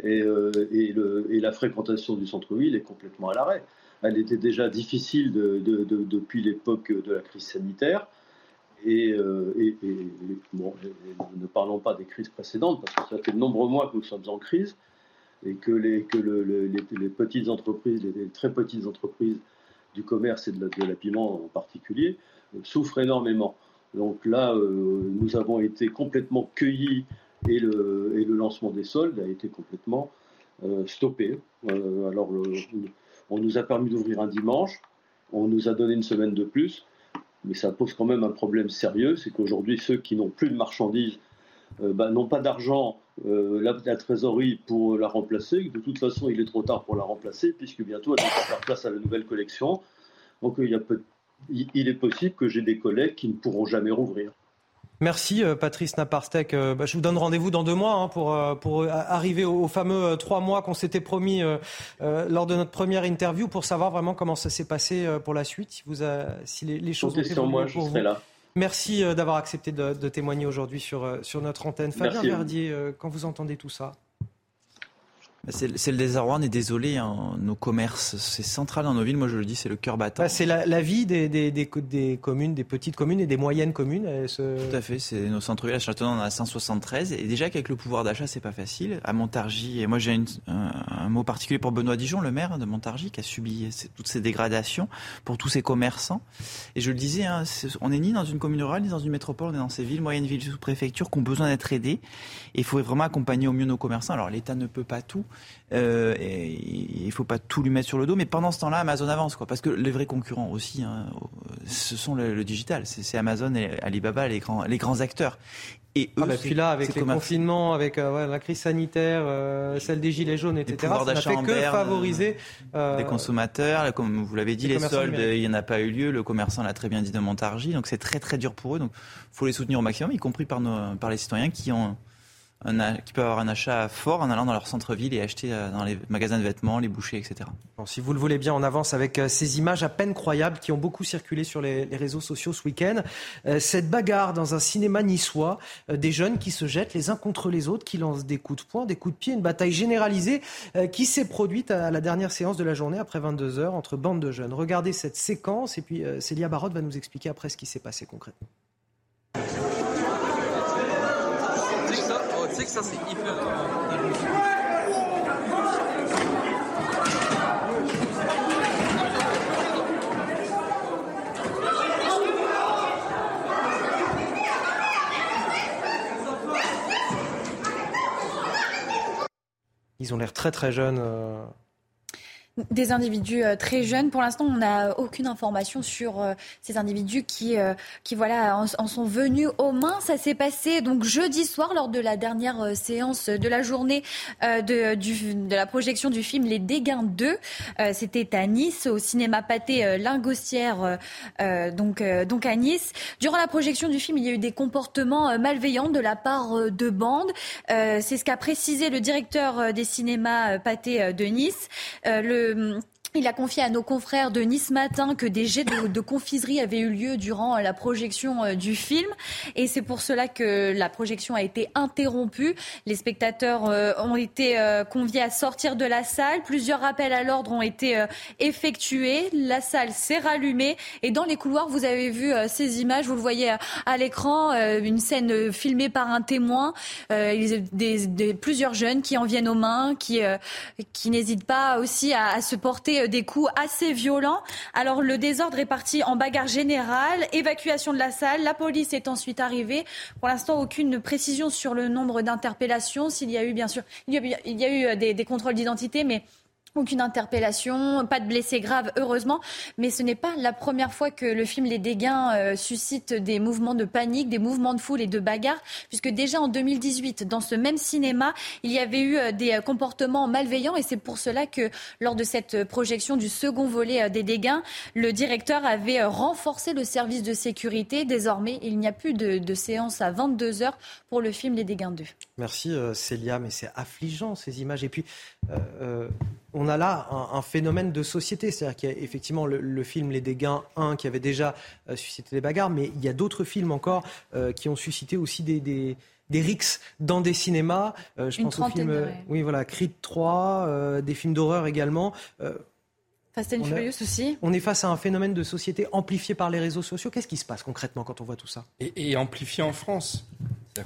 Et, euh, la fréquentation du centre-ville est complètement à l'arrêt. Elle était déjà difficile depuis l'époque de la crise sanitaire. Et, euh, ne parlons pas des crises précédentes, parce que ça fait de nombreux mois que nous sommes en crise et que les, petites entreprises, les, très petites entreprises du commerce et de l'habillement en particulier, euh, souffrent énormément. Donc là, nous avons été complètement cueillis et le, et le lancement des soldes a été complètement euh, stoppé. alors, on nous a permis d'ouvrir un dimanche, on nous a donné une semaine de plus, mais ça pose quand même un problème sérieux, c'est qu'aujourd'hui, ceux qui n'ont plus de marchandises bah, n'ont pas d'argent euh, la, trésorerie pour la remplacer. De toute façon, il est trop tard pour la remplacer, puisque bientôt elle va faire place à la nouvelle collection. Donc il, y a il est possible que j'ai des collègues qui ne pourront jamais rouvrir. Merci euh, Patrice Naparstek. Euh, bah, je vous donne rendez-vous dans deux mois hein, pour, pour arriver aux, fameux trois mois qu'on s'était promis lors de notre première interview pour savoir vraiment comment ça s'est passé pour la suite, si, vous si les, choses ont été moi, je serai là. Merci euh, d'avoir accepté de, témoigner aujourd'hui sur, euh, sur notre antenne. Fabien Verdier, euh, quand vous entendez tout ça c'est le désarroi, on est désolé, hein. nos commerces, c'est central dans nos villes, moi je le dis, c'est le cœur battant. Bah, c'est la, vie des, des, des, communes, des petites communes et des moyennes communes. Tout à fait, c'est nos centres-villes, à on en a 173, et déjà qu'avec le pouvoir d'achat, c'est pas facile. À Montargis, et moi j'ai un, mot particulier pour Benoît Dijon, le maire de Montargis, qui a subi toutes ces dégradations pour tous ces commerçants. Et je le disais, hein, on n'est ni dans une commune rurale, ni dans une métropole, on est dans ces villes, moyennes villes, sous-préfectures, qui ont besoin d'être aidées. Et il faut vraiment accompagner au mieux nos commerçants. Alors l'État ne peut pas tout. Euh, et il faut pas tout lui mettre sur le dos, mais pendant ce temps-là, Amazon avance, quoi, parce que les vrais concurrents aussi, hein, ce sont le, digital. C'est Amazon et Alibaba les grands, les grands acteurs. Et eux, ah bah, puis là, avec les confinements, avec euh, la crise sanitaire, euh, celle des gilets jaunes, etc., ça n'a fait que favoriser euh, les consommateurs. Comme vous l'avez dit, les, soldes, il n'y en a pas eu lieu. Le commerçant l'a très bien dit de Montargis. Donc c'est très très dur pour eux. Donc il faut les soutenir au maximum, y compris par, nos, par les citoyens qui ont qui peuvent avoir un achat fort en allant dans leur centre-ville et acheter euh, dans les magasins de vêtements, les bouchers, etc. si vous le voulez bien, on avance avec euh, ces images à peine croyables qui ont beaucoup circulé sur les, réseaux sociaux ce week-end. Euh, cette bagarre dans un cinéma niçois, des jeunes qui se jettent les uns contre les autres, qui lancent des coups de poing, des coups de pied, une bataille généralisée qui s'est produite à la dernière séance de la journée après 22 heures entre bandes de jeunes. Regardez cette séquence et puis Célia Barotte va nous expliquer après ce qui s'est passé concrètement. Ça c'est hyper. Ils ont l'air très très jeunes. Des individus euh, très jeunes. Pour l'instant, on n'a aucune information sur euh, ces individus qui, euh, qui voilà, en, sont venus aux mains. Ça s'est passé donc jeudi soir lors de la dernière séance de la journée de, la projection du film Les Dégains 2. C'était à Nice, au cinéma Pâté Lingostière, donc, donc à Nice. Durant la projection du film, il y a eu des comportements malveillants de la part de bandes. C'est ce qu'a précisé le directeur des cinémas Pâté de Nice. Euh, il a confié à nos confrères de Nice Matin que des jets de, confiserie avaient eu lieu durant la projection euh, du film. Et c'est pour cela que la projection a été interrompue. Les spectateurs euh, ont été conviés à sortir de la salle. Plusieurs rappels à l'ordre ont été effectués. La salle s'est rallumée. Et dans les couloirs, vous avez vu ces images. Vous le voyez à l'écran, une scène filmée par un témoin. Des, plusieurs jeunes qui en viennent aux mains, qui, n'hésitent pas aussi à se porter des coups assez violents. Alors le désordre est parti en bagarre générale, évacuation de la salle, la police est ensuite arrivée. Pour l'instant, aucune précision sur le nombre d'interpellations. S'il y a eu, bien sûr, il y a, eu des, des contrôles d'identité, mais aucune interpellation, pas de blessés graves, heureusement. Mais ce n'est pas la première fois que le film Les Dégâts euh, suscite des mouvements de panique, des mouvements de foule et de bagarre, puisque déjà en 2018, dans ce même cinéma, il y avait eu euh, des euh, comportements malveillants. Et c'est pour cela que, lors de cette projection du second volet des Dégâts, le directeur avait renforcé le service de sécurité. Désormais, il n'y a plus de, séance à 22 heures pour le film Les Dégâts 2. Merci Célia, mais c'est affligeant ces images. Et puis, on a là un, phénomène de société. C'est-à-dire qu'il y a effectivement le, film Les Dégâts 1 qui avait déjà euh, suscité des bagarres, mais il y a d'autres films encore euh, qui ont suscité aussi des, des, rixes dans des cinémas. Euh, je pense au film, oui voilà, Creed 3, des films d'horreur également. Fast and Furious aussi. On est face à un phénomène de société amplifié par les réseaux sociaux. Qu'est-ce qui se passe concrètement quand on voit tout ça? Et, et, amplifié en France.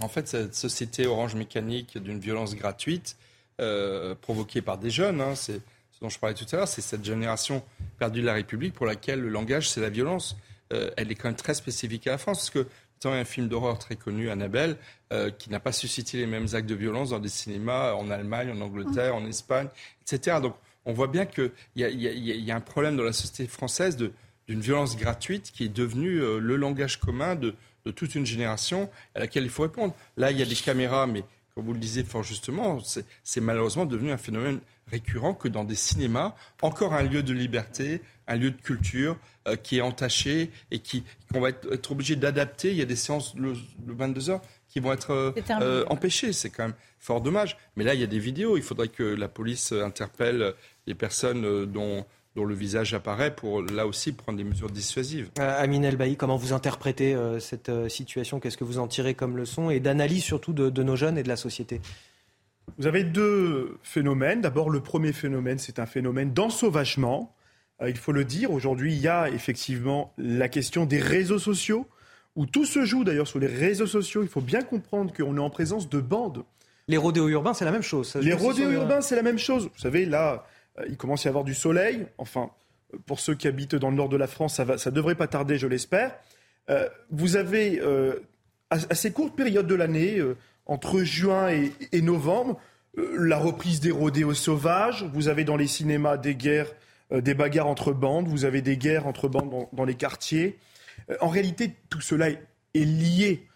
En fait, cette société orange mécanique d'une violence gratuite euh, provoquée par des jeunes. Hein, c'est ce dont je parlais tout à l'heure. C'est cette génération perdue de la République pour laquelle le langage, c'est la violence. Euh, elle est quand même très spécifique à la France. Parce que a un film d'horreur très connu, Annabelle, euh, qui n'a pas suscité les mêmes actes de violence dans des cinémas en Allemagne, en Angleterre, en Espagne, etc. Donc on voit bien qu'il y, a un problème dans la société française d'une violence gratuite qui est devenue le langage commun de, toute une génération à laquelle il faut répondre. Là, il y a des caméras, mais comme vous le disiez fort justement, c'est malheureusement devenu un phénomène récurrent que dans des cinémas, encore un lieu de liberté, un lieu de culture euh, qui est entaché et qui qu'on va être, obligé d'adapter. Il y a des séances le, 22 heures qui vont être euh, euh, empêchées. C'est quand même fort dommage. Mais là, il y a des vidéos. Il faudrait que la police interpelle les personnes dont dont le visage apparaît pour là aussi prendre des mesures dissuasives. Euh, Amine Elbaï, comment vous interprétez euh, cette euh, situation? Qu'est-ce que vous en tirez comme leçon et d'analyse surtout de, nos jeunes et de la société? Vous avez deux phénomènes. D'abord, le premier phénomène, c'est un phénomène d'ensauvagement. il faut le dire, aujourd'hui, il y a effectivement la question des réseaux sociaux, où tout se joue d'ailleurs sur les réseaux sociaux. Il faut bien comprendre qu'on est en présence de bandes. Les rodéos urbains, c'est la même chose. les rodéos urbains, c'est la même chose. Vous savez, là, euh, il commence à y avoir du soleil. Enfin, pour ceux qui habitent dans le nord de la France, ça ne devrait pas tarder, je l'espère. Euh, vous avez, euh, à, ces courtes périodes de l'année, entre juin et, novembre, la reprise des rodéos sauvages. Vous avez dans les cinémas des guerres des bagarres entre bandes, vous avez des guerres entre bandes dans, les quartiers. en réalité, tout cela est, lié.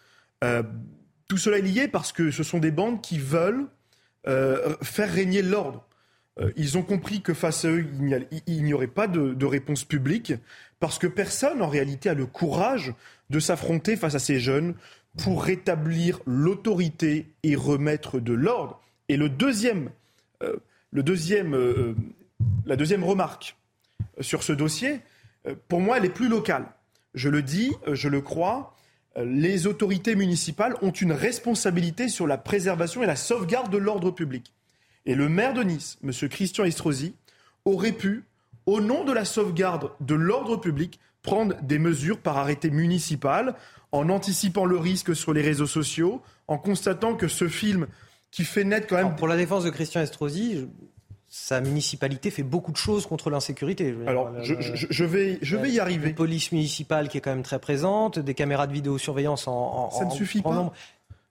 tout cela est lié parce que ce sont des bandes qui veulent faire régner l'ordre. Ils ont compris que face à eux, il n'y aurait pas de, réponse publique, parce que personne, en réalité, a le courage de s'affronter face à ces jeunes pour rétablir l'autorité et remettre de l'ordre. Et le deuxième, euh, le deuxième, euh, la deuxième remarque sur ce dossier, euh, pour moi, elle est plus locale. Je le dis, je le crois, les autorités municipales ont une responsabilité sur la préservation et la sauvegarde de l'ordre public. Et le maire de Nice, M. Christian Estrosi, aurait pu, au nom de la sauvegarde de l'ordre public, prendre des mesures par arrêté municipal en anticipant le risque sur les réseaux sociaux, en constatant que ce film qui fait naître quand même... pour la défense de Christian Estrosi, sa municipalité fait beaucoup de choses contre l'insécurité. Alors, je, vais, je vais y arriver. Une police municipale qui est quand même très présente, des caméras de vidéosurveillance en, en Ça ne suffit pas.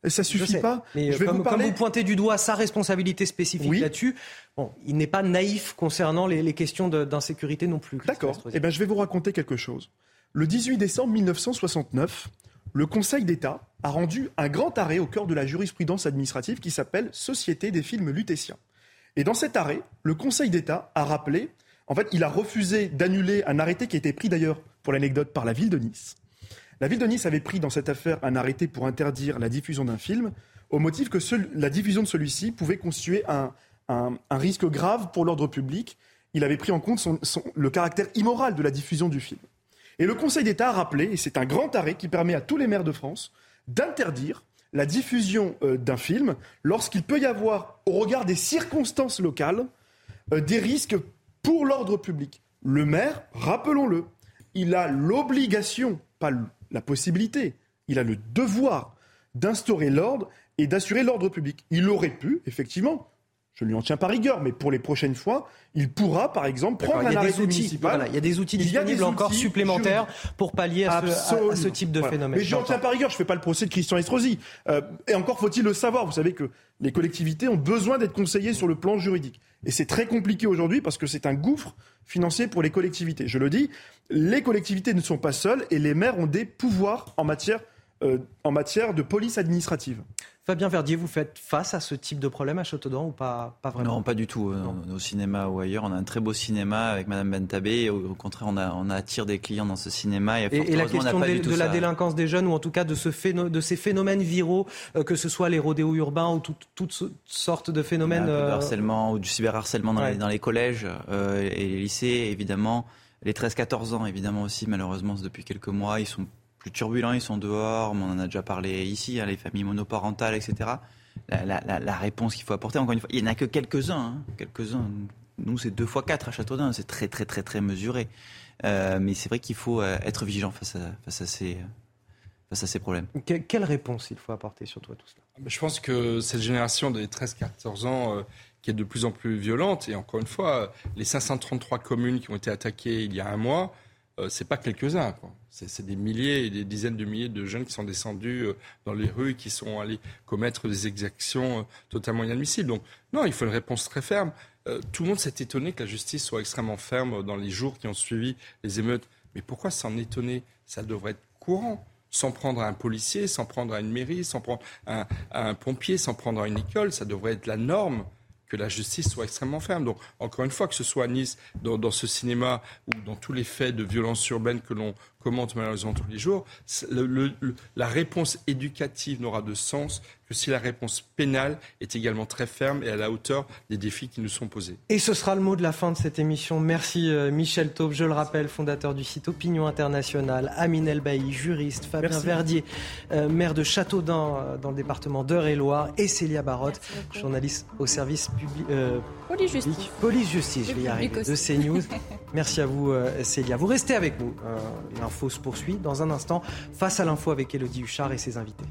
Ça suffit pas. Mais je vais comme, vous, parler... vous pointez du doigt sa responsabilité spécifique là-dessus, bon, il n'est pas naïf concernant les, questions d'insécurité non plus. D'accord. Eh ben, je vais vous raconter quelque chose. Le 18 décembre 1969, le Conseil d'État a rendu un grand arrêt au cœur de la jurisprudence administrative qui s'appelle Société des films lutétiens. Et dans cet arrêt, le Conseil d'État a rappelé, en fait, il a refusé d'annuler un arrêté qui a été pris d'ailleurs, pour l'anecdote, par la ville de Nice. La ville de Nice avait pris dans cette affaire un arrêté pour interdire la diffusion d'un film, au motif que la diffusion de celui-ci pouvait constituer un, risque grave pour l'ordre public. Il avait pris en compte le caractère immoral de la diffusion du film. Et le Conseil d'État a rappelé, et c'est un grand arrêt qui permet à tous les maires de France d'interdire la diffusion euh, d'un film lorsqu'il peut y avoir, au regard des circonstances locales, euh, des risques pour l'ordre public. Le maire, rappelons-le, il a l'obligation, pas la possibilité, il a le devoir d'instaurer l'ordre et d'assurer l'ordre public. Il aurait pu, effectivement, je ne lui en tiens pas rigueur, mais pour les prochaines fois, il pourra, par exemple, prendre un arrêté municipal. il y a des outils disponibles encore supplémentaires pour pallier à ce, type de phénomène. Mais je n'en tiens pas rigueur, je ne fais pas le procès de Christian Estrosi. Euh, et encore faut-il le savoir, vous savez que les collectivités ont besoin d'être conseillées sur le plan juridique. Et c'est très compliqué aujourd'hui parce que c'est un gouffre financier pour les collectivités. Je le dis, les collectivités ne sont pas seules et les maires ont des pouvoirs en matière, euh, en matière de police administrative. Fabien Verdier, vous faites face à ce type de problème à Châteaudun ou pas, pas vraiment? Non, pas du tout. Euh, au cinéma ou ailleurs, on a un très beau cinéma avec Madame Bentabé. Au, contraire, on, a, on attire des clients dans ce cinéma. Et, et, la question de, la délinquance des jeunes, ou en tout cas de, ce de ces phénomènes viraux, euh, que ce soit les rodéos urbains ou toutes sortes de phénomènes. Euh... harcèlement ou du cyberharcèlement dans, les, dans les collèges euh, et les lycées, évidemment. Les 13-14 ans, évidemment aussi, malheureusement, depuis quelques mois, ils sont plus turbulents, ils sont dehors, on en a déjà parlé ici, hein, les familles monoparentales, etc. La, réponse qu'il faut apporter, encore une fois, il n'y en a que quelques-uns, hein, quelques-uns. Nous, c'est deux fois quatre à Châteaudun, c'est très, très, très, très mesuré. Euh, mais c'est vrai qu'il faut euh, être vigilant face à, face à ces, face à ces problèmes. quelle réponse il faut apporter sur toi tout cela? Je pense que cette génération des 13-14 ans euh, qui est de plus en plus violente, et encore une fois, les 533 communes qui ont été attaquées il y a un mois, euh, c'est pas quelques-uns. C'est des milliers et des dizaines de milliers de jeunes qui sont descendus euh, dans les rues, qui sont allés commettre des exactions euh, totalement inadmissibles. Donc, non, il faut une réponse très ferme. tout le monde s'est étonné que la justice soit extrêmement ferme dans les jours qui ont suivi les émeutes. Mais pourquoi s'en étonner? Ça devrait être courant. S'en prendre à un policier, s'en prendre à une mairie, s'en prendre à un pompier, s'en prendre à une école, ça devrait être la norme que la justice soit extrêmement ferme. Donc, encore une fois, que ce soit à Nice, dans, ce cinéma, ou dans tous les faits de violence urbaine que l'on commente malheureusement tous les jours, la réponse éducative n'aura de sens que si la réponse pénale est également très ferme et à la hauteur des défis qui nous sont posés. Et ce sera le mot de la fin de cette émission. Merci euh, Michel Taube, je le rappelle, fondateur du site Opinion Internationale, Amine Elbaï, juriste, Fabien Verdier, euh, maire de Châteaudun euh, dans le département d'Eure-et-Loire, et Célia Barotte, journaliste au service public. Police Justice. Police Justice, je vais y arriver, de CNews. Merci à vous, euh, Célia. Vous restez avec nous. Euh, l'info se poursuit dans un instant face à l'info avec Elodie Huchard et ses invités.